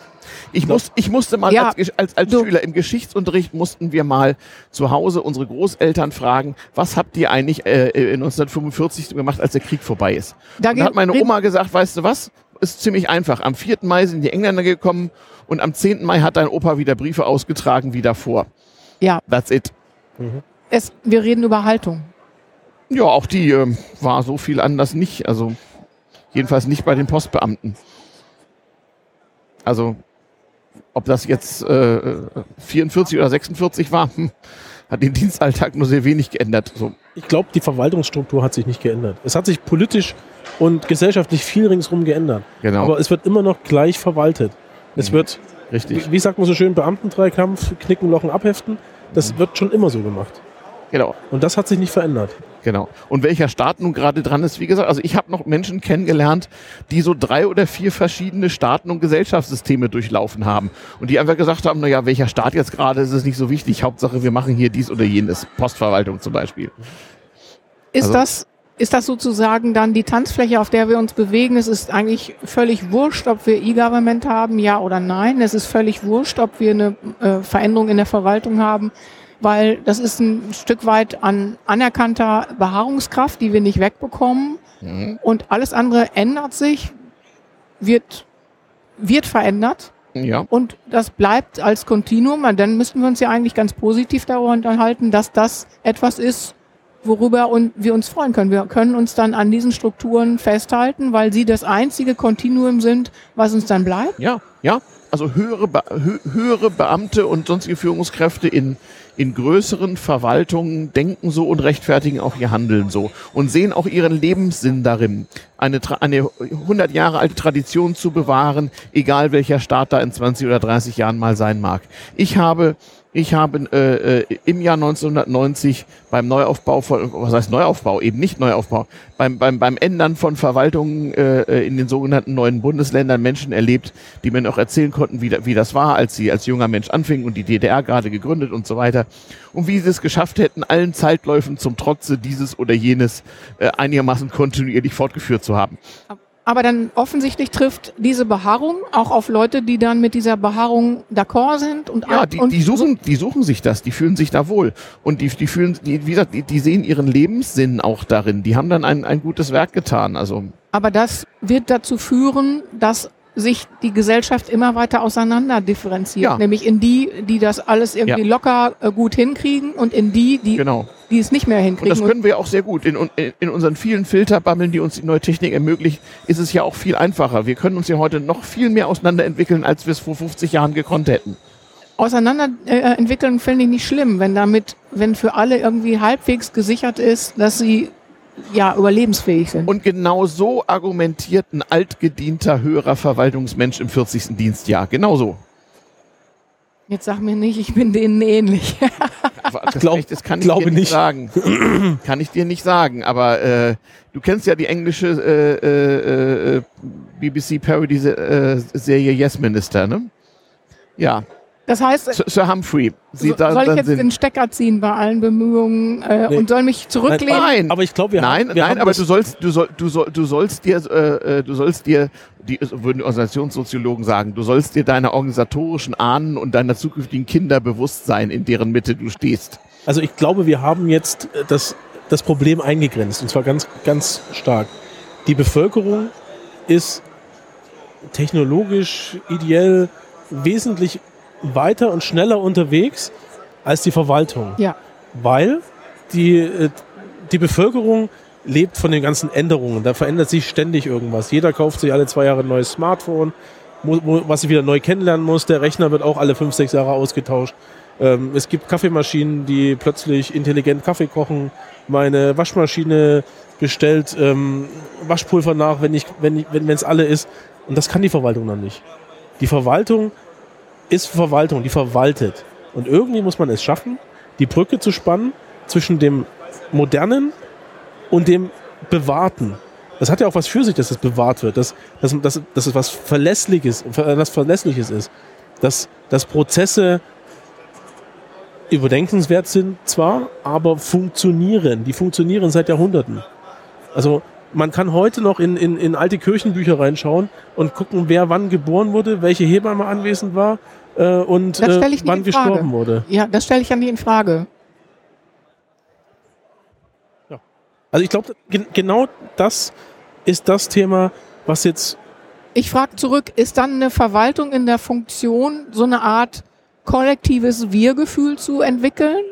Ich, muss, ich musste mal ja, als, als, als Schüler im Geschichtsunterricht mussten wir mal zu Hause unsere Großeltern fragen, was habt ihr eigentlich äh, 1945 gemacht, als der Krieg vorbei ist? Da, da hat meine Oma gesagt, weißt du was? Ist ziemlich einfach. Am 4. Mai sind die Engländer gekommen und am 10. Mai hat dein Opa wieder Briefe ausgetragen wie davor. Ja. That's it. Mhm. Es, wir reden über Haltung. Ja, auch die äh, war so viel anders nicht. Also Jedenfalls nicht bei den Postbeamten. Also, ob das jetzt äh, 44 oder 46 war, hm, hat den Dienstalltag nur sehr wenig geändert. So. Ich glaube, die Verwaltungsstruktur hat sich nicht geändert. Es hat sich politisch und gesellschaftlich viel ringsherum geändert. Genau. Aber es wird immer noch gleich verwaltet. Es mhm. wird, Richtig. wie sagt man so schön, Beamtendreikampf, Knicken, Lochen, Abheften. Das mhm. wird schon immer so gemacht. Genau. Und das hat sich nicht verändert. Genau. Und welcher Staat nun gerade dran ist, wie gesagt, also ich habe noch Menschen kennengelernt, die so drei oder vier verschiedene Staaten und Gesellschaftssysteme durchlaufen haben. Und die einfach gesagt haben, naja, welcher Staat jetzt gerade ist es nicht so wichtig. Hauptsache, wir machen hier dies oder jenes. Postverwaltung zum Beispiel. Ist also, das ist das sozusagen dann die Tanzfläche, auf der wir uns bewegen? Es ist eigentlich völlig wurscht, ob wir E-Government haben, ja oder nein. Es ist völlig wurscht, ob wir eine äh, Veränderung in der Verwaltung haben weil das ist ein Stück weit an anerkannter Beharrungskraft, die wir nicht wegbekommen. Mhm. Und alles andere ändert sich, wird, wird verändert. Ja. Und das bleibt als Kontinuum. Und dann müssten wir uns ja eigentlich ganz positiv darüber unterhalten, dass das etwas ist, worüber wir uns freuen können. Wir können uns dann an diesen Strukturen festhalten, weil sie das einzige Kontinuum sind, was uns dann bleibt. Ja, ja. Also höhere, Be höhere Beamte und sonstige Führungskräfte in in größeren Verwaltungen denken so und rechtfertigen auch ihr Handeln so und sehen auch ihren Lebenssinn darin. Eine, eine 100 Jahre alte Tradition zu bewahren, egal welcher Staat da in 20 oder 30 Jahren mal sein mag. Ich habe ich habe äh, äh, im Jahr 1990 beim Neuaufbau von, was heißt Neuaufbau, eben nicht Neuaufbau, beim, beim, beim Ändern von Verwaltungen äh, äh, in den sogenannten neuen Bundesländern Menschen erlebt, die mir noch erzählen konnten, wie, wie das war, als sie als junger Mensch anfingen und die DDR gerade gegründet und so weiter. Und wie sie es geschafft hätten, allen Zeitläufen zum Trotze dieses oder jenes äh, einigermaßen kontinuierlich fortgeführt zu haben. Aber dann offensichtlich trifft diese Beharrung auch auf Leute, die dann mit dieser Beharrung d'accord sind und Ja, die, und die suchen, die suchen sich das, die fühlen sich da wohl. Und die, die fühlen, die, wie gesagt, die, die sehen ihren Lebenssinn auch darin. Die haben dann ein, ein gutes Werk getan. Also, Aber das wird dazu führen, dass sich die Gesellschaft immer weiter auseinander differenziert. Ja. Nämlich in die, die das alles irgendwie Ja. locker äh, gut hinkriegen und in die, die, genau. die es nicht mehr Und hinkriegen. das können wir auch sehr gut. In, in, in unseren vielen Filterbammeln, die uns die neue Technik ermöglicht, ist es ja auch viel einfacher. Wir können uns ja heute noch viel mehr auseinanderentwickeln, als wir es vor 50 Jahren gekonnt hätten. auseinander äh, entwickeln finde ich nicht schlimm, wenn damit, wenn für alle irgendwie halbwegs gesichert ist, dass sie ja überlebensfähig sind. Und genau so argumentiert ein altgedienter höherer Verwaltungsmensch im 40. Dienstjahr. Genau so. Jetzt sag mir nicht, ich bin denen ähnlich. Das, Glaub- das kann ich glaube dir nicht, nicht. sagen. kann ich dir nicht sagen. Aber äh, du kennst ja die englische äh, äh, äh, BBC Parody äh, Serie Yes Minister, ne? Ja, Das heißt, Sir, Humphrey. Sie so, da, soll ich jetzt sind. den Stecker ziehen bei allen Bemühungen äh, Nee. und soll mich zurücklehnen? Nein, Aber ich glaube, wir nein, haben, wir nein, haben aber du sollst, du soll, du soll, du sollst dir, äh, äh, du sollst dir, die würden die Organisationssoziologen sagen, du sollst dir deiner organisatorischen Ahnen und deiner zukünftigen Kinder bewusst sein, in deren Mitte du stehst. Also ich glaube, wir haben jetzt äh, das, das Problem eingegrenzt und zwar ganz, ganz stark. Die Bevölkerung ist technologisch, ideell wesentlich weiter und schneller unterwegs als die Verwaltung, Ja. weil die, äh, die Bevölkerung lebt von den ganzen Änderungen. Da verändert sich ständig irgendwas. Jeder kauft sich alle zwei Jahre ein neues Smartphone, was ich wieder neu kennenlernen muss. Der Rechner wird auch alle fünf, sechs Jahre ausgetauscht. Ähm, es gibt Kaffeemaschinen, die plötzlich intelligent Kaffee kochen. Meine Waschmaschine bestellt ähm, Waschpulver nach, wenn ich, wenn wenn es alle ist. Und das kann die Verwaltung dann nicht. Die Verwaltung ist Verwaltung, die verwaltet. Und irgendwie muss man es schaffen, die Brücke zu spannen zwischen dem Modernen und dem Bewahrten. Das hat ja auch was für sich, dass es bewahrt wird, dass, dass, dass, dass es was Verlässliches, was Verlässliches ist. Dass, dass Prozesse überdenkenswert sind zwar, aber funktionieren. Die funktionieren seit Jahrhunderten. Also man kann heute noch in, in, in alte Kirchenbücher reinschauen und gucken, wer wann geboren wurde, welche Hebamme anwesend war äh, und äh, wann gestorben wurde. Ja, das stelle ich ja nicht in Frage. Also ich glaube, gen genau das ist das Thema, was jetzt Ich frage zurück, ist dann eine Verwaltung in der Funktion, so eine Art kollektives Wir-Gefühl zu entwickeln?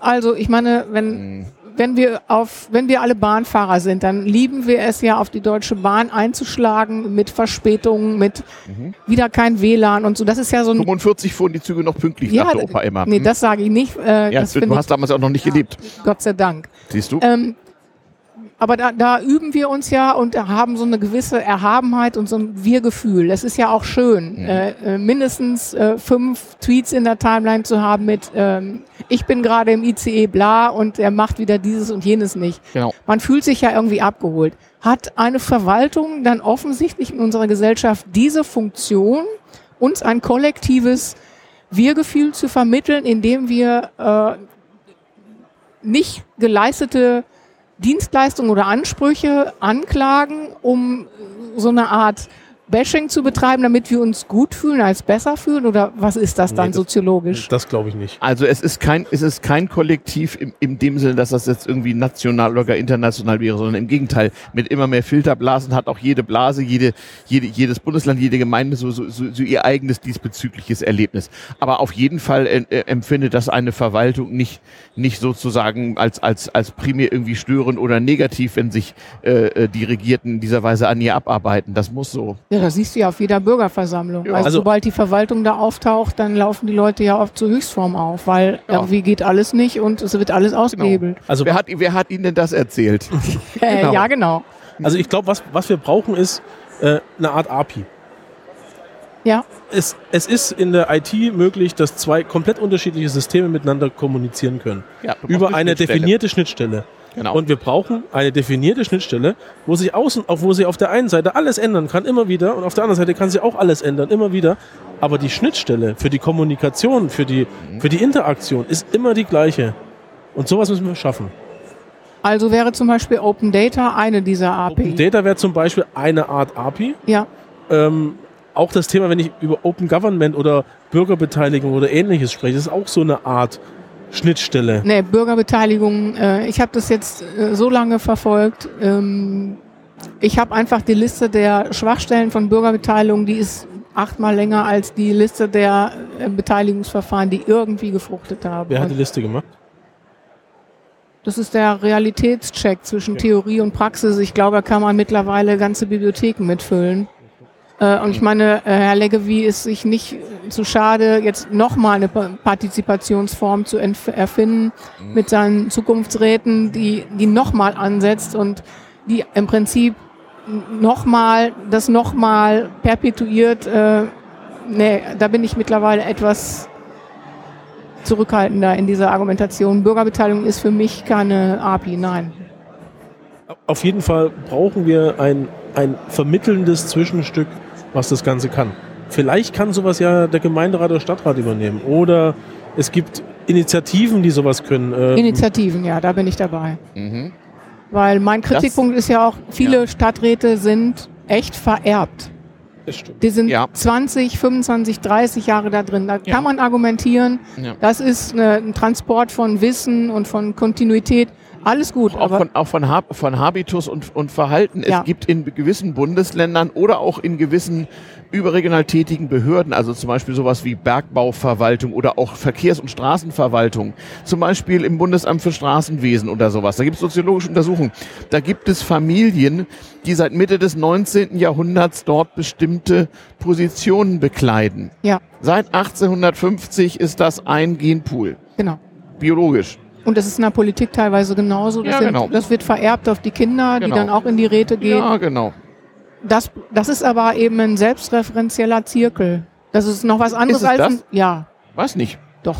Also ich meine, wenn, wenn wir auf, wenn wir alle Bahnfahrer sind, dann lieben wir es ja, auf die Deutsche Bahn einzuschlagen mit Verspätungen, mit wieder kein WLAN und so. Das ist ja so ein 45 fuhren die Züge noch pünktlich, Ja, sagte Opa immer. Nee, Hm? das sage ich nicht. Äh, ja, das du finde ich, hast damals auch noch nicht gelebt. Gott sei Dank. Siehst du? Ähm, aber da, da üben wir uns ja und haben so eine gewisse Erhabenheit und so ein Wir-Gefühl. Das ist ja auch schön, äh, äh, mindestens äh, fünf Tweets in der Timeline zu haben mit ähm, ich bin gerade im ICE bla und er macht wieder dieses und jenes nicht. Genau. Man fühlt sich ja irgendwie abgeholt. Hat eine Verwaltung dann offensichtlich in unserer Gesellschaft diese Funktion, uns ein kollektives Wir-Gefühl zu vermitteln, indem wir äh, nicht geleistete Dienstleistungen oder Ansprüche anklagen, um so eine Art Bashing zu betreiben, damit wir uns gut fühlen, als besser fühlen? Oder was ist das dann Nee, das- soziologisch? Das glaube ich nicht. Also es ist kein, es ist kein Kollektiv im, in dem Sinne, dass das jetzt irgendwie national oder international wäre, sondern im Gegenteil, mit immer mehr Filterblasen hat auch jede Blase, jede, jede, jedes Bundesland, jede Gemeinde so, so, so, so ihr eigenes diesbezügliches Erlebnis. Aber auf jeden Fall äh, äh, empfindet das eine Verwaltung nicht, nicht sozusagen als, als, als primär irgendwie störend oder negativ, wenn sich äh, äh, die Regierten in dieser Weise an ihr abarbeiten. Das muss so. Ja, das siehst du ja auf jeder Bürgerversammlung. Ja. also, Also- sobald die Verwaltung da auftaucht, dann laufen die Leute ja oft zur Höchstform auf, weil Ja. irgendwie geht alles nicht und es wird alles ausgehebelt. Also Wer hat, wer hat Ihnen denn das erzählt? Äh, Genau. Ja, genau. Also ich glaube, was, was wir brauchen, ist äh, eine Art API. Ja. Es, es ist in der IT möglich, dass zwei komplett unterschiedliche Systeme miteinander kommunizieren können. Ja, über eine definierte Schnittstelle. Genau. Und wir brauchen eine definierte Schnittstelle, wo sich außen, auf wo sie auf der einen Seite alles ändern kann, immer wieder, und auf der anderen Seite kann sie auch alles ändern, immer wieder. Aber die Schnittstelle für die Kommunikation, für die, Mhm. für die Interaktion ist immer die gleiche. Und sowas müssen wir schaffen. Also wäre zum Beispiel Open Data eine dieser API. Open Data wäre zum Beispiel eine Art API. Ja, Ähm, auch das Thema, wenn ich über Open Government oder Bürgerbeteiligung oder ähnliches spreche, ist auch so eine Art Schnittstelle. nee, Bürgerbeteiligung. Äh, ich habe das jetzt äh, so lange verfolgt. Ähm, ich habe einfach die Liste der Schwachstellen von Bürgerbeteiligung, die ist achtmal länger als die Liste der äh, Beteiligungsverfahren, die irgendwie gefruchtet haben. Wer hat die Liste gemacht? das ist der Realitätscheck zwischen Ja. Theorie und Praxis. Ich glaube, da kann man mittlerweile ganze Bibliotheken mitfüllen. Äh, und ich meine, äh, Herr Leggevi ist sich nicht zu schade, jetzt nochmal eine Pa- Partizipationsform zu entf- erfinden mit seinen Zukunftsräten, die, die nochmal ansetzt und die im Prinzip nochmal, das nochmal perpetuiert. Äh, nee, da bin ich mittlerweile etwas zurückhaltender in dieser Argumentation. Bürgerbeteiligung ist für mich keine API, nein. Auf jeden Fall brauchen wir ein, ein vermittelndes Zwischenstück, was das Ganze kann. Vielleicht kann sowas ja der Gemeinderat oder Stadtrat übernehmen. Oder es gibt Initiativen, die sowas können. Ähm, Initiativen, ja, da bin ich dabei. Mhm. Weil mein Kritikpunkt ist ja auch, viele Ja. Stadträte sind echt vererbt. das stimmt. Die sind Ja. 20, 25, 30 Jahre da drin. Da Ja. kann man argumentieren, Ja. das ist eine, ein Transport von Wissen und von Kontinuität. Alles gut, Auch von, auch von, Hab, von Habitus und, und Verhalten. Ja. Es gibt in gewissen Bundesländern oder auch in gewissen überregional tätigen Behörden, also zum Beispiel sowas wie Bergbauverwaltung oder auch Verkehrs- und Straßenverwaltung, zum Beispiel im Bundesamt für Straßenwesen oder sowas, da gibt es soziologische Untersuchungen, da gibt es Familien, die seit Mitte des 19. Jahrhunderts dort bestimmte Positionen bekleiden. ja, Seit 1850 ist das ein Genpool, genau. biologisch. Und das ist in der Politik teilweise genauso. Das, Ja, sind, genau. das wird vererbt auf die Kinder, Genau. die dann auch in die Räte gehen. Ja, genau. Das, das ist aber eben ein selbstreferenzieller Zirkel. Das ist noch was anderes als das? ein, ja, Weiß nicht. doch.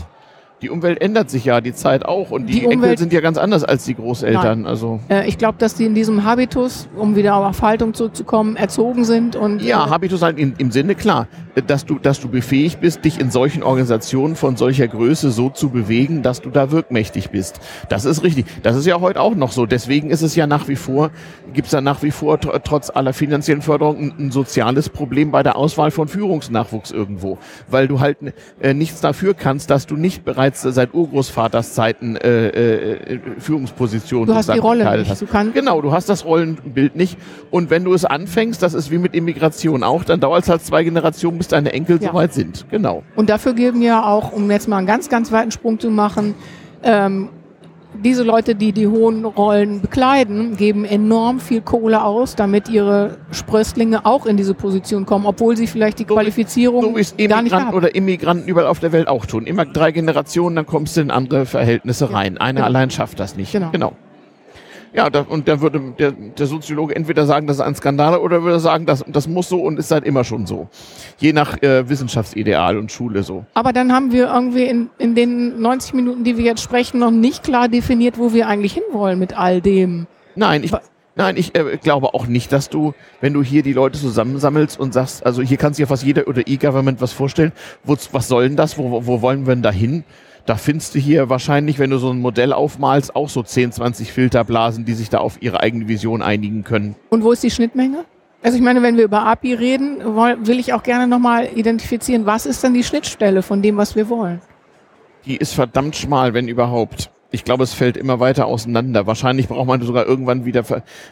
Die Umwelt ändert sich ja, die Zeit auch. Und die, Die Enkel sind ja ganz anders als die Großeltern. Also Äh, ich glaube, dass die in diesem Habitus, um wieder auf Haltung zurückzukommen, erzogen sind und ja, äh, Habitus halt in, im Sinne klar, dass du, dass du befähigt bist, dich in solchen Organisationen von solcher Größe so zu bewegen, dass du da wirkmächtig bist. Das ist richtig. Das ist ja heute auch noch so. Deswegen ist es ja nach wie vor, gibt es ja nach wie vor tr trotz aller finanziellen Förderung ein, ein soziales Problem bei der Auswahl von Führungsnachwuchs irgendwo, weil du halt äh, nichts dafür kannst, dass du nicht bereits seit Urgroßvaters Zeiten äh, äh, Führungspositionen du hast die Rolle nicht. hast. Du kannst, Genau, du hast das Rollenbild nicht. Und wenn du es anfängst, das ist wie mit Immigration auch, dann dauert es halt zwei Generationen, bis deine Enkel Ja. soweit sind. Genau. Und dafür geben ja auch, um jetzt mal einen ganz, ganz weiten Sprung zu machen, ähm, diese Leute, die die hohen Rollen bekleiden, geben enorm viel Kohle aus, damit ihre Sprösslinge auch in diese Position kommen, obwohl sie vielleicht die So Qualifizierung So es gar nicht haben. oder Immigranten überall auf der Welt auch tun. Immer drei Generationen, dann kommst du in andere Verhältnisse Ja, rein. Einer genau. allein schafft das nicht. Genau. genau. Ja, da, und da würde der, der Soziologe entweder sagen, das ist ein Skandal oder würde sagen, das, das muss so und ist seit immer schon so. Je nach äh, Wissenschaftsideal und Schule so. Aber dann haben wir irgendwie in, in den 90 Minuten, die wir jetzt sprechen, noch nicht klar definiert, wo wir eigentlich hinwollen mit all dem. Nein, ich, nein, ich äh, glaube auch nicht, dass du, wenn du hier die Leute zusammensammelst und sagst, also hier kann sich ja fast jeder oder E-Government was vorstellen, wo, was soll denn das, wo, wo wollen wir denn da hin? Da findest du hier wahrscheinlich, wenn du so ein Modell aufmalst, auch so 10, 20 Filterblasen, die sich da auf ihre eigene Vision einigen können. Und wo ist die Schnittmenge? Also ich meine, wenn wir über API reden, will ich auch gerne nochmal identifizieren, was ist denn die Schnittstelle von dem, was wir wollen? Die ist verdammt schmal, wenn überhaupt. Ich glaube, es fällt immer weiter auseinander. Wahrscheinlich braucht man sogar irgendwann wieder,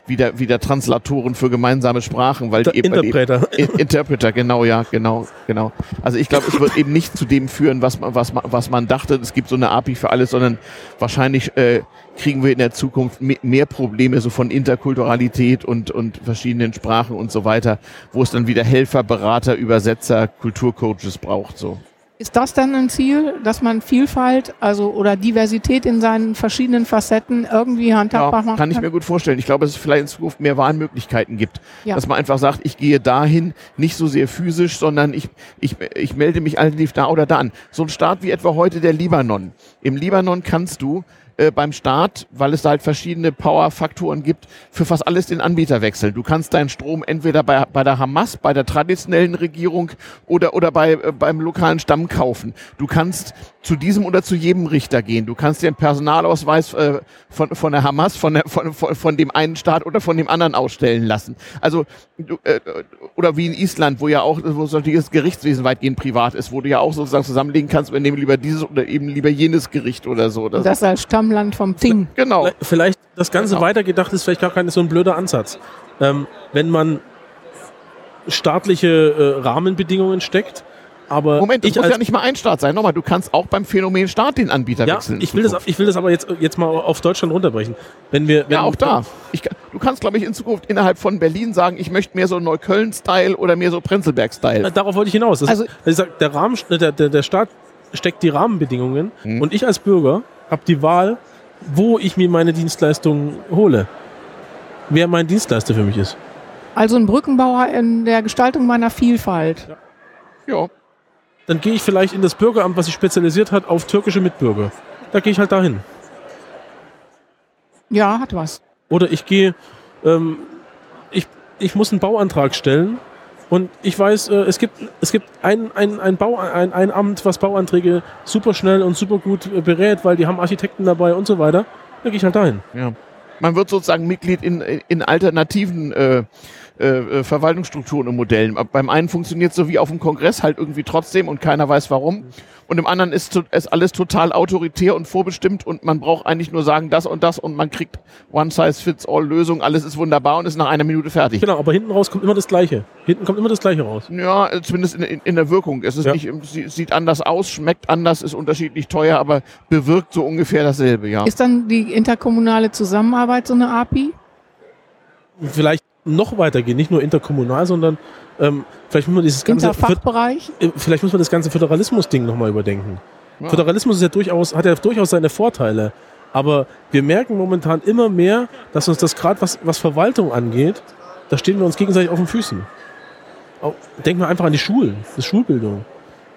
wieder, wieder Translatoren für gemeinsame Sprachen, weil eben, Interpreter. In- Interpreter, genau, ja, genau, genau. Also ich glaube, es wird eben nicht zu dem führen, was man, was man, was man dachte. Es gibt so eine API für alles, sondern wahrscheinlich äh, kriegen wir in der Zukunft me- mehr Probleme so von Interkulturalität und, und verschiedenen Sprachen und so weiter, wo es dann wieder Helfer, Berater, Übersetzer, Kulturcoaches braucht, so. Ist das dann ein Ziel, dass man Vielfalt, also oder Diversität in seinen verschiedenen Facetten irgendwie handhabbar Ja, macht? kann ich mir gut vorstellen. Ich glaube, dass es vielleicht in Zukunft mehr Wahlmöglichkeiten gibt. Ja. Dass man einfach sagt, ich gehe dahin, nicht so sehr physisch, sondern ich, ich, ich melde mich alternativ da oder da an. So ein Staat wie etwa heute der Libanon. Im Libanon kannst du äh, beim Staat, weil es da halt verschiedene Power-Faktoren gibt, für fast alles den Anbieter wechseln. Du kannst deinen Strom entweder bei, bei der Hamas, bei der traditionellen Regierung oder, oder bei, äh, beim lokalen Stamm kaufen. Du kannst zu diesem oder zu jedem Richter gehen. Du kannst dir einen Personalausweis äh, von, von der Hamas, von, der, von, von, von dem einen Staat oder von dem anderen ausstellen lassen. Also, du, äh, oder wie in Island, wo ja auch, wo so das Gerichtswesen weitgehend privat ist, wo du ja auch sozusagen zusammenlegen kannst, wir nehmen lieber dieses oder eben lieber jenes Gericht oder so. Oder so. als Stammland vom Ting. Genau. Vielleicht- das Ganze Genau. weitergedacht ist vielleicht gar kein so ein blöder Ansatz. Ähm, wenn man staatliche äh, Rahmenbedingungen steckt, aber Moment, das ich muss ja nicht mal ein Staat sein. Nochmal, du kannst auch beim Phänomen Staat den Anbieter ja, wechseln. ich will das, ich will das aber jetzt, jetzt mal auf Deutschland runterbrechen. Wenn wir, wenn Ja, auch da. Ich, du kannst, glaube ich, in Zukunft innerhalb von Berlin sagen, ich möchte mehr so Neukölln-Style oder mehr so Prenzlberg-Style. Äh, Darauf wollte ich hinaus. Das, Also- also, ich sag, der, Rahmen, der, der, der Staat steckt die Rahmenbedingungen Mhm. und ich als Bürger habe die Wahl, wo ich mir meine Dienstleistungen hole. Wer mein Dienstleister für mich ist. Also ein Brückenbauer in der Gestaltung meiner Vielfalt. Ja. Dann gehe ich vielleicht in das Bürgeramt, was sich spezialisiert hat auf türkische Mitbürger. Da gehe ich halt dahin. Ja, hat was. Oder ich gehe, ähm, ich, ich muss einen Bauantrag stellen und ich weiß, äh, es gibt, es gibt ein, ein, ein, Bau, ein, ein Amt, was Bauanträge super schnell und super gut äh, berät, weil die haben Architekten dabei und so weiter. Da gehe ich halt dahin. Ja. Man wird sozusagen Mitglied in, in alternativen äh, äh, Verwaltungsstrukturen und Modellen. Beim einen funktioniert so wie auf dem Kongress halt irgendwie trotzdem und keiner weiß warum. Und im anderen ist, ist alles total autoritär und vorbestimmt und man braucht eigentlich nur sagen das und das und man kriegt One-Size-Fits-All-Lösung, alles ist wunderbar und ist nach einer Minute fertig. Genau, aber hinten raus kommt immer das Gleiche. Hinten kommt immer das Gleiche raus. Ja, äh, zumindest in, in, in der Wirkung. Es ist Ja. nicht, sie, sieht anders aus, schmeckt anders, ist unterschiedlich teuer, aber bewirkt so ungefähr dasselbe, ja. Ist dann die interkommunale Zusammenarbeit so eine API? Vielleicht noch weitergehen, nicht nur interkommunal, sondern ähm, vielleicht muss man dieses ganze Interfachbereich? äh, vielleicht muss man das ganze Föderalismus-Ding nochmal überdenken. Ja. Föderalismus ist ja durchaus, hat ja durchaus seine Vorteile. Aber wir merken momentan immer mehr, dass uns das gerade, was, was Verwaltung angeht, da stehen wir uns gegenseitig auf den Füßen. Denken wir einfach an die Schulen, die Schulbildung.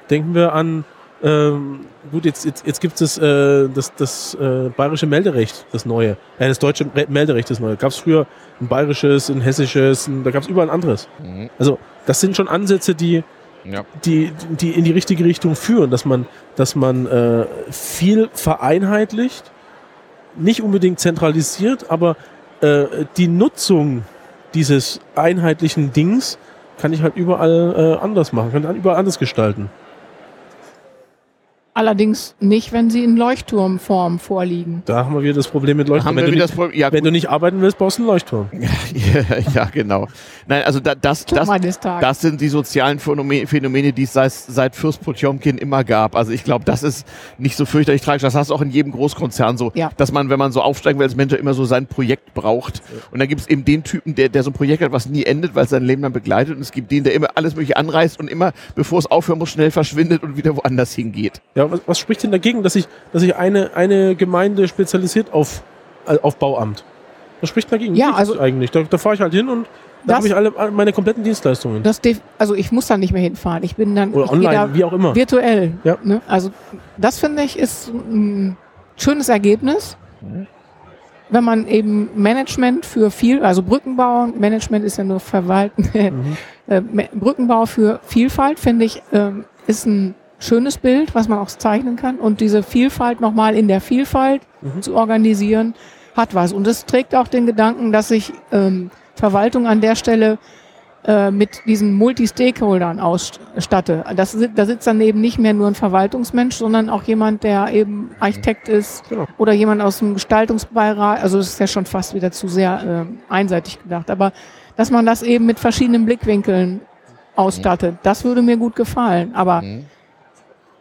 Denken wir an, ähm, gut, jetzt, jetzt, jetzt gibt es äh, das, das äh, bayerische Melderecht, das neue. Äh, das deutsche Re Melderecht, das neue. Gab es früher ein bayerisches, ein hessisches, ein, da gab es überall ein anderes. Mhm. Also das sind schon Ansätze, die, Ja. die, die in die richtige Richtung führen, dass man, dass man äh, viel vereinheitlicht, nicht unbedingt zentralisiert, aber äh, die Nutzung dieses einheitlichen Dings kann ich halt überall äh, anders machen, kann überall anders gestalten. Allerdings nicht, wenn sie in Leuchtturmform vorliegen. Da haben wir wieder das Problem mit Leuchtturm. Wenn, wir du nicht, das Problem? Ja, wenn du nicht arbeiten willst, baust du einen Leuchtturm. ja, ja, genau. Nein, also da, das, das, das sind die sozialen Phänomene, Phänomene die es seit, seit Fürst Potjomkin immer gab. Also ich glaube, das ist nicht so fürchterlich tragisch. Das hast du auch in jedem Großkonzern so, Ja. dass man, wenn man so aufsteigen will als Mensch, immer so sein Projekt braucht. Und dann gibt es eben den Typen, der, der so ein Projekt hat, was nie endet, weil es sein Leben dann begleitet. Und es gibt den, der immer alles mögliche anreißt und immer, bevor es aufhören muss, schnell verschwindet und wieder woanders hingeht. Ja, was, was spricht denn dagegen, dass sich dass sich eine, eine Gemeinde spezialisiert auf, äh, auf Bauamt? Was spricht dagegen? Ja, also- eigentlich. Da, da fahre ich halt hin und da habe ich alle meine kompletten Dienstleistungen. Das also ich muss da nicht mehr hinfahren. Ich bin dann Oder ich online, wie auch immer. virtuell. Ja. Ne? Also das finde ich ist ein schönes Ergebnis. Wenn man eben Management für viel, also Brückenbau, Management ist ja nur Verwalten, Mhm. äh, Brückenbau für Vielfalt, finde ich, ähm, ist ein schönes Bild, was man auch zeichnen kann. Und diese Vielfalt nochmal in der Vielfalt Mhm. zu organisieren, hat was. Und es trägt auch den Gedanken, dass sich ähm, Verwaltung an der Stelle äh, mit diesen Multi-Stakeholdern ausstatte. Das, da sitzt dann eben nicht mehr nur ein Verwaltungsmensch, sondern auch jemand, der eben Architekt ist Genau. oder jemand aus dem Gestaltungsbeirat. Also es ist ja schon fast wieder zu sehr ähm, einseitig gedacht. Aber dass man das eben mit verschiedenen Blickwinkeln ausstattet, das würde mir gut gefallen. Aber Mhm.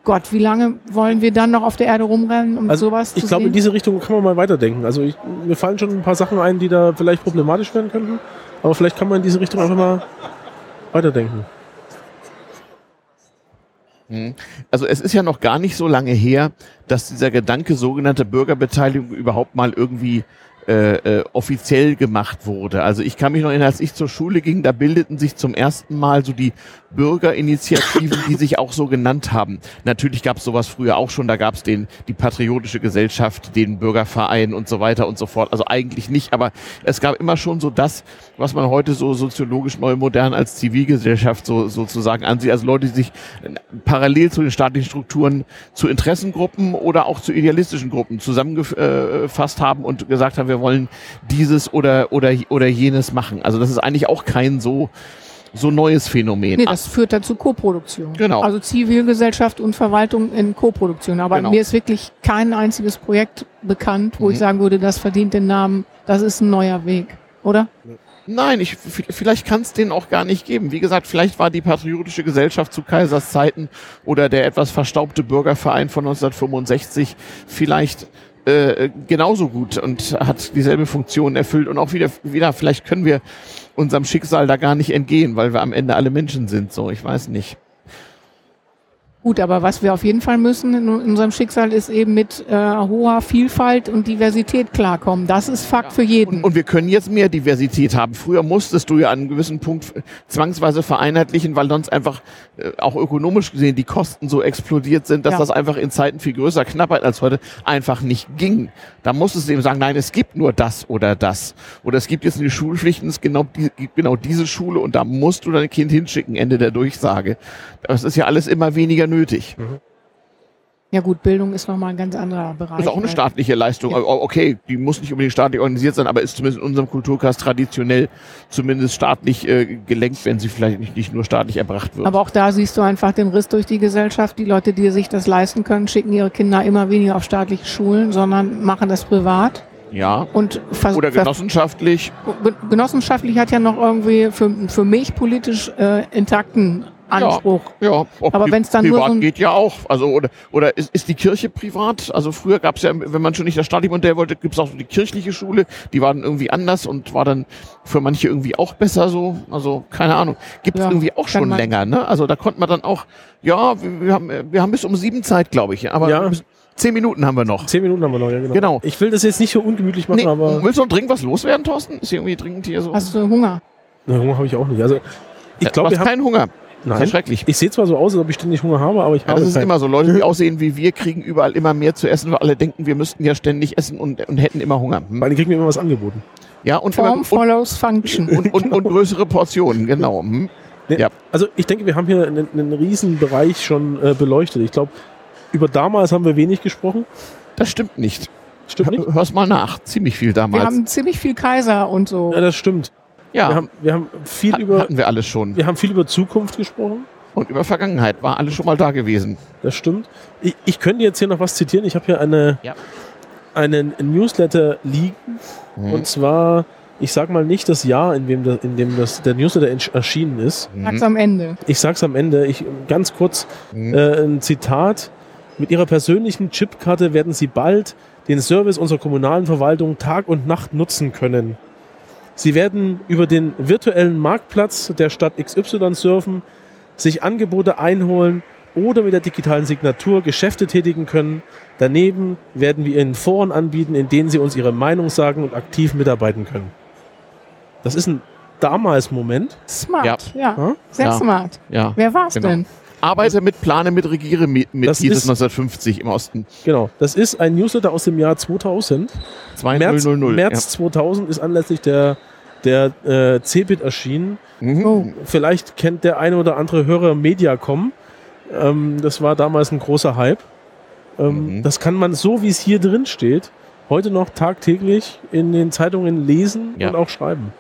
Gott, wie lange wollen wir dann noch auf der Erde rumrennen, um Also sowas ich zu glaube, in diese Richtung kann man mal weiterdenken. Also ich, mir fallen schon ein paar Sachen ein, die da vielleicht problematisch werden könnten. Aber vielleicht kann man in diese Richtung einfach mal weiterdenken. Hm. Also es ist ja noch gar nicht so lange her, dass dieser Gedanke sogenannte Bürgerbeteiligung überhaupt mal irgendwie äh, äh, offiziell gemacht wurde. Also ich kann mich noch erinnern, als ich zur Schule ging, da bildeten sich zum ersten Mal so die Bürgerinitiativen, die sich auch so genannt haben. Natürlich gab es sowas früher auch schon, da gab es den die patriotische Gesellschaft, den Bürgerverein und so weiter und so fort. Also eigentlich nicht, aber es gab immer schon so das, was man heute so soziologisch neu modern als Zivilgesellschaft so sozusagen ansieht. Also Leute, die sich parallel zu den staatlichen Strukturen zu Interessengruppen oder auch zu idealistischen Gruppen zusammengefasst haben und gesagt haben, wir wollen dieses oder oder oder jenes machen. Also das ist eigentlich auch kein so so neues Phänomen. Nee, das führt dazu Koproduktion. Genau. Also Zivilgesellschaft und Verwaltung in Koproduktion. Aber Genau. mir ist wirklich kein einziges Projekt bekannt, wo Mhm. ich sagen würde, das verdient den Namen, das ist ein neuer Weg, oder? Nein, ich, vielleicht kann es den auch gar nicht geben. Wie gesagt, vielleicht war die patriotische Gesellschaft zu Kaisers Zeiten oder der etwas verstaubte Bürgerverein von 1965 vielleicht äh, genauso gut und hat dieselbe Funktion erfüllt. Und auch wieder, wieder, vielleicht können wir unserem Schicksal da gar nicht entgehen, weil wir am Ende alle Menschen sind. So, ich weiß nicht. Gut, aber was wir auf jeden Fall müssen in unserem Schicksal ist eben mit äh, hoher Vielfalt und Diversität klarkommen. Das ist Fakt für jeden. Und, und wir können jetzt mehr Diversität haben. Früher musstest du ja an einem gewissen Punkt zwangsweise vereinheitlichen, weil sonst einfach äh, auch ökonomisch gesehen die Kosten so explodiert sind, dass Ja. das einfach in Zeiten viel größer Knappheit als heute einfach nicht ging. Da musstest du eben sagen, nein, es gibt nur das oder das. Oder es gibt jetzt eine Schulpflicht und es genau, die, gibt genau diese Schule und da musst du dein Kind hinschicken, Ende der Durchsage. Das ist ja alles immer weniger nötig. ja gut, Bildung ist nochmal ein ganz anderer Bereich. Das ist auch eine staatliche Leistung. Ja. Okay, die muss nicht unbedingt staatlich organisiert sein, aber ist zumindest in unserem Kulturkreis traditionell zumindest staatlich äh, gelenkt, wenn sie vielleicht nicht, nicht nur staatlich erbracht wird. Aber auch da siehst du einfach den Riss durch die Gesellschaft. Die Leute, die sich das leisten können, schicken ihre Kinder immer weniger auf staatliche Schulen, sondern machen das privat. ja. Und Oder genossenschaftlich. Ge- genossenschaftlich hat ja noch irgendwie für, für mich politisch äh, intakten Anspruch. Ja, ob Aber pri- wenn's dann nur privat so ein- geht ja auch. Also oder oder ist, ist die Kirche privat? Also früher gab es ja, wenn man schon nicht das staatliche Modell wollte, gibt es auch so die kirchliche Schule. Die war dann irgendwie anders und war dann für manche irgendwie auch besser so. Also keine Ahnung. Gibt es Ja, irgendwie auch schon länger. Ne? Also da konnte man dann auch. Ja, wir, wir haben wir haben bis um sieben Zeit, glaube ich. Aber Ja. zehn Minuten haben wir noch. Zehn Minuten haben wir noch, ja genau. Genau. Ich will das jetzt nicht so ungemütlich machen, Nee, aber willst du noch dringend was loswerden, Thorsten? Ist hier irgendwie dringend hier so? Hast du Hunger? Na, Hunger habe ich auch nicht. Also ich du glaube, hast wir haben keinen Hunger. Nein. schrecklich. Ich sehe zwar so aus, als ob ich ständig Hunger habe, aber ich Ja, habe das ist keinen. immer so. Leute, die aussehen wie wir, kriegen überall immer mehr zu essen, weil alle denken, wir müssten ja ständig essen und, und hätten immer Hunger. Hm? Weil die kriegen mir immer was angeboten. Ja, und, Form immer, und, follows Function. und, und, und größere Portionen, genau. Hm? Nee, Ja. Also ich denke, wir haben hier einen, einen riesen Bereich schon äh, beleuchtet. Ich glaube, über damals haben wir wenig gesprochen. Das stimmt nicht. Stimmt nicht? Hör's mal nach. Ziemlich viel Wir damals. haben ziemlich viel Kaiser und so. Ja, das stimmt. Ja, Wir, haben, wir haben viel hat- über hatten wir alles schon. wir haben viel über Zukunft gesprochen. Und über Vergangenheit war alles schon mal da gewesen. Das stimmt. Ich, ich könnte jetzt hier noch was zitieren. Ich habe hier eine, Ja. einen Newsletter liegen. Mhm. Und zwar, ich sag mal nicht das Jahr, in dem, das, in dem das, der Newsletter erschienen ist. Sag's am Ende. Ich sag's am Ende. Ich, ganz kurz Mhm. äh, ein Zitat. Mit Ihrer persönlichen Chipkarte werden Sie bald den Service unserer kommunalen Verwaltung Tag und Nacht nutzen können. Sie werden über den virtuellen Marktplatz der Stadt XY surfen, sich Angebote einholen oder mit der digitalen Signatur Geschäfte tätigen können. Daneben werden wir Ihnen Foren anbieten, in denen Sie uns Ihre Meinung sagen und aktiv mitarbeiten können. Das ist ein damals Moment. Smart, Ja. ja. Ja. Sehr Ja. smart. Ja. Wer war's Genau. denn? Arbeite mit, plane mit, regiere mit, mit Das hieß es ist- 1950 im Osten. Genau. Das ist ein Newsletter aus dem Jahr 2000. März, 2000. März 2000 ist anlässlich der, der äh, CeBIT erschienen. Ja. Mhm. Oh. Vielleicht kennt der eine oder andere Hörer Mediacom. Ähm, das war damals ein großer Hype. Ähm, Mhm. Das kann man so, wie es hier drin steht, heute noch tagtäglich in den Zeitungen lesen Ja. und auch schreiben.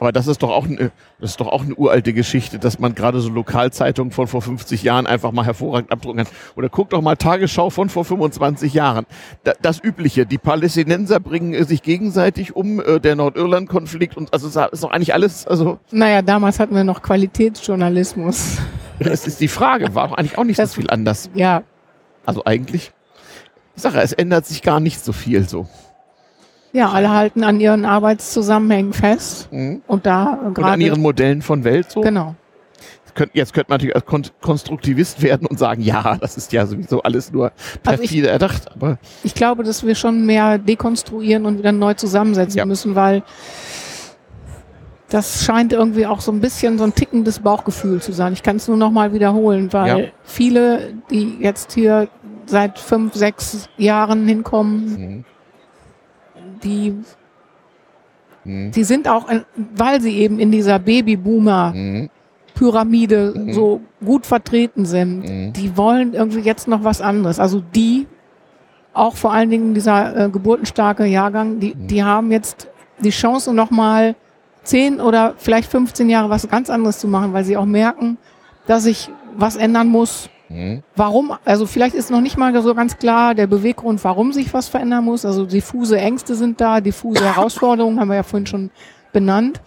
Aber das ist doch auch eine, das ist doch auch eine uralte Geschichte, dass man gerade so Lokalzeitungen von vor 50 Jahren einfach mal hervorragend abdrucken kann. Oder guck doch mal Tagesschau von vor 25 Jahren. Da, das Übliche. Die Palästinenser bringen äh, sich gegenseitig um, äh, der Nordirland-Konflikt und also ist doch eigentlich alles, also Naja, damals hatten wir noch Qualitätsjournalismus. es ist die Frage, war doch eigentlich auch nicht Das- so viel anders. Ja, Also eigentlich, ich sage, es ändert sich gar nicht so viel so. Ja, alle halten an ihren Arbeitszusammenhängen fest. Mhm. Und da Und an ihren Modellen von Welt so. Genau. jetzt könnte man natürlich als Kon Konstruktivist werden und sagen, ja, das ist ja sowieso alles nur Also ich- perfide erdacht. Aber Ich glaube, dass wir schon mehr dekonstruieren und wieder neu zusammensetzen Ja. müssen, weil das scheint irgendwie auch so ein bisschen so ein tickendes Bauchgefühl zu sein. Ich kann es nur noch mal wiederholen, weil Ja. viele, die jetzt hier seit fünf, sechs Jahren hinkommen, mhm. Die, Mhm. die sind auch, weil sie eben in dieser Babyboomer-Pyramide Mhm. so gut vertreten sind, Mhm. die wollen irgendwie jetzt noch was anderes. Also die, auch vor allen Dingen dieser äh, geburtenstarke Jahrgang, die, die haben jetzt die Chance noch mal zehn oder vielleicht 15 Jahre was ganz anderes zu machen, weil sie auch merken, dass sich was ändern muss. Mhm. Warum? Also vielleicht ist noch nicht mal so ganz klar der Beweggrund, warum sich was verändern muss. Also diffuse Ängste sind da, diffuse Herausforderungen haben wir ja vorhin schon benannt.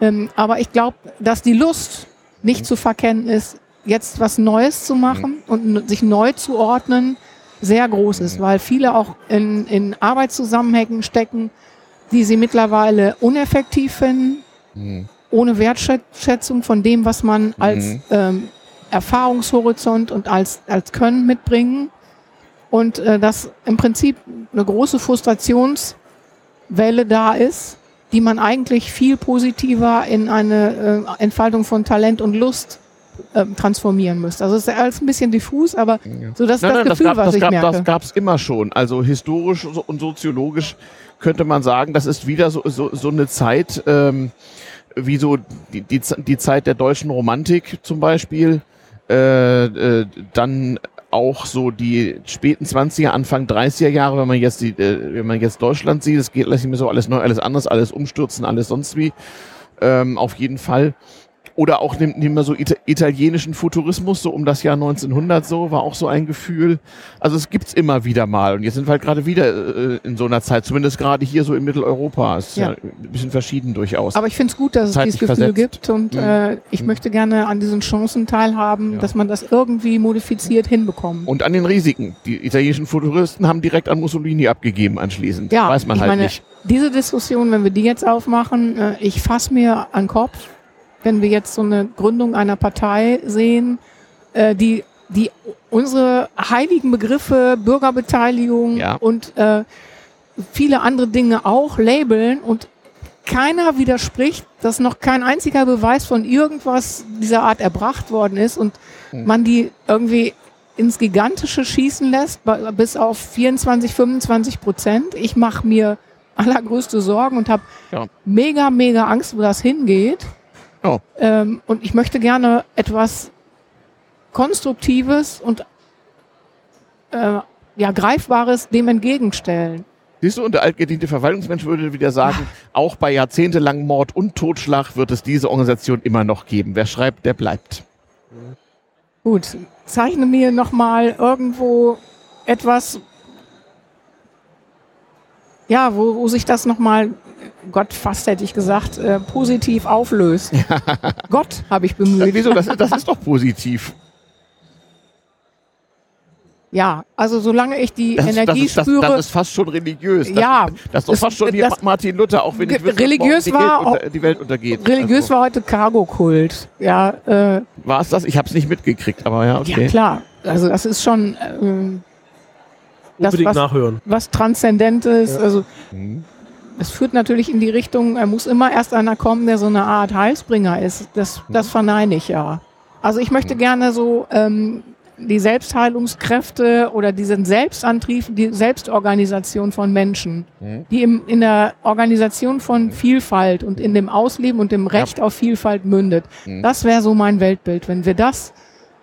Ähm, aber ich glaube, dass die Lust nicht zu verkennen ist, jetzt was Neues zu machen und n- sich neu zu ordnen, sehr groß ist, weil viele auch in, in Arbeitszusammenhängen stecken, die sie mittlerweile uneffektiv finden, Mhm. ohne Wertschätzung von dem, was man als Mhm. ähm, Erfahrungshorizont und als, als Können mitbringen. Und äh, dass im Prinzip eine große Frustrationswelle da ist, die man eigentlich viel positiver in eine äh, Entfaltung von Talent und Lust ähm, transformieren müsste. Also es ist alles ein bisschen diffus, aber so das ist Nein, das nein, Gefühl, das, gab, was das, ich gab, merke. das gab's immer schon. Also historisch und soziologisch könnte man sagen, das ist wieder so, so, so eine Zeit, ähm, wie so die, die, die Zeit der deutschen Romantik zum Beispiel, äh, äh, dann auch so die späten 20er, Anfang 30er Jahre, wenn man jetzt die, äh, wenn man jetzt Deutschland sieht, es geht lässt sich mir so alles neu, alles anders, alles umstürzen, alles sonst wie. Ähm, auf jeden Fall. Oder auch nehmen nehmen wir so ita italienischen Futurismus, so um das Jahr 1900 so, war auch so ein Gefühl. Also es gibt's immer wieder mal. Und jetzt sind wir halt gerade wieder äh, in so einer Zeit, zumindest gerade hier so in Mitteleuropa. Ist ja, Ja. ein bisschen verschieden durchaus. Aber ich finde es gut, dass es dieses Gefühl versetzt. gibt und Mhm. äh, ich Mhm. möchte gerne an diesen Chancen teilhaben, Ja. dass man das irgendwie modifiziert hinbekommt. und an den Risiken. Die italienischen Futuristen haben direkt an Mussolini abgegeben anschließend. Ja, Weiß man ich halt meine, nicht. Diese Diskussion, wenn wir die jetzt aufmachen, äh, ich fasse mir an den Kopf, wenn wir jetzt so eine Gründung einer Partei sehen, äh, die, die unsere heiligen Begriffe Bürgerbeteiligung Ja. und äh, viele andere Dinge auch labeln und keiner widerspricht, dass noch kein einziger Beweis von irgendwas dieser Art erbracht worden ist und Hm. man die irgendwie ins Gigantische schießen lässt, bis auf 24, 25 Prozent. Ich mache mir allergrößte Sorgen und habe Ja. mega, mega Angst, wo das hingeht. Oh. Ähm, und ich möchte gerne etwas Konstruktives und äh, ja, Greifbares dem entgegenstellen. Siehst du, und der altgediente Verwaltungsmensch würde wieder sagen, auch bei jahrzehntelangem Mord und Totschlag wird es diese Organisation immer noch geben. Wer schreibt, der bleibt. Gut, zeichne mir nochmal irgendwo etwas, ja, wo, wo sich das nochmal, Gott fast hätte ich gesagt, äh, positiv auflöst. Gott habe ich bemüht. wieso? Das, das ist doch positiv. Ja, also solange ich die Das, Energie das, ist, das, spüre, das ist fast schon religiös. Das, Ja, das ist doch fast schon wie das- Martin Luther, auch wenn ich wüsste, religiös die, war Welt unter, die Welt untergeht. religiös Also, war heute Cargo-Kult. Ja, äh, war es das? Ich habe es nicht mitgekriegt, aber ja, okay. ja klar. Also das ist schon ähm, das, Unbedingt was, nachhören. was Transzendentes. Ja. Also Mhm. Es führt natürlich in die Richtung, er muss immer erst einer kommen, der so eine Art Heilsbringer ist. Das, das verneine ich ja. Also ich möchte gerne so ähm, die Selbstheilungskräfte oder diesen Selbstantrieb, die Selbstorganisation von Menschen, Mhm. die im, in der Organisation von Vielfalt und in dem Ausleben und dem Recht auf Vielfalt mündet. Mhm. Das wäre so mein Weltbild, wenn wir das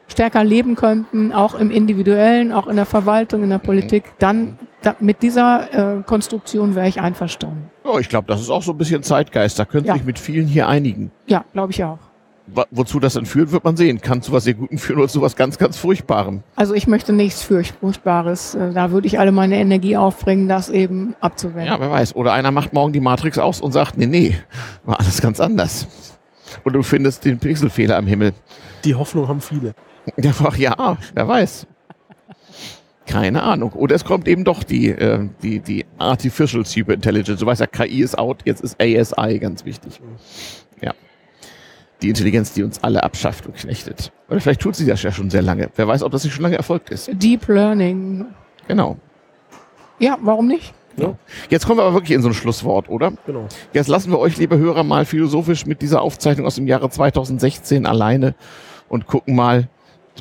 stärker leben könnten, auch im Individuellen, auch in der Verwaltung, in der Politik, dann da, mit dieser äh, Konstruktion wäre ich einverstanden. Ja, ich glaube, das ist auch so ein bisschen Zeitgeist. Da können Ja. sich mit vielen hier einigen. Ja, glaube ich auch. Wa- Wozu das dann führt, wird man sehen. Kann zu was sehr Guten führen oder zu was ganz, ganz Furchtbarem. Also ich möchte nichts Furchtbares. Äh, Da würde ich alle meine Energie aufbringen, das eben abzuwenden. Ja, wer weiß. Oder einer macht morgen die Matrix aus und sagt, nee, nee, war alles ganz anders. Oder du findest den Pixelfehler am Himmel. Die Hoffnung haben viele. Ja, ach ja, wer weiß. Keine Ahnung. Oder es kommt eben doch die, äh, die, die Artificial Superintelligence. Du weißt ja, KI ist out, jetzt ist ASI ganz wichtig. Ja. die Intelligenz, die uns alle abschafft und knechtet. Oder vielleicht tut sie das ja schon sehr lange. Wer weiß, ob das nicht schon lange erfolgt ist. Deep Learning. Genau. Ja, warum nicht? Ja, Jetzt kommen wir aber wirklich in so ein Schlusswort, oder? genau. Jetzt lassen wir euch, liebe Hörer, mal philosophisch mit dieser Aufzeichnung aus dem Jahre 2016 alleine und gucken mal,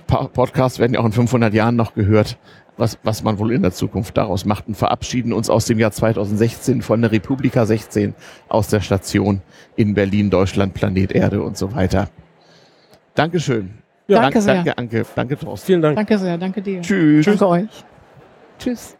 Podcasts werden ja auch in 500 Jahren noch gehört, was, was man wohl in der Zukunft daraus macht und verabschieden uns aus dem Jahr 2016 von der Republika 16 aus der Station in Berlin, Deutschland, Planet Erde und so weiter. Dankeschön. Ja, Danke sehr. Danke, Anke. Danke, Thorsten. Vielen Dank. Danke sehr, danke dir. Tschüss. Danke euch. Tschüss.